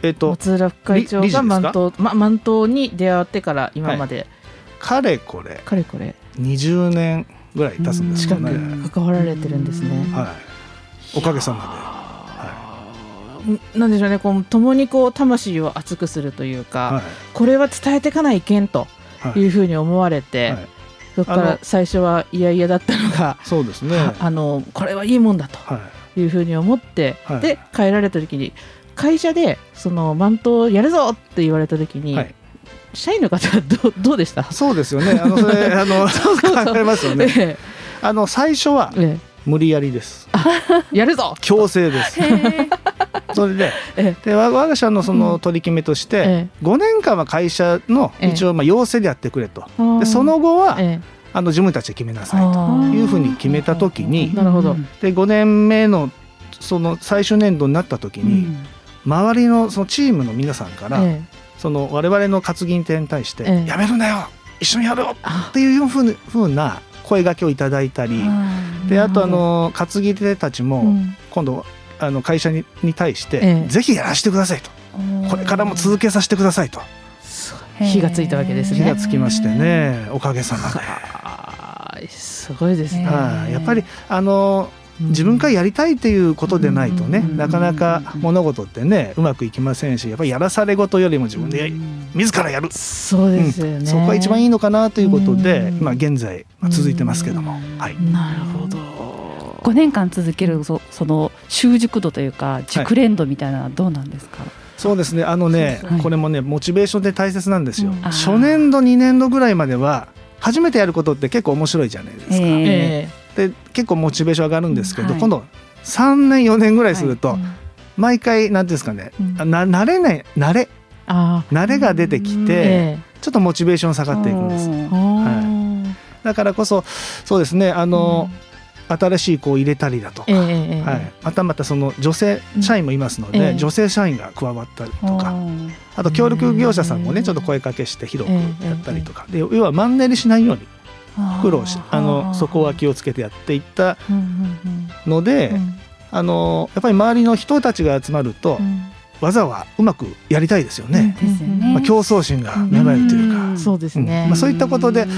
[SPEAKER 6] えっと
[SPEAKER 1] 松浦副会長が満島ま満島に出会ってから今まで。
[SPEAKER 6] かれこれ。
[SPEAKER 1] かれこれ。
[SPEAKER 6] 20年ぐらい経つんですかね。
[SPEAKER 1] 関わられてるんですね。
[SPEAKER 6] はい、おかげさま
[SPEAKER 1] んなんでしょうね。こう共にこう魂を熱くするという
[SPEAKER 6] で。
[SPEAKER 1] か、
[SPEAKER 6] はい。
[SPEAKER 1] これは伝えていかないけんと
[SPEAKER 6] はい。
[SPEAKER 1] いうふうに思われて、
[SPEAKER 6] はい
[SPEAKER 1] そこから最初は嫌々だったのが、
[SPEAKER 6] そうですね。
[SPEAKER 1] ああのこれはいいもんだと
[SPEAKER 6] はい。
[SPEAKER 1] いうふうに思って、
[SPEAKER 6] はい。
[SPEAKER 1] で帰られた時に会社でそのマントをやるぞって言われた時に、
[SPEAKER 6] はい。
[SPEAKER 1] 社員の方はどうどうでした？
[SPEAKER 6] そうですよね。あのそれあの
[SPEAKER 1] そうそう
[SPEAKER 6] 考えますよね。
[SPEAKER 1] え。
[SPEAKER 6] あの最初は
[SPEAKER 1] ええ
[SPEAKER 6] 無理やりです。
[SPEAKER 1] やるぞ。
[SPEAKER 6] 強制です。それで
[SPEAKER 1] え
[SPEAKER 6] で我我が社のその取り決めとして、
[SPEAKER 1] え
[SPEAKER 6] 5年間は会社の
[SPEAKER 1] ええ。
[SPEAKER 6] 一応まあ要請でやってくれと、
[SPEAKER 1] え
[SPEAKER 6] でその後は、
[SPEAKER 1] え
[SPEAKER 6] あの自分たちで決めなさいと。
[SPEAKER 1] あ
[SPEAKER 6] いうふうに決めた時に
[SPEAKER 1] なるほど。
[SPEAKER 6] で5年目のその最終年度になった時に、周りのそのチームの皆さんから、
[SPEAKER 1] え
[SPEAKER 6] その我々の担ぎ手に対して「
[SPEAKER 1] ええ。
[SPEAKER 6] やめるなよ。一緒にやろう!」
[SPEAKER 1] あ
[SPEAKER 6] っていうふうな声掛けをいただいたり。であとあの担ぎ手たちも
[SPEAKER 1] うん。
[SPEAKER 6] 今度あの会社にに対して
[SPEAKER 1] ええ「
[SPEAKER 6] ぜひやらせてください」と「これからも続けさせてください」と。
[SPEAKER 1] 火がついたわけですね。
[SPEAKER 6] 気がつきましてねおかげさまで。
[SPEAKER 1] すごいですね、
[SPEAKER 6] はい。やっぱりあの自分からやりたいっていうことでないとね、
[SPEAKER 1] うん。
[SPEAKER 6] なかなか物事ってねうまくいきませんしやっぱりやらされ事よりも自分で自らやる、
[SPEAKER 1] そうですよね、
[SPEAKER 6] そこが一番いいのかなということで、
[SPEAKER 1] うん。
[SPEAKER 6] まあ、現在まあ続いてますけども、はい、
[SPEAKER 1] なるほど。
[SPEAKER 5] 5年間続けるそその習熟度というか熟練度みたいなのはどうなんですか、
[SPEAKER 6] そうですね。あのね
[SPEAKER 5] そうそう
[SPEAKER 6] これもねモチベーションで大切なんですよ、
[SPEAKER 1] うん。
[SPEAKER 6] 初年度2年度ぐらいまでは初めてやることって結構面白いじゃないですか、
[SPEAKER 1] え
[SPEAKER 6] で結構モチベーション上がるんですけど、
[SPEAKER 5] はい
[SPEAKER 6] 今度3年4年ぐらいすると、
[SPEAKER 1] え
[SPEAKER 6] 毎回なんていうんですかね、
[SPEAKER 1] うん。
[SPEAKER 6] あな慣れない慣れ。
[SPEAKER 1] あ
[SPEAKER 6] 慣れが出てき
[SPEAKER 1] ー
[SPEAKER 6] て、
[SPEAKER 1] え
[SPEAKER 6] ちょっとモチベーション下がっていくんです。
[SPEAKER 1] えあ
[SPEAKER 6] だからこそそうですねあ
[SPEAKER 1] ー
[SPEAKER 6] の、新しい子を入れたりだとか、
[SPEAKER 1] ええええ
[SPEAKER 6] はい、またまたその女性社員もいますので、
[SPEAKER 1] ええ。
[SPEAKER 6] 女性社員が加わったりとか、あと協力業者さんもねちょっと声かけして広くやったりとか、で要はマンネリしないように苦労しあのそこは気をつけてやっていったので、
[SPEAKER 1] うん
[SPEAKER 6] あのやっぱり周りの人たちが集まると、
[SPEAKER 1] うん。
[SPEAKER 6] 技はうまくやりたいですよね、
[SPEAKER 5] ですよね。
[SPEAKER 6] まあ、競争心が芽生えるというか、
[SPEAKER 5] うん
[SPEAKER 1] そうですね、
[SPEAKER 6] うん。まあ、そういったことで
[SPEAKER 5] うん。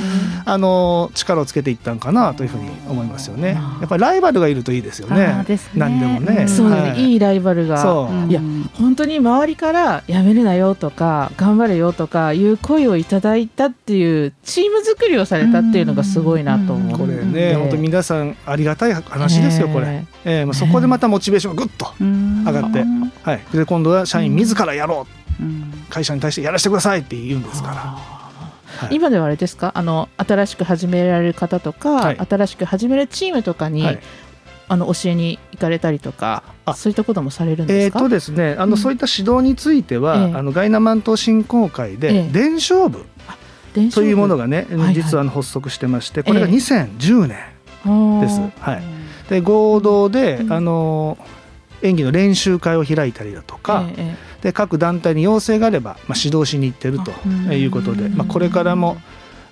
[SPEAKER 6] あの力をつけていったんかなというふうに思いますよね。やっぱりライバルがいるといいですよ
[SPEAKER 5] あ
[SPEAKER 6] ね
[SPEAKER 5] ーですね。
[SPEAKER 6] 何でもね。
[SPEAKER 5] うん
[SPEAKER 1] そうね、
[SPEAKER 6] はい。
[SPEAKER 1] いいライバルが。いや本当に周りからやめるなよとか頑張れよとかいう声をいただいたっていうチーム作りをされたっていうのがすごいなと思う
[SPEAKER 6] これね、
[SPEAKER 1] で
[SPEAKER 6] 本当皆さんありがたい話ですよ、これ。
[SPEAKER 1] え。
[SPEAKER 6] えーまあ、そこでまたモチベーションがぐっと、
[SPEAKER 5] 上
[SPEAKER 6] 上がってはい、で今度は社員自らやろう、
[SPEAKER 5] うん。
[SPEAKER 6] 会社に対してやらせてくださいって言うんですから。はい。
[SPEAKER 1] 今ではあれですか？あの新しく始められる方とか、
[SPEAKER 6] はい。
[SPEAKER 1] 新しく始めるチームとかに、
[SPEAKER 6] はい。
[SPEAKER 1] あの教えに行かれたりとか
[SPEAKER 6] あ。
[SPEAKER 1] そういったこともされるんですか、
[SPEAKER 6] えーとですね、あの、
[SPEAKER 1] うん。
[SPEAKER 6] そういった指導については、
[SPEAKER 1] ええ。
[SPEAKER 6] あのガイナマン島振興会
[SPEAKER 1] え
[SPEAKER 6] で
[SPEAKER 1] え
[SPEAKER 6] 伝承部というものがね、
[SPEAKER 1] はい
[SPEAKER 6] 実はあの発足してましてこれが
[SPEAKER 1] ええ。
[SPEAKER 6] 2010年です。はい、で合同で、
[SPEAKER 1] うん。
[SPEAKER 6] あの演技の練習会を開いたりだとか、
[SPEAKER 1] ええ
[SPEAKER 6] で各団体に要請があれば、まあ、指導しに行ってると
[SPEAKER 1] うん。
[SPEAKER 6] いうことで、まあ、これからも、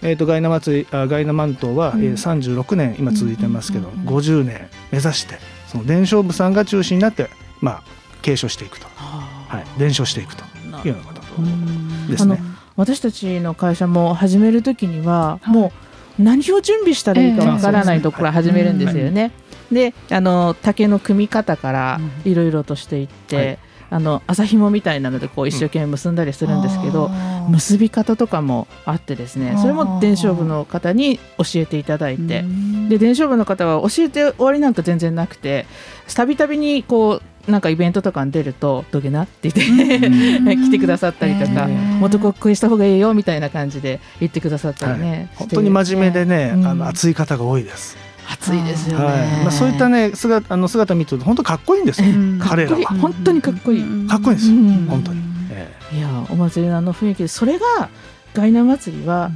[SPEAKER 6] えー、とガイナ祭りあガイナマン島は、
[SPEAKER 1] うん。
[SPEAKER 6] えー、36年今続いてますけど、
[SPEAKER 1] うん
[SPEAKER 6] 50年目指してその伝承部さんが中心になって、まあ、継承していくと、
[SPEAKER 1] は
[SPEAKER 6] はい、伝承していくと
[SPEAKER 1] あ
[SPEAKER 6] いうようなこと
[SPEAKER 1] うん
[SPEAKER 6] ですね。
[SPEAKER 1] 私たちの会社も始める時には
[SPEAKER 5] はい
[SPEAKER 1] もう何を準備したらいいかわからないところから始めるん。ですよね。であの竹の組み方からいろいろとしていって、
[SPEAKER 6] はい。
[SPEAKER 1] あの麻紐みたいなのでこう一生懸命結んだりするんですけど、結び方とかもあってですねそれも伝承部の方に教えていただいて。で伝承部の方は教えて終わりなんか全然なくてたびたびにこうなんかイベントとかに出ると「どげな?」って言って 来てくださったりとかもっとこっこいした方がいいよみたいな感じで言ってくださったりね、
[SPEAKER 6] 本当に真面目でね、
[SPEAKER 1] うん。
[SPEAKER 6] あの熱い方が多いです。
[SPEAKER 1] 熱いですよね、
[SPEAKER 6] はい。まあ、そういったね姿あの姿見てると本当かっこいいんですよ、
[SPEAKER 5] うん。
[SPEAKER 6] 彼ら。は。
[SPEAKER 1] 本当にかっこいい、
[SPEAKER 6] かっこいいんですよ、
[SPEAKER 1] うん。
[SPEAKER 6] 本当に。え
[SPEAKER 1] いやお祭りのあの雰囲気でそれがガイナ祭りは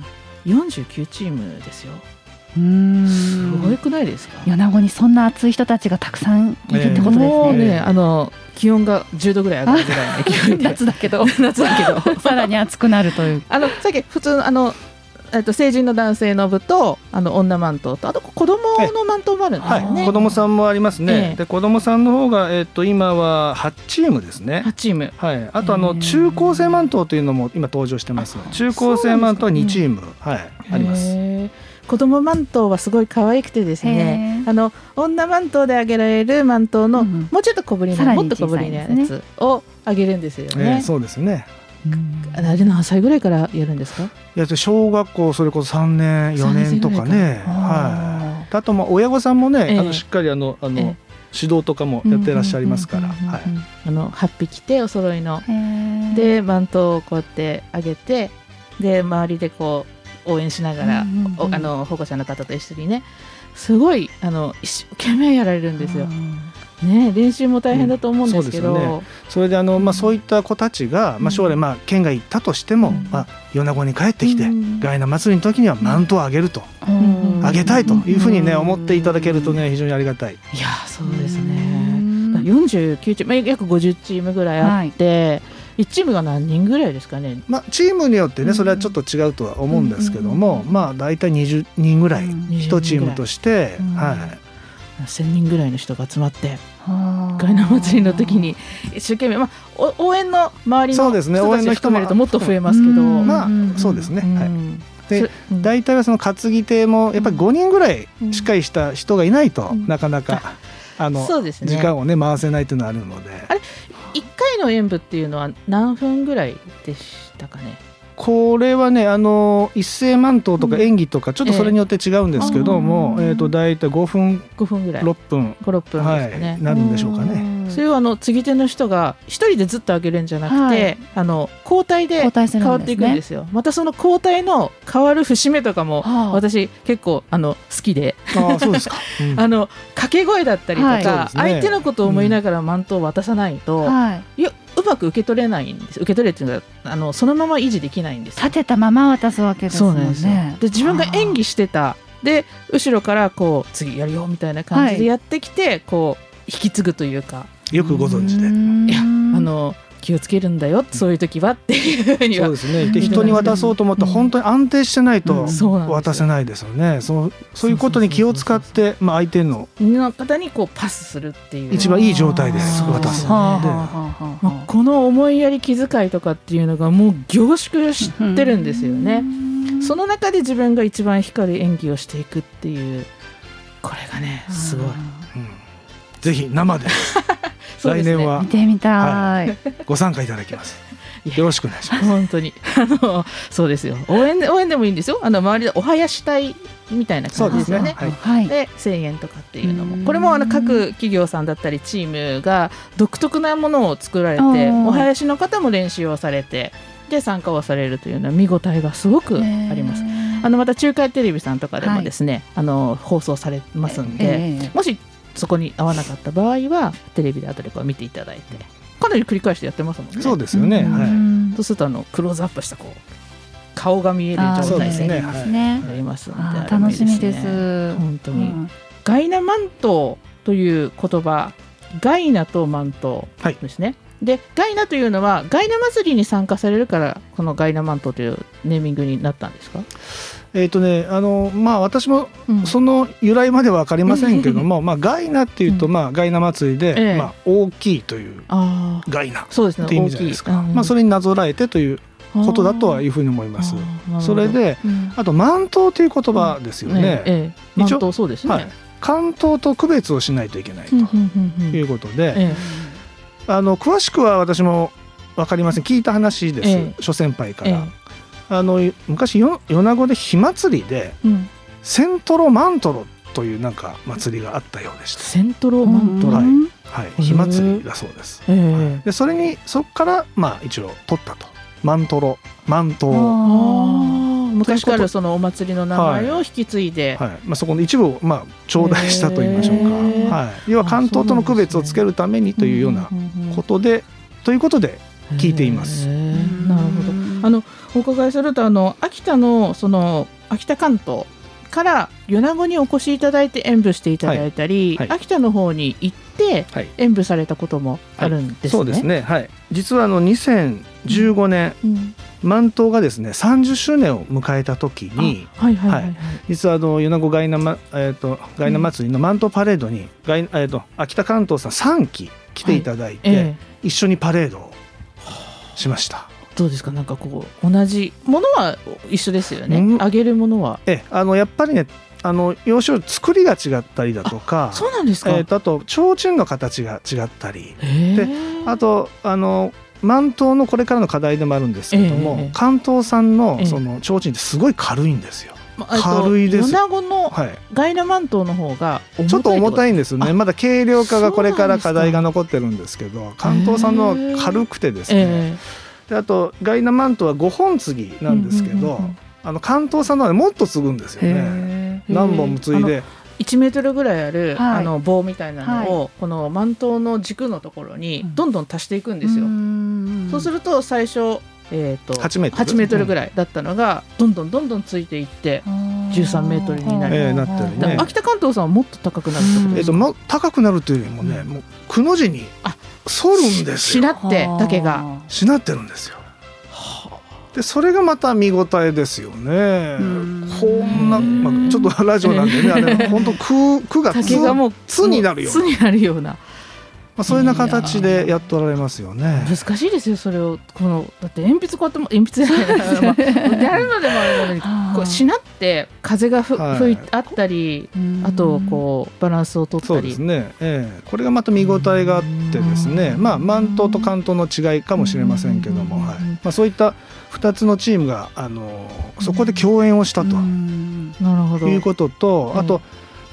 [SPEAKER 1] 49チームですよ。
[SPEAKER 5] うん。
[SPEAKER 1] すごくないですか、
[SPEAKER 5] 米子にそんな熱い人たちがたくさんいるってことです
[SPEAKER 1] もう
[SPEAKER 5] ね。
[SPEAKER 1] ねあの気温が10度ぐらい上がるぐらいの勢いで。
[SPEAKER 5] 夏だけど。
[SPEAKER 1] 夏だけど。
[SPEAKER 5] さらに熱くなるという。
[SPEAKER 1] あのさっき普通のあのえっと成人の男性の部とあの女マントとあと子供のマントもあるんです
[SPEAKER 6] は
[SPEAKER 1] よね。
[SPEAKER 6] い、子供さんもありますね。
[SPEAKER 1] ええ
[SPEAKER 6] で子供さんの方がえっ、と今は8チームですね。
[SPEAKER 1] 8チーム。
[SPEAKER 6] はい、あとあの中高生マントというのも今登場してます。中高生マントは2チーム、はい、あります。
[SPEAKER 1] 子供マントはすごい可愛くてですねあの女マントであげられるマントの、
[SPEAKER 5] うん
[SPEAKER 1] もうちょっと小ぶりなもっと小ぶりなやつをあげるんですよ
[SPEAKER 6] ええ
[SPEAKER 1] ね。
[SPEAKER 6] そうですね。
[SPEAKER 1] あれ何歳ぐらいからやるんですか？
[SPEAKER 6] いや小学校それこそ3年4年とかね。はい。あとまあ親御さんもね、
[SPEAKER 1] ええ。
[SPEAKER 6] あのしっかりあのあの、
[SPEAKER 1] ええ。
[SPEAKER 6] 指導とかもやってらっしゃいますから。はい。
[SPEAKER 1] あの8匹着てお揃いの。
[SPEAKER 5] で、
[SPEAKER 1] でマントをこうやってあげてで周りでこう応援しながら、
[SPEAKER 5] うんうんうん
[SPEAKER 1] おあの保護者の方と一緒にね。すごいあの一生懸命やられるんですよ。ね練習も大変だと思うんですけど、
[SPEAKER 6] うんそうですよそれであの、まあ、そういった子たちが、まあ、将来まあ県外行ったとしても、
[SPEAKER 1] うん。
[SPEAKER 6] まあ、米子に帰ってきて、
[SPEAKER 1] うん。
[SPEAKER 6] ガイナ祭りの時にはマントをあげると、
[SPEAKER 1] うん。
[SPEAKER 6] あげたいというふうにね、
[SPEAKER 1] うん。
[SPEAKER 6] 思っていただけるとね非常にありがたい。
[SPEAKER 1] いやそうですね。49チーム、まあ約50チームぐらいあって、1チームが何人ぐらいですかね？
[SPEAKER 6] まあ、チームによってねそれはちょっと違うとは思うんですけども、まあ大体20人ぐらい
[SPEAKER 1] うん。
[SPEAKER 6] 1チームとして、
[SPEAKER 1] うん。
[SPEAKER 6] はい、
[SPEAKER 1] 1000人ぐらいの人が集まって
[SPEAKER 5] ガ
[SPEAKER 1] ガイナ祭りの時に一生懸命、まあ、お応援の周りの
[SPEAKER 6] そうですね
[SPEAKER 1] 人たち
[SPEAKER 6] 応援の人も
[SPEAKER 1] 含めるともっと増えますけど、
[SPEAKER 5] うん
[SPEAKER 6] まあ
[SPEAKER 5] うん
[SPEAKER 6] そうですね、
[SPEAKER 1] うん。
[SPEAKER 6] はい、で大体はその担ぎ手もやっぱり5人ぐらいしっかりした人がいないと、
[SPEAKER 1] うん。
[SPEAKER 6] なかなか、あの
[SPEAKER 1] そうですね。
[SPEAKER 6] 時間をね回せないというのはあるので。
[SPEAKER 1] あれ1回の演舞っていうのは何分ぐらいでしたかね？
[SPEAKER 6] これはねあの一斉満頭とか
[SPEAKER 1] うん。
[SPEAKER 6] 演技とかちょっとそれによって違うんですけども、
[SPEAKER 1] ええ。
[SPEAKER 6] えー、と大体5分
[SPEAKER 1] 5分ぐらい。
[SPEAKER 6] 6分。
[SPEAKER 1] 56分ね、
[SPEAKER 6] い、なるんでしょうかね。
[SPEAKER 1] それをあの継ぎ手の人が一人でずっと上げるんじゃなくて、
[SPEAKER 5] はい。
[SPEAKER 1] あの交代で変わっていくんですよ。またその交代の変わる節目とかも
[SPEAKER 5] はあ。
[SPEAKER 1] 私結構あの好きで、
[SPEAKER 6] ああそうですか、うん。
[SPEAKER 1] あの掛け声だったりとか、
[SPEAKER 5] はい。
[SPEAKER 1] 相手のことを思いながらマントを渡さないと、
[SPEAKER 5] はい。
[SPEAKER 1] いやうまく受け取れないんです。受け取れっていうのがあのそのまま維持できないんですよ。
[SPEAKER 5] 立てたまま渡すわけですも
[SPEAKER 1] そうんなんですよ。
[SPEAKER 5] ね
[SPEAKER 1] で自分が演技してた。で後ろからこう次やるよみたいな感じでやってきて、こう引き継ぐというか。
[SPEAKER 6] よくご存知で。
[SPEAKER 1] いやあの気をつけるんだよそういう時はっていうふうには
[SPEAKER 6] そうですね。で人に渡そうと思ったら
[SPEAKER 1] うん
[SPEAKER 6] 本当に安定してないと渡せないですよね。そうそういうことに気を使ってまあ相手の
[SPEAKER 1] の方にこうパスするっていう
[SPEAKER 6] 一番いい状態で
[SPEAKER 1] そう
[SPEAKER 6] 渡すで。
[SPEAKER 1] この思いやり気遣いとかっていうのがもう凝縮してるんですよね。その中で自分が一番光る演技をしていくっていうこれがねすごい。
[SPEAKER 6] うんぜひ生で来年は
[SPEAKER 5] 見てみたい、
[SPEAKER 6] ご参加いただきます。よろしくお願いします。
[SPEAKER 1] 本当に。あのそうですよ。応援で応援でもいいんですよ。あの周りでお囃子隊みたいな。感じですすよね。
[SPEAKER 6] はい。
[SPEAKER 5] はい。
[SPEAKER 1] で1000円とかっていうの
[SPEAKER 5] うん。
[SPEAKER 1] もこれもあの各企業さんだったりチームが独特なものを作られてお囃子の方も練習をされてで参加をされるというのは見応えがすごくあります。あのまた中海テレビさんとかでもですね、あの放送されますんで、
[SPEAKER 5] ええ。
[SPEAKER 1] もしそこに合わなかった場合はテレビで後でこう見ていただいてかなり繰り返してやってますもんね。
[SPEAKER 6] そうですよね。
[SPEAKER 1] うん。
[SPEAKER 6] はい。
[SPEAKER 5] い
[SPEAKER 1] そうするとあのクローズアップしたこう顔が見える状態でなりますので、
[SPEAKER 5] あー
[SPEAKER 1] あれもいい
[SPEAKER 5] 楽しみです
[SPEAKER 1] ね。本当に、
[SPEAKER 5] うん。
[SPEAKER 1] ガイナマントという言葉ガイナとマント
[SPEAKER 6] はい
[SPEAKER 1] ですね、でガイナというのはガイナ祭りに参加されるからこのガイナマントというネーミングになったんですか、
[SPEAKER 6] えっとねあのまあ私も
[SPEAKER 1] うん。
[SPEAKER 6] その由来までは分かりませんけども、まあガイナっていうと、
[SPEAKER 1] うん。
[SPEAKER 6] まあガイナ祭りで、
[SPEAKER 1] ええ。
[SPEAKER 6] まあ大きいというガイナっ
[SPEAKER 1] そうですね。
[SPEAKER 6] ていう意味じゃないですか。
[SPEAKER 1] 大きい。
[SPEAKER 6] まあそれになぞらえてということだとはいうふうに思います。それ、で
[SPEAKER 1] うん。
[SPEAKER 6] あと満頭という言葉ですよね。
[SPEAKER 1] え
[SPEAKER 6] 一応
[SPEAKER 1] そうですね、
[SPEAKER 6] はい。関東と区別をしないといけないと
[SPEAKER 1] うんうんうんうん。
[SPEAKER 6] いうことで、
[SPEAKER 1] え
[SPEAKER 6] あの詳しくは私も分かりません。聞いた話です、
[SPEAKER 1] え。
[SPEAKER 6] 諸先輩から、
[SPEAKER 1] ええ
[SPEAKER 6] あの昔よ米子で火祭りで
[SPEAKER 1] えうん、
[SPEAKER 6] セントロマントロというなんか祭りがあったようでした、
[SPEAKER 1] セントロマントラ、
[SPEAKER 6] はい。
[SPEAKER 5] うん。
[SPEAKER 6] はい、火祭りだそうです、
[SPEAKER 1] ええ
[SPEAKER 6] でそれにそこからまあ一応取ったと。マントロ。マント
[SPEAKER 1] 昔からそのお祭りの名前を引き継いで、
[SPEAKER 6] まあ、そこの一部をまあ頂戴したと言いましょうか、はい、要は関東との区別をつけるためにというようなことで、ということで聞いています。
[SPEAKER 1] なるほど。あのお伺いするとあの秋田のその秋田関東から米子にお越しいただいて演舞していただいたり、
[SPEAKER 6] はい。はい。
[SPEAKER 1] 秋田の方に行って
[SPEAKER 6] はい。
[SPEAKER 1] 演舞されたこともあるんですね。
[SPEAKER 6] そうですね、はい、実はあの2015年、
[SPEAKER 1] うん。
[SPEAKER 6] 満島がですね30周年を迎えた時に実はあの米子ガイナ,、まえー、とガイナ祭りの満島パレードに、ガイえー、と秋田関東さん3期来ていただいて、
[SPEAKER 1] ええ。
[SPEAKER 6] 一緒にパレードをしました。
[SPEAKER 1] どうですか？なんかこう同じものは一緒ですよね、
[SPEAKER 6] うん。
[SPEAKER 1] あげるものは。
[SPEAKER 6] えあのやっぱりねあの要所作りが違ったりだとか。
[SPEAKER 1] そうなんですか、
[SPEAKER 6] えー、とあと提灯の形が違ったり。であとあの満島のこれからの課題でもあるんですけども、
[SPEAKER 1] ええ
[SPEAKER 6] 関東産
[SPEAKER 1] え
[SPEAKER 6] の
[SPEAKER 1] え
[SPEAKER 6] その提灯ってすごい軽いんですよ。軽いです。
[SPEAKER 1] 米子の
[SPEAKER 6] はい、
[SPEAKER 1] ガイナマントの方がい
[SPEAKER 6] ちょっと重た
[SPEAKER 1] い
[SPEAKER 6] いんですよね。
[SPEAKER 1] あ
[SPEAKER 6] まだ軽量化がこれから課題が残ってるんですけど関東産のは軽くてですね、
[SPEAKER 1] え
[SPEAKER 6] であとガイナマントは5本継ぎなんですけど、
[SPEAKER 1] うんうんうんうん
[SPEAKER 6] あの関東産のはもっと継ぐんですよね。
[SPEAKER 1] え
[SPEAKER 6] 何本も継いで。
[SPEAKER 1] あの1メートルぐらいある、
[SPEAKER 5] はい。
[SPEAKER 1] あの棒みたいなのを、このマントの軸のところにどんどん足していくんですよ。そうすると最初、えー、と
[SPEAKER 6] 8メートル。
[SPEAKER 1] 8メートルぐらいだったのがどんどんどんどんついていって、13メートルになり
[SPEAKER 6] ええなったりね。
[SPEAKER 1] 秋田関東さんはもっと高くなるってこと
[SPEAKER 6] えっと、
[SPEAKER 1] ですか、
[SPEAKER 6] ま、高くなるというよりもね、もうくの字に
[SPEAKER 1] あ
[SPEAKER 6] 反るんですよ。
[SPEAKER 1] しなって竹が。
[SPEAKER 6] しなってるんですよ。でそれがまた見応えですよね。こんな、まあ、ちょっとラジオなんでねあれ本当句句がつ
[SPEAKER 1] 竹がもう
[SPEAKER 6] つになるような、
[SPEAKER 1] つになるような
[SPEAKER 6] まあ、そういうな形でやっておられますよね。
[SPEAKER 1] 難しいですよそれを。このだって鉛筆こうやっても鉛筆じゃないな、まあ、やるのでもあれなのにこうしなって風がふ、
[SPEAKER 6] はい。
[SPEAKER 1] 吹いあったりあとこうバランスを取ったり。
[SPEAKER 6] そうですね、ええ、これがまた見応えがあってですね。まあ満島と関東の違いかもしれませんけども、はい。まあ、そういった2つのチームがあのそこで共演をしたと。
[SPEAKER 1] なるほど。
[SPEAKER 6] いうことと、
[SPEAKER 1] うん。
[SPEAKER 6] あと,、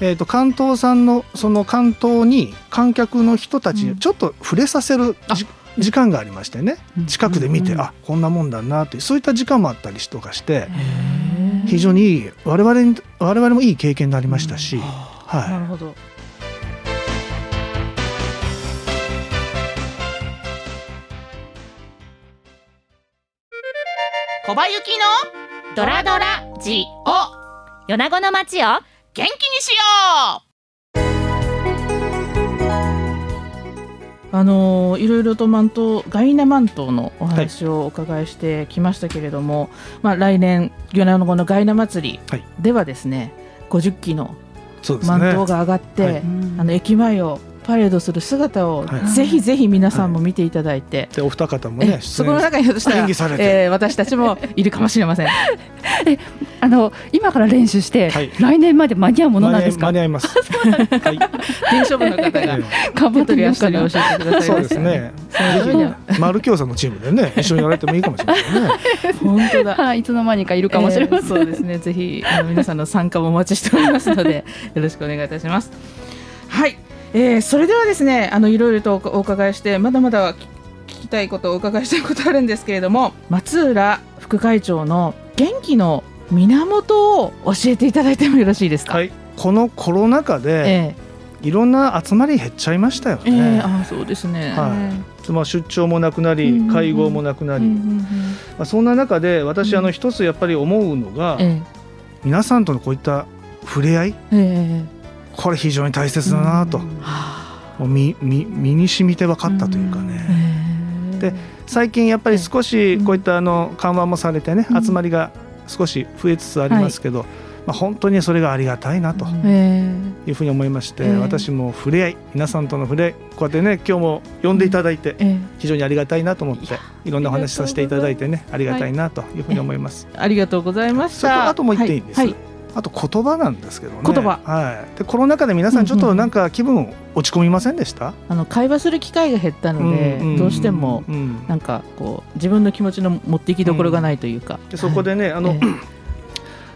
[SPEAKER 6] えー、と関東産のその関東に観客の人たちにちょっと触れさせるじ時間がありましてね。近くで見て、あこんなもんだなというそういった時間もあったりとかして非常にいい我々に我々もいい経験になりましたし、
[SPEAKER 1] な
[SPEAKER 6] は
[SPEAKER 1] るほど。小林幸の
[SPEAKER 2] ドラドラジオ。米子の街を
[SPEAKER 1] 元気にしよう。あのーいろいろとマントガイナマントのお話をお伺いしてきましたけれども、まあ来年米子のガイナ祭り
[SPEAKER 6] はい。
[SPEAKER 1] ではですね、50機の
[SPEAKER 6] い、そうですね。
[SPEAKER 1] マントが上がって、
[SPEAKER 6] はい。
[SPEAKER 1] あの駅前をパレードする姿を、
[SPEAKER 6] はい
[SPEAKER 1] ぜひぜひ皆さんも見ていただいて、
[SPEAKER 6] でお二方もね
[SPEAKER 1] えそこの中にひょっとしたら
[SPEAKER 6] 演技されて
[SPEAKER 1] えー私たちもいるかもしれません。
[SPEAKER 5] あの今から練習して、
[SPEAKER 6] はい
[SPEAKER 5] 来年まで間に合うものなんですか？
[SPEAKER 6] 間に合います。はい。
[SPEAKER 1] 伝承部の方が
[SPEAKER 6] え
[SPEAKER 5] 頑張ってみよう
[SPEAKER 1] 一人
[SPEAKER 5] かな
[SPEAKER 1] 教えてくだ
[SPEAKER 6] えそう
[SPEAKER 1] さいました
[SPEAKER 6] ですね。マルキョウさんのチームでね一緒にやられてもいいかもしれないね。
[SPEAKER 1] 本当だ。
[SPEAKER 5] はいいつの間にかいるかもしれません、
[SPEAKER 1] えーそうですね。ぜひあの皆さんの参加もお待ちしておりますのでよろしくお願いいたします。はい、えーそれではですね、あのいろいろとおお伺いしてまだまだ聞聞きたいことお伺いしたいことあるんですけれども、松浦副会長の元気の源を教えていただいてもよろしいですか？
[SPEAKER 6] はい。このコロナ禍で
[SPEAKER 1] え
[SPEAKER 6] いろんな集まり減っちゃいましたよ
[SPEAKER 1] ーえー
[SPEAKER 6] ね。
[SPEAKER 1] あーそうですね。
[SPEAKER 6] はい。まあ出張もなくなり会合もなくなり、まあそんな中で私あの一つやっぱり思うのが
[SPEAKER 1] え
[SPEAKER 6] 皆さんとのこういった触れ合い
[SPEAKER 1] ーえ
[SPEAKER 6] これ非常に大切だなと。
[SPEAKER 1] ーは
[SPEAKER 6] もう身に染みて分かったというか
[SPEAKER 1] あ
[SPEAKER 6] ね。
[SPEAKER 1] え。ー
[SPEAKER 6] で最近やっぱり少しこういったあの緩和もされてね、
[SPEAKER 1] うん。
[SPEAKER 6] 集まりが少し増えつつありますけど、まあ、本当にそれがありがたいなと
[SPEAKER 1] え。ー
[SPEAKER 6] いうふうに思いまして、
[SPEAKER 1] ええ。
[SPEAKER 6] 私も触れ合い皆さんとの触れ合いこうやってね今日も呼んでいただいて
[SPEAKER 1] えー
[SPEAKER 6] 非常にありがたいなと思って
[SPEAKER 1] い
[SPEAKER 6] ろんなお話させていただいてねありがたいなというふうに思います。
[SPEAKER 1] ありがとうございました。
[SPEAKER 6] あともう一点いいです、
[SPEAKER 1] はい。はい
[SPEAKER 6] あと言葉なんですけどね。
[SPEAKER 1] 言葉。
[SPEAKER 6] はい、でコロナ禍で皆さんちょっとなんか気分落ち込みませんでした、
[SPEAKER 1] あの会話する機会が減ったので、
[SPEAKER 6] んん
[SPEAKER 1] どうしても
[SPEAKER 6] うん
[SPEAKER 1] なんかこう自分の気持ちの持っていきどころがないというか。
[SPEAKER 6] でそこでね、あの、
[SPEAKER 1] え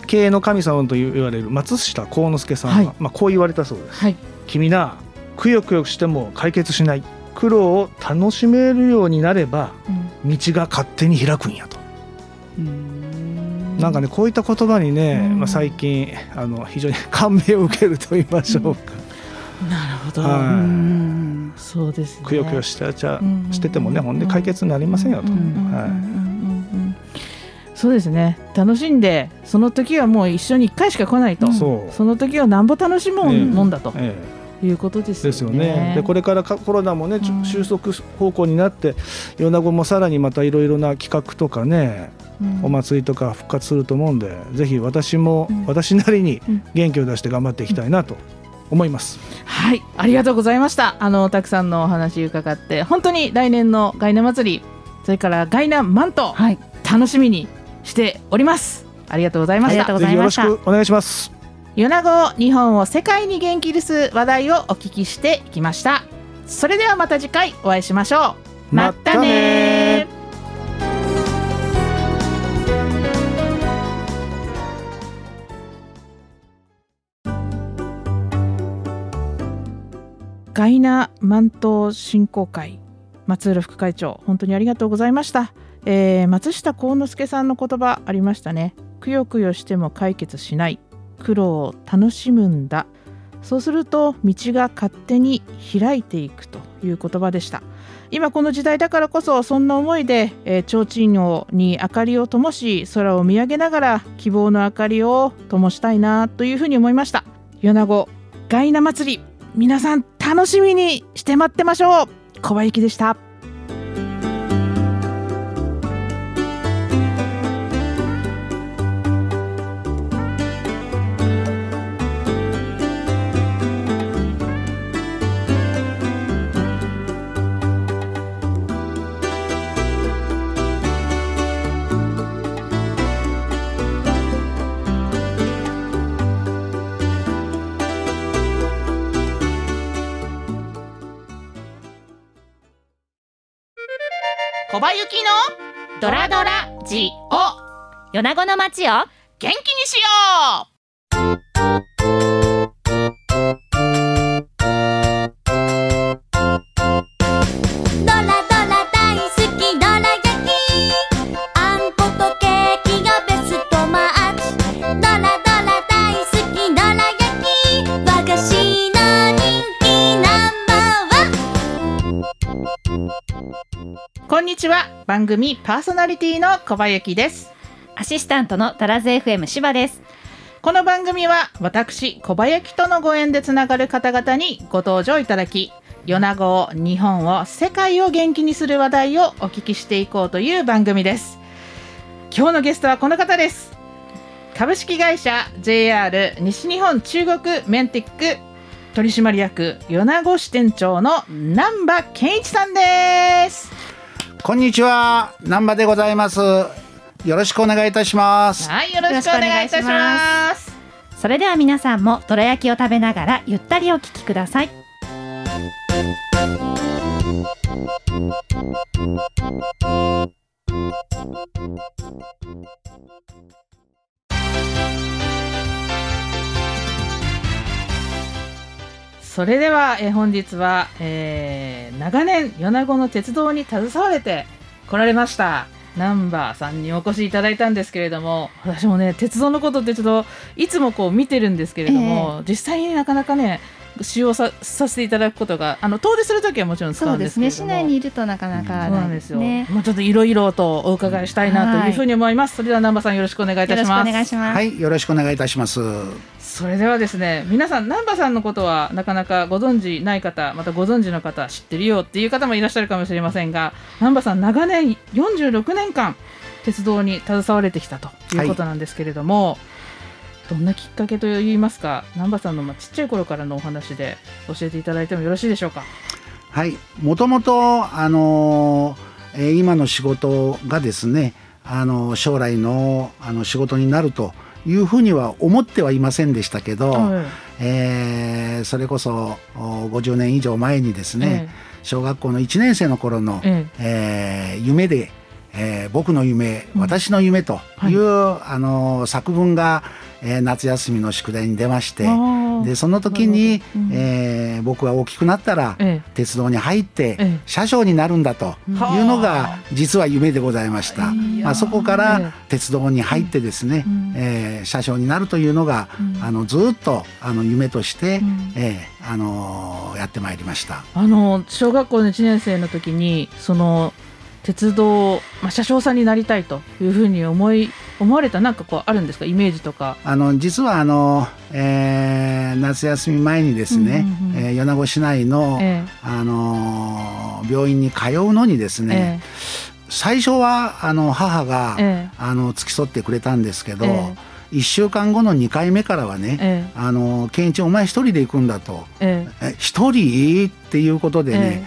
[SPEAKER 6] 経営の神様と言われる松下幸之助さんは、
[SPEAKER 1] はい。
[SPEAKER 6] まあ、こう言われたそうです。
[SPEAKER 1] はい。
[SPEAKER 6] 君なくよくよしても解決しない。苦労を楽しめるようになれば道が勝手に開くんやと。なんかねこういった言葉にね、
[SPEAKER 1] うん。
[SPEAKER 6] まあ、最近あの非常に 感銘を受けると言いましょうか、
[SPEAKER 1] なるほど。
[SPEAKER 6] はい。
[SPEAKER 1] そうですね。
[SPEAKER 6] くよくよしてちゃ
[SPEAKER 1] うん
[SPEAKER 6] しててもねほんで解決になりませんよと、はい。
[SPEAKER 1] そうですね。楽しんでその時はもう一緒に一回しか来ないと。
[SPEAKER 6] そ
[SPEAKER 1] の時はなんぼ楽しむ
[SPEAKER 6] ええ。
[SPEAKER 1] もんだと。
[SPEAKER 6] え
[SPEAKER 1] いうことですよね。
[SPEAKER 6] えですよね。でこれからかコロナもね、収束方向になって米子もさらにまたいろいろな企画とかね、
[SPEAKER 1] うん
[SPEAKER 6] お祭りとか復活すると思うんでぜひ私も、
[SPEAKER 1] うん
[SPEAKER 6] 私なりに
[SPEAKER 1] うん
[SPEAKER 6] 元気を出して頑張っていきたいなと思います。
[SPEAKER 1] はい、ありがとうございました。あのたくさんのお話伺って、本当に来年のガイナ祭り、それからガイナマント、
[SPEAKER 5] はい
[SPEAKER 1] 楽しみにしております。ありがとうございました
[SPEAKER 6] よろしくお願いします。
[SPEAKER 1] 米子日本を世界に元気にす話題をお聞きしていきました。それではまた次回お会いしましょう。またねガイナ万東振興会松浦副会長本当にありがとうございました、えー松下幸之助さんの言葉ありましたねくよくよしても解決しない苦労を楽しむんだ。そうすると道が勝手に開いていくという言葉でした。今この時代だからこそそんな思いで、えー、提灯をに明かりを灯し空を見上げながら希望の明かりを灯したいなというふうに思いました。米子ガイナ祭り皆さん楽しみにして待ってましょう。小林でした。小林幸の
[SPEAKER 2] ドラドラ
[SPEAKER 1] ジ
[SPEAKER 2] オ。米子の街を。
[SPEAKER 1] 元気にしよ番組パーソナリティの小林幸です。
[SPEAKER 2] アシスタントのタラズ FM 芝です。
[SPEAKER 1] この番組は私小林とのご縁でつながる方々にご登場いただき米子を日本を世界を元気にする話題をお聞きしていこうという番組です。今日のゲストはこの方です。株式会社 JR 西日本中国メンティック取締役米子支店長の南波健一さんです
[SPEAKER 7] こんにちは、南波でございます。よろしくお願いいたします。
[SPEAKER 1] はいよろしくお願いいたします
[SPEAKER 2] それでは皆さんもどら焼きを食べながらゆったりお聞きください
[SPEAKER 1] それでは、えー本日は、えー長年米子の鉄道に携われて来られましたナンバーさんにお越しいただいたんですけれども私もね鉄道のことってちょっといつもこう見てるんですけれども、実際になかなかね使用ささせていただくことがあの遠出するときはもちろん使
[SPEAKER 5] そううんで
[SPEAKER 1] ですすけれども。
[SPEAKER 5] ね。市内にいるとなかなかな
[SPEAKER 1] そうないんですよ、
[SPEAKER 5] ね。
[SPEAKER 1] もうちょっといろいろとお伺いしたいなというふうに思います、それでは南波さんよろしくお願いいた
[SPEAKER 5] よろしくお
[SPEAKER 1] します
[SPEAKER 5] 願いします、
[SPEAKER 7] はい、よろしくお願いいたします。
[SPEAKER 1] それではですね皆さん南波さんのことはなかなかご存知ない方またご存知の方知ってるよっていう方もいらっしゃるかもしれませんが南波さん長年46年間鉄道に携われてきたということなんですけれども、どんなきっかけといいますか南波さんのまあちっちゃい頃からのお話で教えていただいてもよろしいでしょうか？
[SPEAKER 7] はい、もともと、あのーえー今の仕事がですね、あのー将来のあの仕事になるというふうには思ってはいませんでしたけど、
[SPEAKER 1] はい。
[SPEAKER 7] えーそれこそお50年以上前にですね、小学校の1年生の頃の、
[SPEAKER 1] ええ。
[SPEAKER 7] えー夢で、えー僕の夢、
[SPEAKER 1] うん。
[SPEAKER 7] 私の夢という、
[SPEAKER 1] は
[SPEAKER 7] あの作文が、えー夏休みの宿題に出ましてでその時に、
[SPEAKER 1] うん。
[SPEAKER 7] えー僕は大きくなったら、
[SPEAKER 1] え
[SPEAKER 7] 鉄道に入って、
[SPEAKER 1] ええ。
[SPEAKER 7] 車掌になるんだというのが実は夢でございました。まあ、そこか
[SPEAKER 1] え。
[SPEAKER 7] ら鉄道に入ってですね、
[SPEAKER 1] うん。
[SPEAKER 7] えー車掌になるというのが、
[SPEAKER 1] うん。
[SPEAKER 7] あのずっとあの夢として、
[SPEAKER 1] うん。
[SPEAKER 7] えーあのーやってまいりました。
[SPEAKER 1] あの小学校の1年生の時にその鉄道、まあ、車掌さんになりたいというふうに思い思われたなんかこうあるんですか？イメージとか。
[SPEAKER 7] あの実はあの、えー夏休み前にですね、
[SPEAKER 1] うんうんうん。
[SPEAKER 7] えー米子市内の、
[SPEAKER 1] え
[SPEAKER 7] あのー病院に通うのにです
[SPEAKER 1] え
[SPEAKER 7] ね、最初はあの母が、
[SPEAKER 1] ええ。
[SPEAKER 7] あの付き添ってくれたんですけど、
[SPEAKER 1] え
[SPEAKER 7] 1週間後の2回目からはね、
[SPEAKER 1] え
[SPEAKER 7] あの健一お前一人で行くんだと。
[SPEAKER 1] ええ。
[SPEAKER 7] え一人？っていうことでね、
[SPEAKER 1] え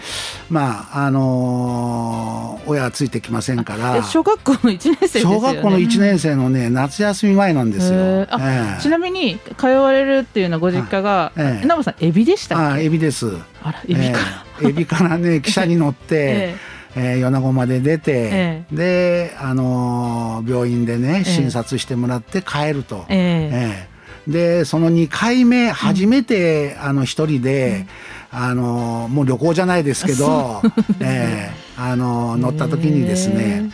[SPEAKER 7] まああのー親はついてきませんから。
[SPEAKER 1] え小学校の1年生ですよね。
[SPEAKER 7] 小学校の1年生のね夏休み前なんですよ。ええ。
[SPEAKER 1] ちなみに通われるっていうのはご実家が、
[SPEAKER 7] ええ
[SPEAKER 1] さんエビでした
[SPEAKER 7] あエビです。
[SPEAKER 1] あらエビか、
[SPEAKER 7] ええ。エビからね汽車に乗って、
[SPEAKER 1] え
[SPEAKER 7] えー米子まで出て、
[SPEAKER 1] え
[SPEAKER 7] で、あのー病院でね
[SPEAKER 1] え
[SPEAKER 7] 診察してもらって帰ると。
[SPEAKER 1] ええ。
[SPEAKER 7] ええ。でその2回目初めて、あの一人で、あのもう旅行じゃないですけど、ええあの 乗った時にですね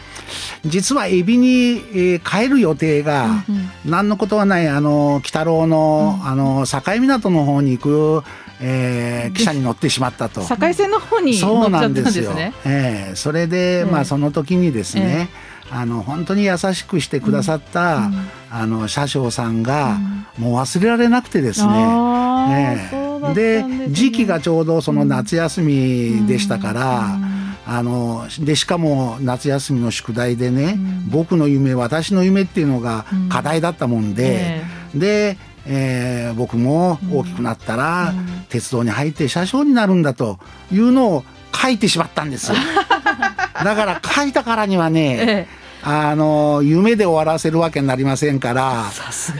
[SPEAKER 7] 実はエビに、えー帰る予定が、何のことはないあの鬼太郎の,、あの境港の方に行く、えー、汽車に乗ってしまったと。
[SPEAKER 1] 境線の方に乗
[SPEAKER 7] そうな
[SPEAKER 1] んで
[SPEAKER 7] すすよ。
[SPEAKER 1] ね。
[SPEAKER 7] ええそれで、
[SPEAKER 1] ええ。
[SPEAKER 7] まあその時にですね、あの本当に優しくしてくださった、あの車掌さんが、もう忘れられなくてですね。で時期がちょうどその夏休みでしたから、あのでしかも夏休みの宿題でね、僕の夢私の夢っていうのが課題だったもんで、で、えー僕も大きくなったら、鉄道に入って車掌になるんだというのを書いてしまったんですよ。だから書いたからにはね、
[SPEAKER 1] え
[SPEAKER 7] あの夢で終わらせるわけになりませんから、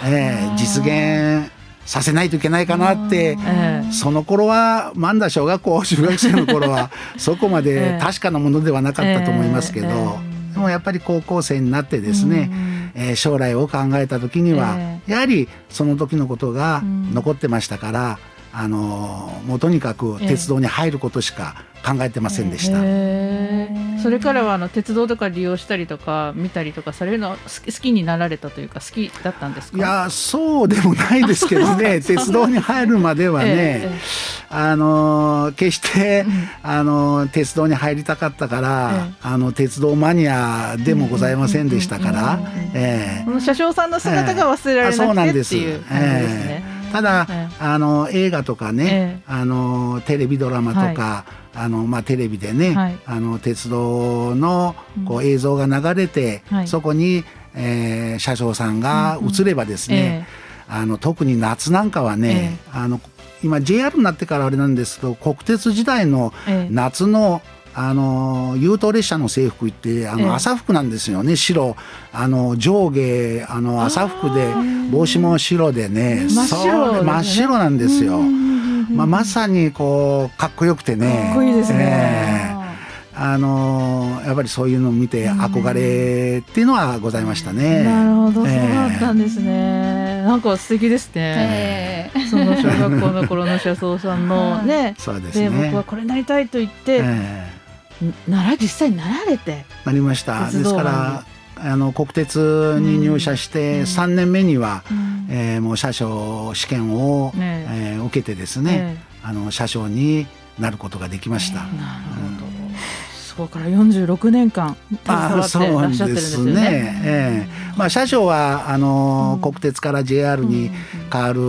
[SPEAKER 7] えー実現させないといけないかなって、
[SPEAKER 1] ええ。
[SPEAKER 7] その頃はまだ小学校中学生の頃は そこま
[SPEAKER 1] え
[SPEAKER 7] で
[SPEAKER 1] え
[SPEAKER 7] 確かなものではなかったと思いますけど、
[SPEAKER 1] え
[SPEAKER 7] でもやっぱり高校生になってですね、えー将来を考えた時には、
[SPEAKER 1] え
[SPEAKER 7] やはりその時のことが残ってましたから、あのーもうとにかく
[SPEAKER 1] ええ。
[SPEAKER 7] 鉄道に入ることしか考えてませんでした。
[SPEAKER 1] へーそれからはあの鉄道とか利用したりとか見たりとかされるの好き好きになられたというか好きだったんですか？
[SPEAKER 7] いやそうでもないですけどね 鉄道に入るまではね、
[SPEAKER 1] ええ
[SPEAKER 7] あのー決して、あのー鉄道に入りたかったから、
[SPEAKER 1] ええ。
[SPEAKER 7] あの鉄道マニアでもございませんでしたから、ええ。
[SPEAKER 1] この車掌さんの姿が忘れられ
[SPEAKER 7] な
[SPEAKER 1] くてっていう感じですね。
[SPEAKER 7] ええただ、
[SPEAKER 1] ええ。
[SPEAKER 7] あの映画とかね、
[SPEAKER 1] ええ。
[SPEAKER 7] あのテレビドラマとか、あのまあ、テレビでね、
[SPEAKER 1] はい。
[SPEAKER 7] あの鉄道のこう映像が流れて、
[SPEAKER 1] はい。
[SPEAKER 7] そこに、えー車掌さんが映ればですね、あの特に夏なんかはね、あの今 JR になってからあれなんですけど国鉄時代の
[SPEAKER 1] ええ。
[SPEAKER 7] 夏のあの優等列車の制服ってあ
[SPEAKER 1] ええ。
[SPEAKER 7] の朝服なんですよね白。あの上下あの朝服で帽子も白でね
[SPEAKER 1] 真っ白ね。
[SPEAKER 7] 真っ白なんですよ。まあ、まさにこうかっこよくてね。
[SPEAKER 1] かっこいいですね。
[SPEAKER 7] ええ。あのやっぱりそういうのを見て憧れっていうのはございましたね。
[SPEAKER 1] なるほど、そう
[SPEAKER 7] ええ
[SPEAKER 1] だったんですね。なんか素敵ですね。
[SPEAKER 5] え
[SPEAKER 1] その小学校の頃の車掌さんのね。
[SPEAKER 7] そうです
[SPEAKER 1] で、
[SPEAKER 7] ね
[SPEAKER 1] 僕はこれになりたいと言って、
[SPEAKER 7] ええ
[SPEAKER 1] なら実際になられて。
[SPEAKER 7] なりました。ですからあの国鉄に入社して3年目には、えーもう車掌試験を、
[SPEAKER 1] ね
[SPEAKER 7] え。ー受けてですね、あの車掌になることができました。
[SPEAKER 1] なるほど。そこから46年間携わってらっしゃってるんですよね。
[SPEAKER 7] ええ。まあ車掌はあの、国鉄から JR に変わる、う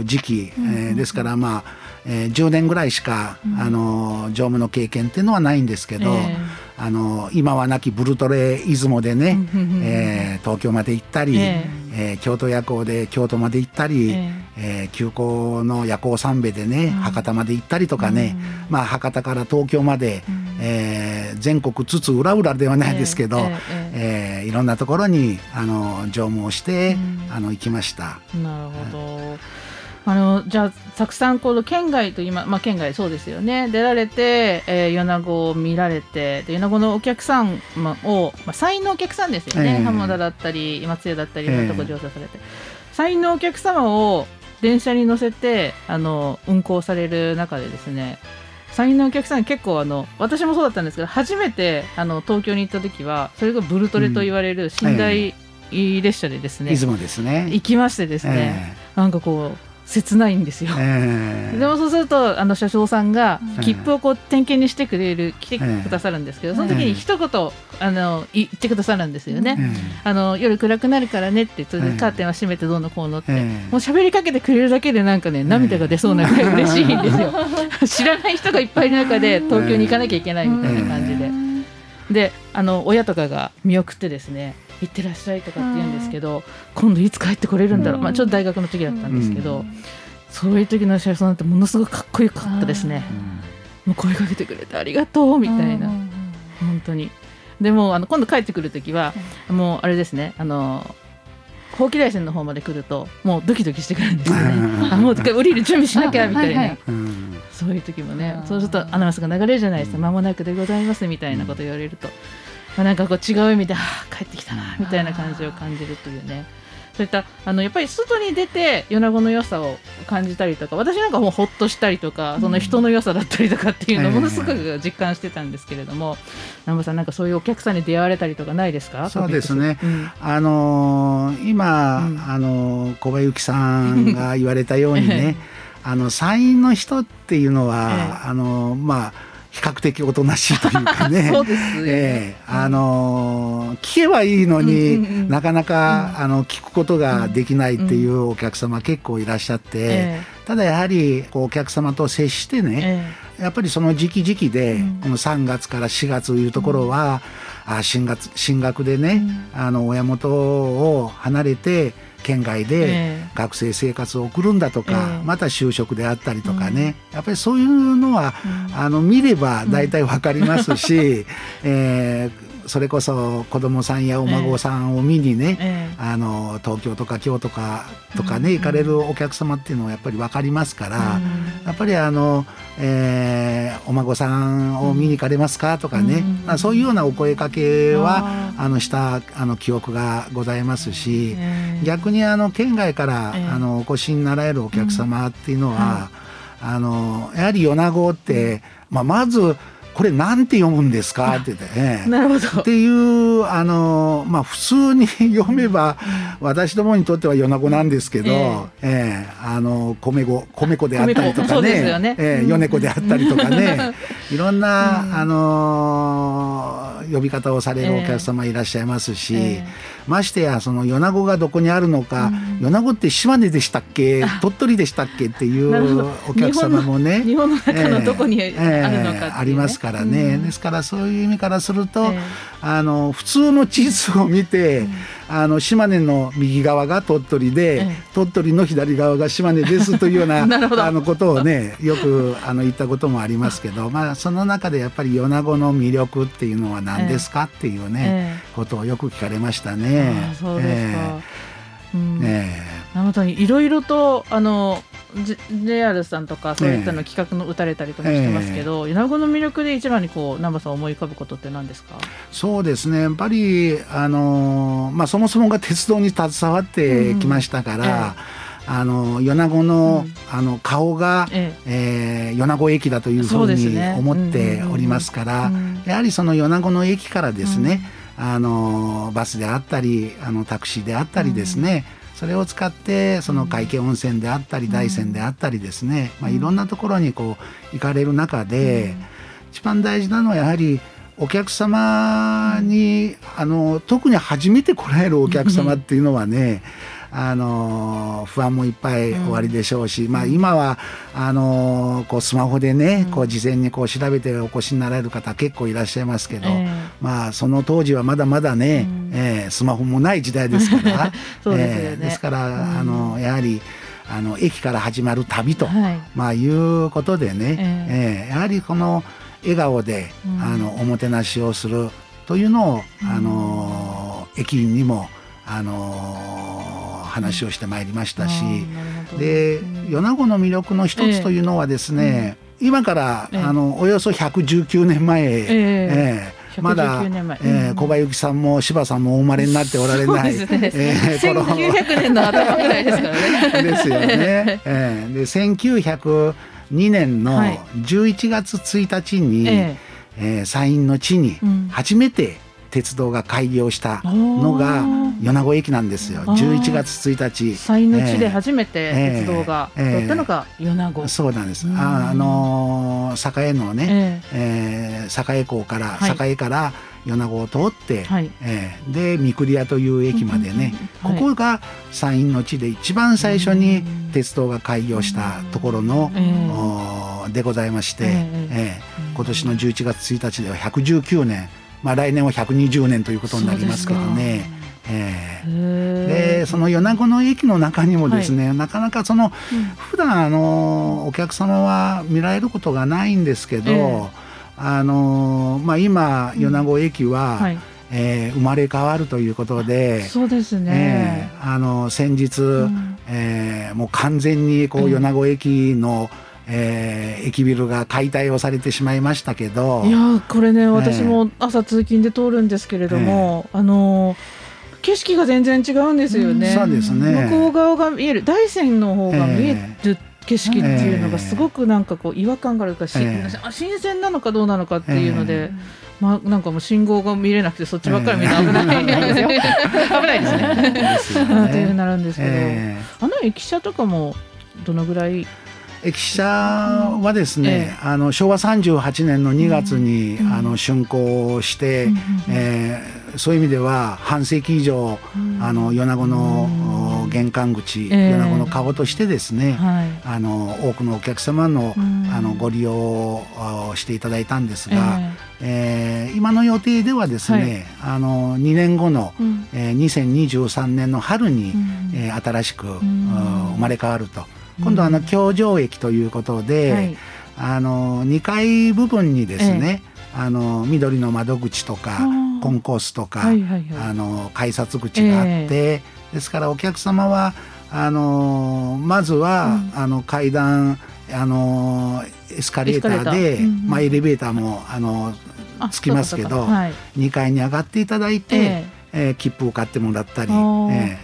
[SPEAKER 7] ー時期、えーですからまあ、えー10年ぐらいしか、あの乗務の経験っていうのはないんですけど、
[SPEAKER 1] え
[SPEAKER 7] あの今はなきブルトレ出雲でね、
[SPEAKER 1] うんうんうん
[SPEAKER 7] えー東京まで行ったり、
[SPEAKER 1] え
[SPEAKER 7] え。ー京都夜行で京都まで行ったり、
[SPEAKER 1] え
[SPEAKER 7] え。ー急行の夜行三べでね、博多まで行ったりとかね、まあ、博多から東京まで、えー全国津々浦々ではないですけど、
[SPEAKER 1] え
[SPEAKER 7] え
[SPEAKER 1] ええ
[SPEAKER 7] ーいろんなところにあの乗務をして、あの行きました。
[SPEAKER 1] なるほど。あのじゃあたくさんこの県外と今、まあ、県外そうですよね。出られて、えー、米子を見られてで米子のお客さんまを、まあ、才能お客さんですよね、
[SPEAKER 7] ええ。
[SPEAKER 1] 浜田だったり松江だったりい
[SPEAKER 7] ええ。
[SPEAKER 1] ろんなとこ乗車されて、才能お客様を電車に乗せてあの運行される中でですね才能お客さん結構あの私もそうだったんですけど初めてあの東京に行った時はそれがブルトレと言われる寝台列車でですね、
[SPEAKER 7] 出雲ですね。
[SPEAKER 1] 行きましてですね、なんかこう切ないんですよ。
[SPEAKER 7] えー
[SPEAKER 1] でもそうするとあの車掌さんが
[SPEAKER 7] ええ
[SPEAKER 1] 切符をこう点検にしてくれる来てくださるんですけど、その時に一言あの言ってくださるんですよね。あの夜暗くなるからねってそれで
[SPEAKER 7] ええ。
[SPEAKER 1] カーテンは閉めてどうのこうのって、
[SPEAKER 7] ええ。
[SPEAKER 1] もう喋りかけてくれるだけでなんかね涙が出そうなぐらい嬉しいんですよ。知らない人がいっぱいいる中で東京に行かなきゃいけないみたいな感じで。であの親とかが見送ってですね行ってらっしゃいとかって言うんですけど、今度いつ帰ってこれるんだろう、まあ、ちょっと大学の時だったんですけど、そういう時の車掌さんってものすごくかっこよかったですね。もう声かけてくれてありがとうみたいな、本当に。でもあの今度帰ってくる時は、もうあれですねあのほうき台線の方まで来るともうドキドキしてくるんですよね。あもう降りる準備しなきゃみたいな、
[SPEAKER 5] はいはい
[SPEAKER 7] うん。
[SPEAKER 1] そういう時もねそうするとアナウンスが流れるじゃないですか。間もなくでございますみたいなこと言われると、まあ、なんかこう違う意味で、はあ、帰ってきたなみたいな感じを感じるというね。そういったあのやっぱり外に出て米子の良さを感じたりとか私なんかもうほっとしたりとかその人の良さだったりとかっていうのをものすごく実感してたんですけれども、南部さんなんかそういうお客さんに出会われたりとかないですか？
[SPEAKER 7] そうですね。
[SPEAKER 1] うん。
[SPEAKER 7] あのー今、
[SPEAKER 1] うん。
[SPEAKER 7] あのー小林幸さんが言われたようにね あの参院の人っていうのは、
[SPEAKER 1] ええ。
[SPEAKER 7] あのーまあ比較的おとなしいというかね。
[SPEAKER 1] そうですよ。ね
[SPEAKER 7] ええ。あのー聞けばいいのに、
[SPEAKER 1] うんうんうん。
[SPEAKER 7] なかなか、あの聞くことができないっていうお客様結構いらっしゃって、
[SPEAKER 1] え
[SPEAKER 7] ただやはりこうお客様と接して
[SPEAKER 1] え
[SPEAKER 7] ね、
[SPEAKER 1] え
[SPEAKER 7] やっぱりその時期時期で、
[SPEAKER 1] うん。
[SPEAKER 7] この3月から4月というところは、あ進学進学でね、あの親元を離れて県外で
[SPEAKER 1] え
[SPEAKER 7] 学生生活を送るんだとか、
[SPEAKER 1] ええ。
[SPEAKER 7] また就職であったりとかね、やっぱりそういうのは、
[SPEAKER 1] うん。
[SPEAKER 7] あの見れば大体わかりますし、えーそれこそ子供さんやお孫さんを見にね、
[SPEAKER 1] ええ。
[SPEAKER 7] あの東京とか京都かとかね、
[SPEAKER 1] うん
[SPEAKER 7] 行かれるお客様っていうのはやっぱり分かりますから、
[SPEAKER 1] うん
[SPEAKER 7] やっぱりあの、えーお孫さんを見に行かれますかとかね、
[SPEAKER 1] うん
[SPEAKER 7] まあ、そういうようなお声かけは
[SPEAKER 1] あ
[SPEAKER 7] あのしたあの記憶がございますし、
[SPEAKER 1] ええ。
[SPEAKER 7] 逆にあの県外から、
[SPEAKER 1] ええ。
[SPEAKER 7] あのお越しになられるお客様っていうのは、あのやはり米子って、まあ、まずこれなんて読むんですか？って言ってね。
[SPEAKER 1] なるほど。
[SPEAKER 7] っていうあのまあ普通に読めば私どもにとっては米子なんですけど、
[SPEAKER 1] え
[SPEAKER 7] え。えあの米子米子であったりとかね。
[SPEAKER 1] よね。
[SPEAKER 7] え米子であったりとかね。いろんな、
[SPEAKER 1] うん。
[SPEAKER 7] あの呼び方をされるお客様いらっしゃいますし、
[SPEAKER 1] え
[SPEAKER 7] ましてやその米子がどこにあるのか、米子って島根でしたっけ？鳥取でしたっけ？っていうお客様もね。
[SPEAKER 1] 日本の中のどこにあるのかね。
[SPEAKER 7] ええ。ありますからね、
[SPEAKER 1] うん。
[SPEAKER 7] ですからそういう意味からすると、
[SPEAKER 1] ええ。
[SPEAKER 7] あの普通の地図を見て、あの島根の右側が鳥取で、
[SPEAKER 1] ええ。
[SPEAKER 7] 鳥取の左側が島根ですというような あのことをねよくあの言ったこともありますけど、まあ、その中でやっぱり米子の魅力っていうのは何ですかっていうね、
[SPEAKER 1] え
[SPEAKER 7] ことをよく聞かれました
[SPEAKER 1] え
[SPEAKER 7] ね。
[SPEAKER 1] ああそうですか、うん。
[SPEAKER 7] ええ
[SPEAKER 1] 本当にいろいろとあのジ JR さんとかそういったの
[SPEAKER 7] ええ
[SPEAKER 1] 企画の打たれたりとかしてますけど、米子の魅力で一番にこう南波さん思い浮かぶことって何ですか？
[SPEAKER 7] そうですね。やっぱりあの、まあ、そもそもが鉄道に携わってきましたから、あの米子の,、あの顔が、
[SPEAKER 1] え
[SPEAKER 7] え。ー米子駅だというふ
[SPEAKER 1] そう
[SPEAKER 7] うに思っておりますから、
[SPEAKER 1] うん
[SPEAKER 7] やはりその米子の駅からですね、あのバスであったりあのタクシーであったりですね、それを使ってその海家温泉であったり大山であったりですね、まあ、いろんなところにこう行かれる中で、一番大事なのはやはりお客様に、あの特に初めて来られるお客様っていうのはね、あの不安もいっぱいおありでしょうし、まあ、今はあのこうスマホでね、こう事前にこう調べてお越しになられる方結構いらっしゃいますけど、
[SPEAKER 1] え
[SPEAKER 7] まあ、その当時はまだまだね、えースマホもない時代ですから
[SPEAKER 1] そうですよね。
[SPEAKER 7] えーですから、あのやはりあの駅から始まる旅と、
[SPEAKER 1] はい。
[SPEAKER 7] まあ、いうことでね、
[SPEAKER 1] え
[SPEAKER 7] え。ーやはりこの笑顔で、
[SPEAKER 1] うん。
[SPEAKER 7] あのおもてなしをするというのを、あの駅員にも、あの話をしてまいりましたし、で
[SPEAKER 1] うん
[SPEAKER 7] 米子の魅力の一つというのはですね、今から、
[SPEAKER 1] ええ。
[SPEAKER 7] あのおよそ119年前、
[SPEAKER 1] え
[SPEAKER 7] え。えまだ
[SPEAKER 1] 119年前、
[SPEAKER 7] えー小林さんも柴さんもお生まれになっておられない、
[SPEAKER 1] ね。
[SPEAKER 7] えー頃
[SPEAKER 1] 1900年の頭ぐらいですからね。
[SPEAKER 7] ですよね。えーで1902年の
[SPEAKER 1] はい。
[SPEAKER 7] 11月1日に、
[SPEAKER 1] え
[SPEAKER 7] え。ー山陰の地に
[SPEAKER 1] うん。
[SPEAKER 7] 初めて鉄道が開業したのが米子駅なんですよ。
[SPEAKER 1] あー
[SPEAKER 7] 11月1日。
[SPEAKER 1] 山陰の地で初めて
[SPEAKER 7] ええ
[SPEAKER 1] 鉄道が
[SPEAKER 7] ええ
[SPEAKER 1] 通ったのが米子。
[SPEAKER 7] そうなんです。
[SPEAKER 1] うん
[SPEAKER 7] ああのー栄のね、
[SPEAKER 1] え
[SPEAKER 7] えー栄港から、
[SPEAKER 1] はい
[SPEAKER 7] 栄から米子を通って、
[SPEAKER 1] えはい。
[SPEAKER 7] えーで三栗屋という駅までね、ここが山陰の地で一番最初に鉄道が開業したところの、でございまして、
[SPEAKER 1] ええ
[SPEAKER 7] えー今年の11月1日では119年、まあ、来年は120年ということになりますけどね。えー
[SPEAKER 1] へ
[SPEAKER 7] でその米子の駅の中にもですね、なかなかその普段あのお客様は見られることがないんですけど、
[SPEAKER 1] ええ。
[SPEAKER 7] あのまあ、今米子駅は、
[SPEAKER 1] はい。
[SPEAKER 7] えー生まれ変わるということで、
[SPEAKER 1] そうです
[SPEAKER 7] え
[SPEAKER 1] ね。
[SPEAKER 7] ーあの先日、
[SPEAKER 1] ん。
[SPEAKER 7] えーもう完全にこう
[SPEAKER 1] ええ
[SPEAKER 7] 米子駅の、えー駅ビルが解体をされてしまいましたけど。
[SPEAKER 1] いやーこれね私も朝通勤で通るんですけれども、あのー景色が全然違うんですよね。
[SPEAKER 7] そうですね。
[SPEAKER 1] 向こう側が見える大山の方が見える景色っていうのがすごくなんかこう違和感があるかし、
[SPEAKER 7] ええ。
[SPEAKER 1] あ新鮮なのかどうなのかっていうので、まあなんかもう信号が見れなくてそっちばっかり見て危ない、危ないですね。
[SPEAKER 7] ですよ
[SPEAKER 1] っていうふうに
[SPEAKER 7] ね。
[SPEAKER 1] なるんですけど、
[SPEAKER 7] え
[SPEAKER 1] あの駅舎とかもどのぐらい
[SPEAKER 7] え駅舎はですね、
[SPEAKER 1] え
[SPEAKER 7] あの昭和38年の2月に、
[SPEAKER 1] うん
[SPEAKER 7] あの竣工して、えーそういう意味では半世紀以上、あの米子の、お玄関口、
[SPEAKER 1] ええ。
[SPEAKER 7] 米子の顔としてですね、
[SPEAKER 1] はい。
[SPEAKER 7] あの多くのお客様の,、
[SPEAKER 1] うん。
[SPEAKER 7] あのご利用をあしていただいたんですが、
[SPEAKER 1] え
[SPEAKER 7] え。ー今の予定ではですね、あの2年後の、
[SPEAKER 1] えうん。
[SPEAKER 7] えー2023年の春に、
[SPEAKER 1] うん。
[SPEAKER 7] えー新しく、
[SPEAKER 1] ん。
[SPEAKER 7] うん生まれ変わると今度はあの橋上駅ということで、
[SPEAKER 1] はい。
[SPEAKER 7] あの2階部分にですね、あの緑の窓口とかコンコースとか、
[SPEAKER 1] はいはいはい。
[SPEAKER 7] あの改札口があって、ですからお客様はあのまずは、あの階段あのエスカレーターで
[SPEAKER 1] ーうんうん。
[SPEAKER 7] まあ、エレベーターもあの
[SPEAKER 1] あ
[SPEAKER 7] つきますけど
[SPEAKER 1] はい。
[SPEAKER 7] 2階に上がっていただいて、
[SPEAKER 1] え
[SPEAKER 7] えー切符を買ってもらったり、え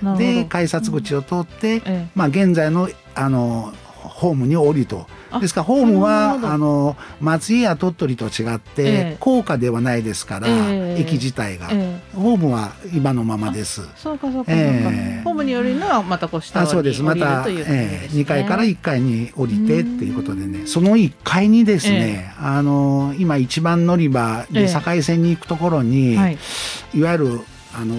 [SPEAKER 7] ー。で改札口を通って、
[SPEAKER 1] え
[SPEAKER 7] まあ、現在のあのホームに降りと。
[SPEAKER 1] あ
[SPEAKER 7] ですからホームはあの松江や鳥取と違って、
[SPEAKER 1] ええ。
[SPEAKER 7] 高架ではないですから、
[SPEAKER 1] ええ。
[SPEAKER 7] 駅自体が、
[SPEAKER 1] ええ。
[SPEAKER 7] ホームは今のままです。
[SPEAKER 1] そうかそうかそうか、
[SPEAKER 7] ええ。
[SPEAKER 1] ホームによるのはまたこう下に
[SPEAKER 7] あそうです。ま
[SPEAKER 1] 降りる
[SPEAKER 7] た、
[SPEAKER 1] ということ
[SPEAKER 7] え
[SPEAKER 1] ですね。
[SPEAKER 7] 2階から1階に降りてっていうことでね。その1階にですね、あの今一番乗り場
[SPEAKER 1] ええ。
[SPEAKER 7] で境線に行くところに、
[SPEAKER 1] はい。
[SPEAKER 7] い、わゆるあの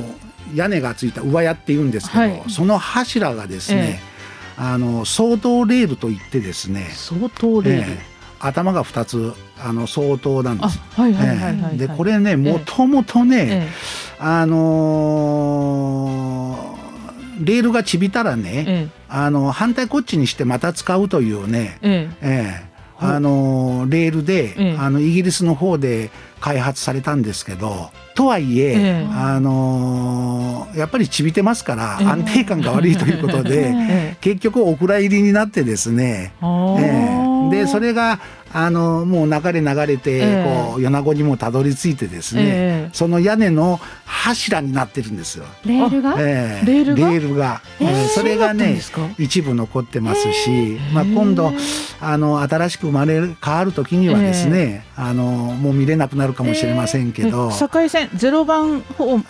[SPEAKER 7] 屋根がついた上屋っていうんですけど、
[SPEAKER 1] はい。
[SPEAKER 7] その柱がですね、
[SPEAKER 1] え
[SPEAKER 7] あの相当レールといってですね、
[SPEAKER 1] 相当レール、
[SPEAKER 7] ええ頭が2つあの相当なんで
[SPEAKER 1] あ
[SPEAKER 7] す。でこれねもともとね、
[SPEAKER 1] え。
[SPEAKER 7] あのーレールがちびたらね、
[SPEAKER 1] ええ。
[SPEAKER 7] あの反対こっちにしてまた使うというね、
[SPEAKER 1] ええ。
[SPEAKER 7] ええあのレールで、
[SPEAKER 1] ええ。
[SPEAKER 7] あのイギリスの方で開発されたんですけどとはいえ、
[SPEAKER 1] ええ。
[SPEAKER 7] あのやっぱりちびてますから、
[SPEAKER 1] ええ。
[SPEAKER 7] 安定感が悪いということで、
[SPEAKER 1] え
[SPEAKER 7] 結局お蔵入りになってですね、でそれがあのもう流れ流れて、
[SPEAKER 1] ええ。
[SPEAKER 7] こう米子にもたどり着いてですね、
[SPEAKER 1] ええ。
[SPEAKER 7] その屋根の柱になってるんですよ。
[SPEAKER 5] レールが？
[SPEAKER 7] え
[SPEAKER 1] ールが？
[SPEAKER 7] レールが。それがね一部残ってますし、まあ、今度あの新しく生まれる変わる時にはですね、あのもう見れなくなるかもしれませんけど、
[SPEAKER 1] え境線ゼロ番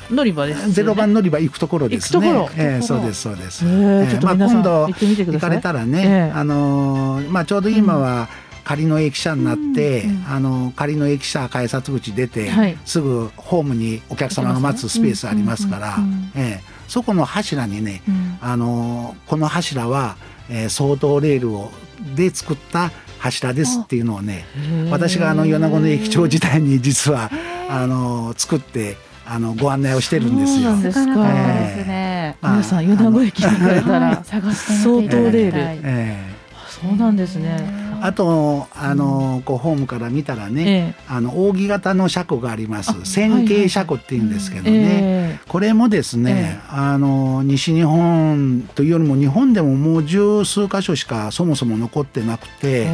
[SPEAKER 1] 乗り場です
[SPEAKER 7] ゼロ番乗り場行くところですね。
[SPEAKER 1] 行
[SPEAKER 7] ええそうですそうです。
[SPEAKER 1] ええ
[SPEAKER 7] ええ
[SPEAKER 1] ちょっと皆さん
[SPEAKER 7] まあ、今度
[SPEAKER 1] 行
[SPEAKER 7] かれたらね、
[SPEAKER 1] ええ。
[SPEAKER 7] あのーまあちょうど今は仮の駅舎になって、
[SPEAKER 1] うんうん
[SPEAKER 7] あの仮の駅舎改札口出て、
[SPEAKER 1] はい。
[SPEAKER 7] すぐホームにお客様が待つスペースありますから、ええ。そこの柱にね、
[SPEAKER 1] うん。
[SPEAKER 7] あのーこの柱は、えー、相当レールをで作った柱ですっていうのをね私があの米子の駅長時代に実はあのー作ってあのご案内をしてるんですよ。
[SPEAKER 1] そう。ですか。
[SPEAKER 5] なかったですね。
[SPEAKER 7] まあ
[SPEAKER 1] 皆さん米子駅に行かれた
[SPEAKER 5] はい
[SPEAKER 1] ら
[SPEAKER 5] 探してみていただきたい。
[SPEAKER 1] 相当レール。
[SPEAKER 7] え
[SPEAKER 1] そうなんですね。
[SPEAKER 7] えあとあのーこうホームから見たらね、
[SPEAKER 1] え
[SPEAKER 7] あの扇形の車庫があります。
[SPEAKER 1] あ
[SPEAKER 7] 線形車庫っていうんですけど
[SPEAKER 1] え
[SPEAKER 7] ね、
[SPEAKER 1] え
[SPEAKER 7] これもですね、あの西日本というよりも日本でももう十数箇所しかそもそも残ってなくて、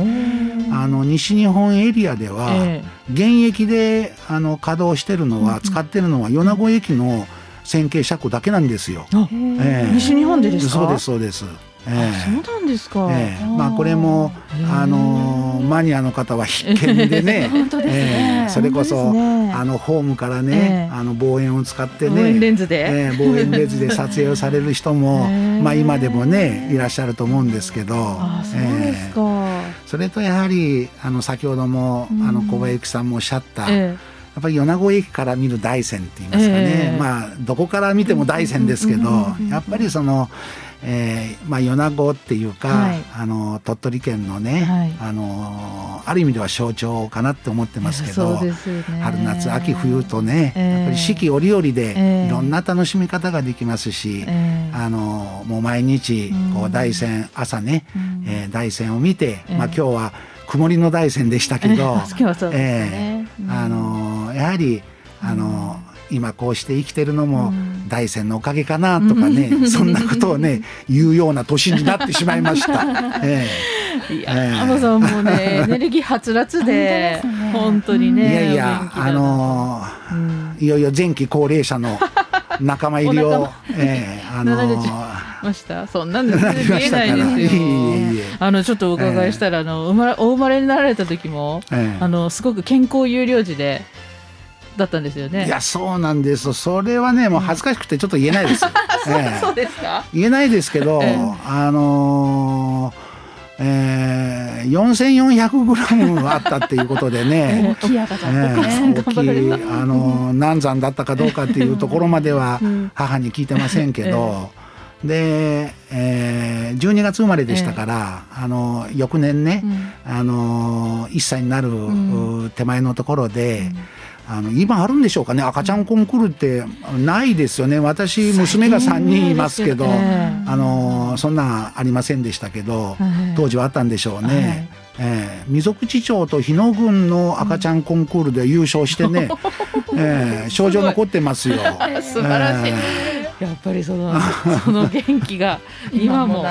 [SPEAKER 7] あの西日本エリアでは、
[SPEAKER 1] え
[SPEAKER 7] 現役であの稼働してるのは、使ってるのは米子駅の線形車庫だけなんですよ。
[SPEAKER 1] あ
[SPEAKER 7] ええ。
[SPEAKER 1] 西日本でですか？
[SPEAKER 7] そうですそうです。え
[SPEAKER 1] そうなんですか、
[SPEAKER 7] ええ。まあこれもあのマニアの方は必見でね。
[SPEAKER 5] 本当ですね。
[SPEAKER 7] ええ。それこそ、
[SPEAKER 1] ね。
[SPEAKER 7] あのホームからね、
[SPEAKER 1] ええ。
[SPEAKER 7] あの望遠を使って
[SPEAKER 1] 望遠レ
[SPEAKER 7] ね
[SPEAKER 1] ンズで、
[SPEAKER 7] ええ望遠レンズで撮影をされる人も まあ今でもねいらっしゃると思うんですけど。
[SPEAKER 1] あそうですか、
[SPEAKER 7] ええ。それとやはりあの先ほども
[SPEAKER 1] うん。
[SPEAKER 7] あの小林さんもおっしゃった、
[SPEAKER 1] え
[SPEAKER 7] やっぱり米子駅から見る大山って言いますかね、
[SPEAKER 1] ええ。
[SPEAKER 7] まあどこから見ても大山ですけど、やっぱりその、えーまあ、米子っていうか、
[SPEAKER 1] はい。
[SPEAKER 7] あの鳥取県のね、
[SPEAKER 1] はい。
[SPEAKER 7] あのある意味では象徴かなって思って
[SPEAKER 1] え
[SPEAKER 7] ますけど
[SPEAKER 1] ね。
[SPEAKER 7] 春夏秋冬とね、
[SPEAKER 1] ええ
[SPEAKER 7] やっぱり四季折々で
[SPEAKER 1] ええ
[SPEAKER 7] いろんな楽しみ方ができますし、
[SPEAKER 1] ええ
[SPEAKER 7] あのもう毎日こ
[SPEAKER 1] うん。
[SPEAKER 7] う大山朝ね、
[SPEAKER 1] うん。
[SPEAKER 7] えー大山を見て、
[SPEAKER 1] ええ
[SPEAKER 7] まあ、今日は曇りの大山でしたけど、
[SPEAKER 1] ええ今日はそうですね、うん
[SPEAKER 7] あのやはりあの、今こうして生きてるのも
[SPEAKER 1] うん。
[SPEAKER 7] 大山のおかげかなとかね、そんなことをね言うような年になってしまいました。え
[SPEAKER 1] いや、
[SPEAKER 7] ええ。
[SPEAKER 1] さんもね、エネルギーはつらつで、本当に
[SPEAKER 7] え
[SPEAKER 1] ね。
[SPEAKER 7] いやいやあの
[SPEAKER 1] うん。
[SPEAKER 7] いよいよ前期高齢者の仲間入りをえーあの
[SPEAKER 1] なられちました？そんなんで全然見えないですよ。
[SPEAKER 7] いえいえいえ。
[SPEAKER 1] あのちょっとお伺いしたら、あの生まれお生まれになられた時も、
[SPEAKER 7] ええ。
[SPEAKER 1] あのすごく健康有料児でだったんですよね。
[SPEAKER 7] いやそうなんですそれはねもう恥ずかしくてちょっと言えないです、ええ。
[SPEAKER 1] そうですか？
[SPEAKER 7] 言えないですけど、
[SPEAKER 1] ええ。
[SPEAKER 7] あのーえー、4400グラムあったっていうことでね。
[SPEAKER 5] 大きい赤ちゃん、
[SPEAKER 7] ええ
[SPEAKER 1] さん頑
[SPEAKER 7] 大きいあの難産だったかどうかっていうところまでは
[SPEAKER 1] うん。
[SPEAKER 7] 母に聞いてませんけど、で、えー、12月生まれでしたから、あの翌年ね、あの1歳になる、
[SPEAKER 1] ん。
[SPEAKER 7] 手前のところで。あの今あるんでしょうかね。赤ちゃんコンクールってないですよね。私娘が3人いますけど、
[SPEAKER 1] ね
[SPEAKER 7] あのそんなんありませんでしたけど、
[SPEAKER 1] はい。
[SPEAKER 7] 当時はあったんでしょうね。
[SPEAKER 1] はい。
[SPEAKER 7] えー溝口町と日野郡の赤ちゃんコンクールで優勝してね、えー賞状残ってますよ。
[SPEAKER 1] 素晴らしい。
[SPEAKER 7] え
[SPEAKER 1] やっぱりそのその元気が今も。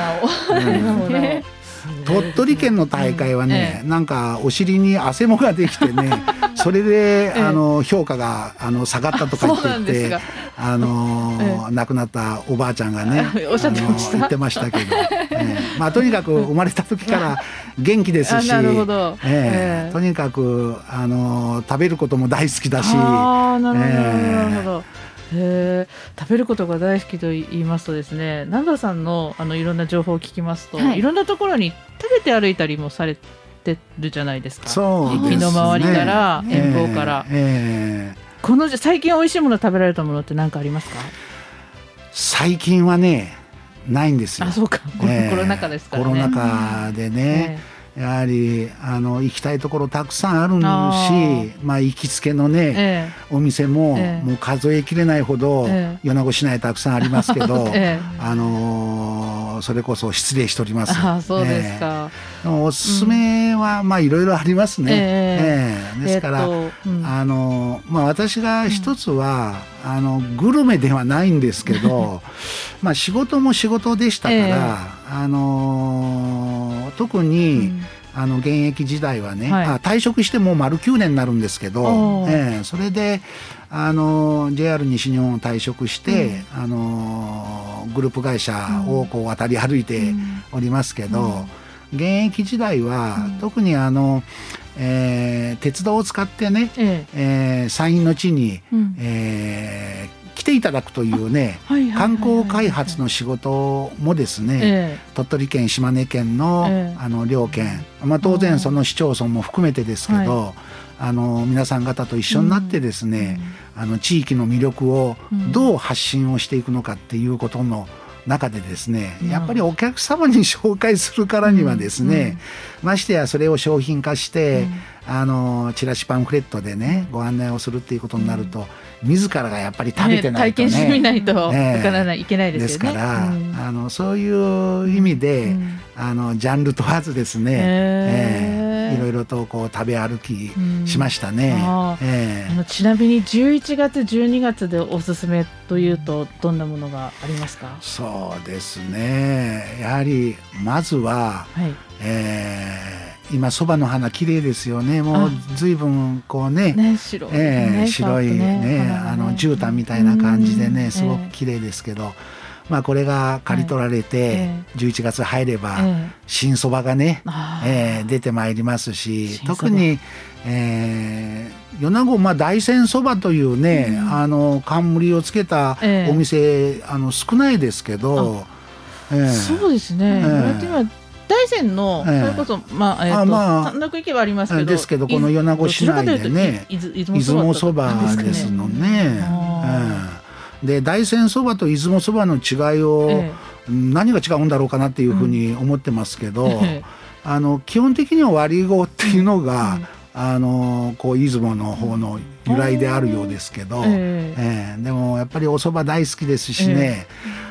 [SPEAKER 1] 今もなお
[SPEAKER 7] 鳥取県の大会はね、なんかお尻に汗もができてね それで、あの評価があの下がったとか言っててあの、亡くなったおばあちゃんがね
[SPEAKER 1] おっしゃってました。
[SPEAKER 7] 言ってましたけど、ええ。まあとにかく 生まれた時から元気ですしえとにかくあの食べることも大好きだし
[SPEAKER 1] ああなるほど、
[SPEAKER 7] え。
[SPEAKER 1] へえ食べることが大好きと言いますとですね南田さんのあのいろんな情報を聞きますと、
[SPEAKER 5] はい。
[SPEAKER 1] い、ろんなところに食べて歩いたりもされてるじゃないですか。
[SPEAKER 7] そうですね。
[SPEAKER 1] 駅の周りから遠方から、
[SPEAKER 7] ええ。ええ
[SPEAKER 1] この最近美味しいもの食べられたものって何かありますか？
[SPEAKER 7] 最近はねないんですよ。
[SPEAKER 1] あそうか。コロ,、
[SPEAKER 7] ええ。
[SPEAKER 1] コロナ禍ですからね。
[SPEAKER 7] コロナ禍でね、やはりあの行きたいところたくさんある
[SPEAKER 1] あ
[SPEAKER 7] し
[SPEAKER 1] ー。
[SPEAKER 7] まあ行きつけのね、
[SPEAKER 1] え
[SPEAKER 7] お店も、
[SPEAKER 1] ええ。
[SPEAKER 7] もう数えきれないほど、
[SPEAKER 1] え
[SPEAKER 7] 米子市内たくさんありますけど、
[SPEAKER 1] ええ。
[SPEAKER 7] あのーそれこそ失礼しております。
[SPEAKER 1] ああそうですか、
[SPEAKER 7] ええ。おすすめは、まあいろいろありますね。
[SPEAKER 1] え
[SPEAKER 7] ええですから、
[SPEAKER 1] えっとうん。
[SPEAKER 7] あのまあ、私が一つは、あのグルメではないんですけど まあ仕事も仕事でしたから、
[SPEAKER 1] ええ。
[SPEAKER 7] あの特に、あの現役時代はね、
[SPEAKER 1] はい。
[SPEAKER 7] あ退職してもう丸9年になるんですけどええそれであの JR 西日本を退職して、あのグループ会社をこう渡り歩いておりますけど、現役時代は、特にあの、えー鉄道を使ってね、
[SPEAKER 1] ええ。
[SPEAKER 7] えー山陰の地に、
[SPEAKER 1] うん。
[SPEAKER 7] えー来ていただくというね観光開発の仕事もですね、
[SPEAKER 1] え
[SPEAKER 7] 鳥取県島根県の,、
[SPEAKER 1] ええ。
[SPEAKER 7] あの両県、まあ、当然その市町村も含めてですけど、あの皆さん方と一緒になってですね、あの地域の魅力をどう発信をしていくのかっていうことの中でですね、
[SPEAKER 1] うん。
[SPEAKER 7] やっぱりお客様に紹介するからにはですね、ましてやそれを商品化して、あのチラシパンフレットでねご案内をするっていうことになると、自らがやっぱり食べてないとね。
[SPEAKER 1] 体験してみないと
[SPEAKER 7] ええ
[SPEAKER 1] わからない、いけないで
[SPEAKER 7] ですす
[SPEAKER 1] よね。
[SPEAKER 7] から、
[SPEAKER 1] うん。
[SPEAKER 7] あのそういう意味で、
[SPEAKER 1] うん。
[SPEAKER 7] あのジャンル問わずですね、
[SPEAKER 1] へえ
[SPEAKER 7] ええいろいろとこう食べ歩きしましたね。
[SPEAKER 1] あ
[SPEAKER 7] ええ
[SPEAKER 1] あのちなみに11月12月でおすすめというとどんなものがありますか？
[SPEAKER 7] そうですね。やはりまずは、
[SPEAKER 1] はい。
[SPEAKER 7] えー今そばの花綺麗ですよね。もう
[SPEAKER 1] あ
[SPEAKER 7] 随分こうね
[SPEAKER 1] ね白い。
[SPEAKER 7] ええ
[SPEAKER 1] ね
[SPEAKER 7] 白いねあの絨毯みたいな感じで
[SPEAKER 1] うん
[SPEAKER 7] ねすご
[SPEAKER 1] ええ
[SPEAKER 7] く綺麗ですけど、まあこれが刈り取られて、
[SPEAKER 1] え
[SPEAKER 7] 11月入れば、
[SPEAKER 1] ええ。
[SPEAKER 7] 新そばがね、えー出てまいりますし特に、えー、米子、まあ、大山そばというね、あの冠をつけた
[SPEAKER 1] ええ。
[SPEAKER 7] お店、あの少ないですけど、ええ。
[SPEAKER 1] そうですね。
[SPEAKER 7] ええ
[SPEAKER 1] 大山のそ
[SPEAKER 7] え。え
[SPEAKER 1] れこそまあえっと
[SPEAKER 7] あまあ
[SPEAKER 1] 単独行けばありますけど
[SPEAKER 7] ですけどこの米子市内でね出雲そばですのね。で大山そばと出雲そばの違いを、
[SPEAKER 1] え
[SPEAKER 7] 何が違うんだろうかなっていうふうに思ってますけど、
[SPEAKER 1] ええ。
[SPEAKER 7] あの基本的には割り語っていうのが、あのこう出雲の方の由来であるようですけど、
[SPEAKER 1] え
[SPEAKER 7] え。えでもやっぱりお蕎麦大好きですしね、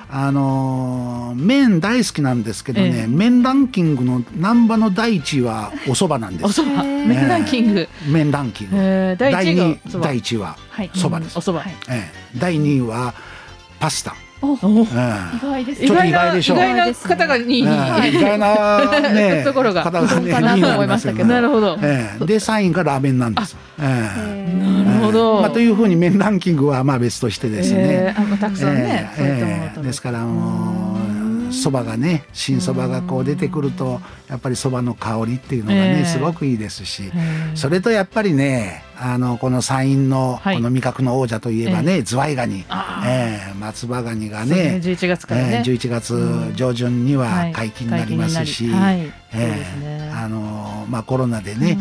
[SPEAKER 7] あの麺大好きなんですけどね、
[SPEAKER 1] ええ。
[SPEAKER 7] 麺ランキングの難波の第一位はお蕎麦なんです。
[SPEAKER 1] おそば麺ランキング。
[SPEAKER 7] 麺ランキング、
[SPEAKER 1] ええ第一位
[SPEAKER 7] 第一位は
[SPEAKER 5] はい。
[SPEAKER 7] 蕎麦です、
[SPEAKER 1] お蕎麦。
[SPEAKER 7] ええ。第二位はパスタ
[SPEAKER 5] 意外です
[SPEAKER 7] 意外でしょ。
[SPEAKER 1] 意外な方が2位に、
[SPEAKER 7] うん。意外なね
[SPEAKER 1] ところが
[SPEAKER 7] 方がね
[SPEAKER 5] かなと
[SPEAKER 7] 2位にな
[SPEAKER 5] 思いましたけど
[SPEAKER 1] なるほど、
[SPEAKER 7] ええ。で3位がラーメンなんです。ええ。
[SPEAKER 1] なるほど、
[SPEAKER 7] まあ、というふうに麺ランキングはまあ別としてですね、
[SPEAKER 1] たくさんね、
[SPEAKER 7] ですからもうそばがね新そばがこう出てくるとやっぱりそばの香りっていうのがね、
[SPEAKER 1] ええ。
[SPEAKER 7] すごくいいですし、
[SPEAKER 1] えー
[SPEAKER 7] それとやっぱりねあのこの山陰の
[SPEAKER 1] はい。
[SPEAKER 7] この味覚の王者といえばね、ズワイガニ、ええ松葉ガニが
[SPEAKER 1] ね
[SPEAKER 7] ね
[SPEAKER 1] 11月からね、
[SPEAKER 7] ええ11月上旬に
[SPEAKER 1] は
[SPEAKER 7] はい。解禁になりますし、
[SPEAKER 1] は
[SPEAKER 7] えあのまあ、コロナでね、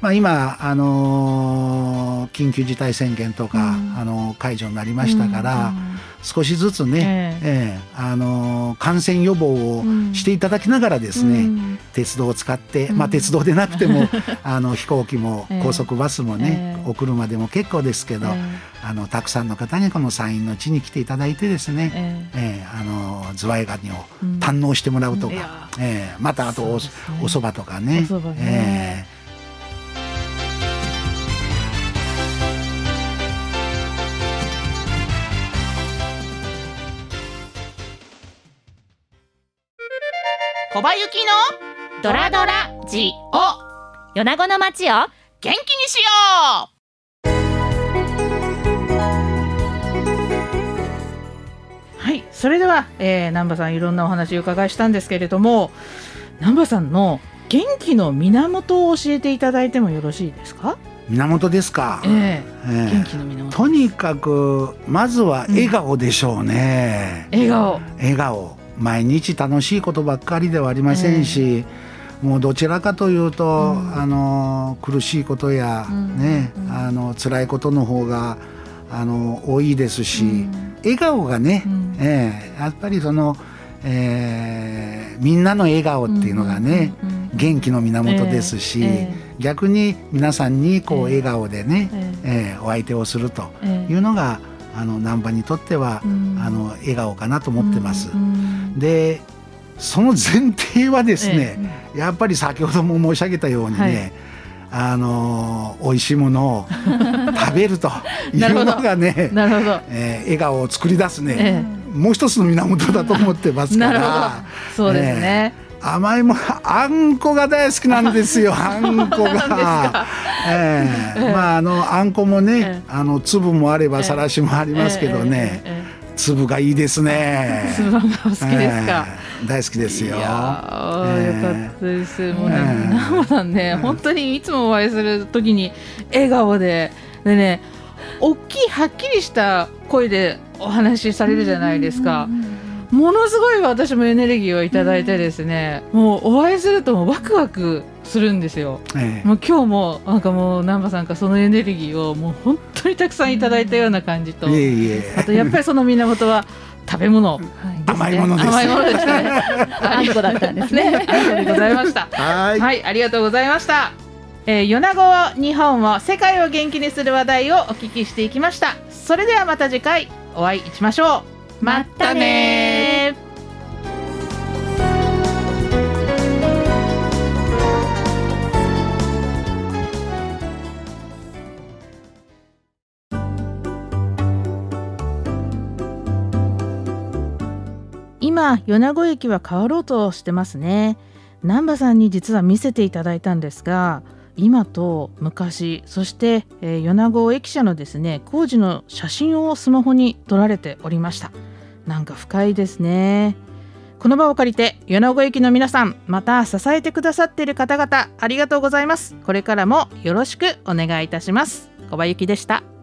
[SPEAKER 7] まあ、今、あの緊急事態宣言とか、
[SPEAKER 1] うん。
[SPEAKER 7] あの解除になりましたから、
[SPEAKER 1] うん
[SPEAKER 7] 少しずつね、ええ。あの感染予防をしていただきながらですね、
[SPEAKER 1] うん
[SPEAKER 7] 鉄道を使って、
[SPEAKER 1] うん。
[SPEAKER 7] まあ、鉄道でなくても あの飛行機も
[SPEAKER 1] ええ。
[SPEAKER 7] 高速バスもね、
[SPEAKER 1] ええ。
[SPEAKER 7] お車でも結構ですけど、
[SPEAKER 1] え
[SPEAKER 7] あのたくさんの方にこの山陰の地に来ていただいてですね、
[SPEAKER 1] え
[SPEAKER 7] え。えあのズワイガニを
[SPEAKER 1] うん。
[SPEAKER 7] 堪能してもらうとか、
[SPEAKER 1] いや。
[SPEAKER 7] ええまたあとお,、
[SPEAKER 1] ね。
[SPEAKER 7] お蕎麦とかね。ええ。
[SPEAKER 1] 小林幸の
[SPEAKER 2] ドラドラジオ。米子の街を
[SPEAKER 1] 元気にしよう。はいそれでは、えー、南波さんいろんなお話を伺いしたんですけれども南波さんの元気の源を教えていただいてもよろしいですか、
[SPEAKER 7] 源ですか。
[SPEAKER 1] え
[SPEAKER 7] え
[SPEAKER 1] ー、
[SPEAKER 7] え
[SPEAKER 1] 元気の源
[SPEAKER 7] とにかくまずは笑顔でしょうね。
[SPEAKER 1] 笑顔。
[SPEAKER 7] 笑顔。毎日楽しいことばっかりではありませんし、もうどちらかというと、
[SPEAKER 1] うん。
[SPEAKER 7] あの苦しいことや、
[SPEAKER 1] うん。
[SPEAKER 7] ね、
[SPEAKER 1] うん。
[SPEAKER 7] あの辛いことの方があの多いですし、
[SPEAKER 1] うん。
[SPEAKER 7] 笑顔がね、
[SPEAKER 1] うん。
[SPEAKER 7] ええやっぱりその、えーみんなの笑顔っていうのがね、元気の源ですし、
[SPEAKER 1] え
[SPEAKER 7] 逆に皆さんにこう
[SPEAKER 1] ええ。
[SPEAKER 7] 笑顔でね、
[SPEAKER 1] え
[SPEAKER 7] え。ーお相手をすると
[SPEAKER 1] ええ。
[SPEAKER 7] いうのがあの難波にとっては、
[SPEAKER 1] うん。
[SPEAKER 7] あの笑顔かなと思ってます。
[SPEAKER 1] うん。
[SPEAKER 7] でその前提はですね、やっぱり先ほども申し上げたようにね、あの美味しいものを 食べるというのがね、
[SPEAKER 1] なるほど、
[SPEAKER 7] えー笑顔を作り出すね、
[SPEAKER 1] え
[SPEAKER 7] もう一つの源だと思ってますから。
[SPEAKER 1] ど。そうですね、
[SPEAKER 7] 甘いものあんこが大好きなんですよ あんこが。ええ。まああのあんこもね、
[SPEAKER 1] ええ。
[SPEAKER 7] あの粒もあればさらしもありますけどね、
[SPEAKER 1] ええ。え
[SPEAKER 7] 粒がいいですね。
[SPEAKER 1] えええ。つばがお好きですか、
[SPEAKER 7] ええ大好きですよ。
[SPEAKER 1] いやー、
[SPEAKER 7] ええ
[SPEAKER 1] よかったです。もうね、
[SPEAKER 7] ええ
[SPEAKER 1] 南波さんね、本当にいつもお会いするときに笑顔で、でね、大きいはっきりした声でお話しされるじゃないですか。ものすごい私もエネルギーをいただいてですね、もうお会いするともうワクワクするんですよ。
[SPEAKER 7] ええ
[SPEAKER 1] もう今日もなんかもう南波さんからそのエネルギーをもう本当にたくさんいただいたような感じと。あとやっぱりその源は食べ物ですね。
[SPEAKER 7] 甘いものです
[SPEAKER 1] 甘いものですね。
[SPEAKER 2] あんこだったんですね。
[SPEAKER 1] ね、ありがとうございました。
[SPEAKER 7] はい。
[SPEAKER 1] はい、ありがとうございました。えー、米子を日本を世界を元気にする話題をお聞きしていきました。それではまた次回お会いしましょう。またね今米子駅は変わろうとしてますね。南波さんに実は見せていただいたんですが今と昔そして、えー米子駅舎のですね工事の写真をスマホに撮られておりました。なんか深いですね。この場を借りて米子駅の皆さんまた支えてくださっている方々ありがとうございます。これからもよろしくお願いいたします。小林でした。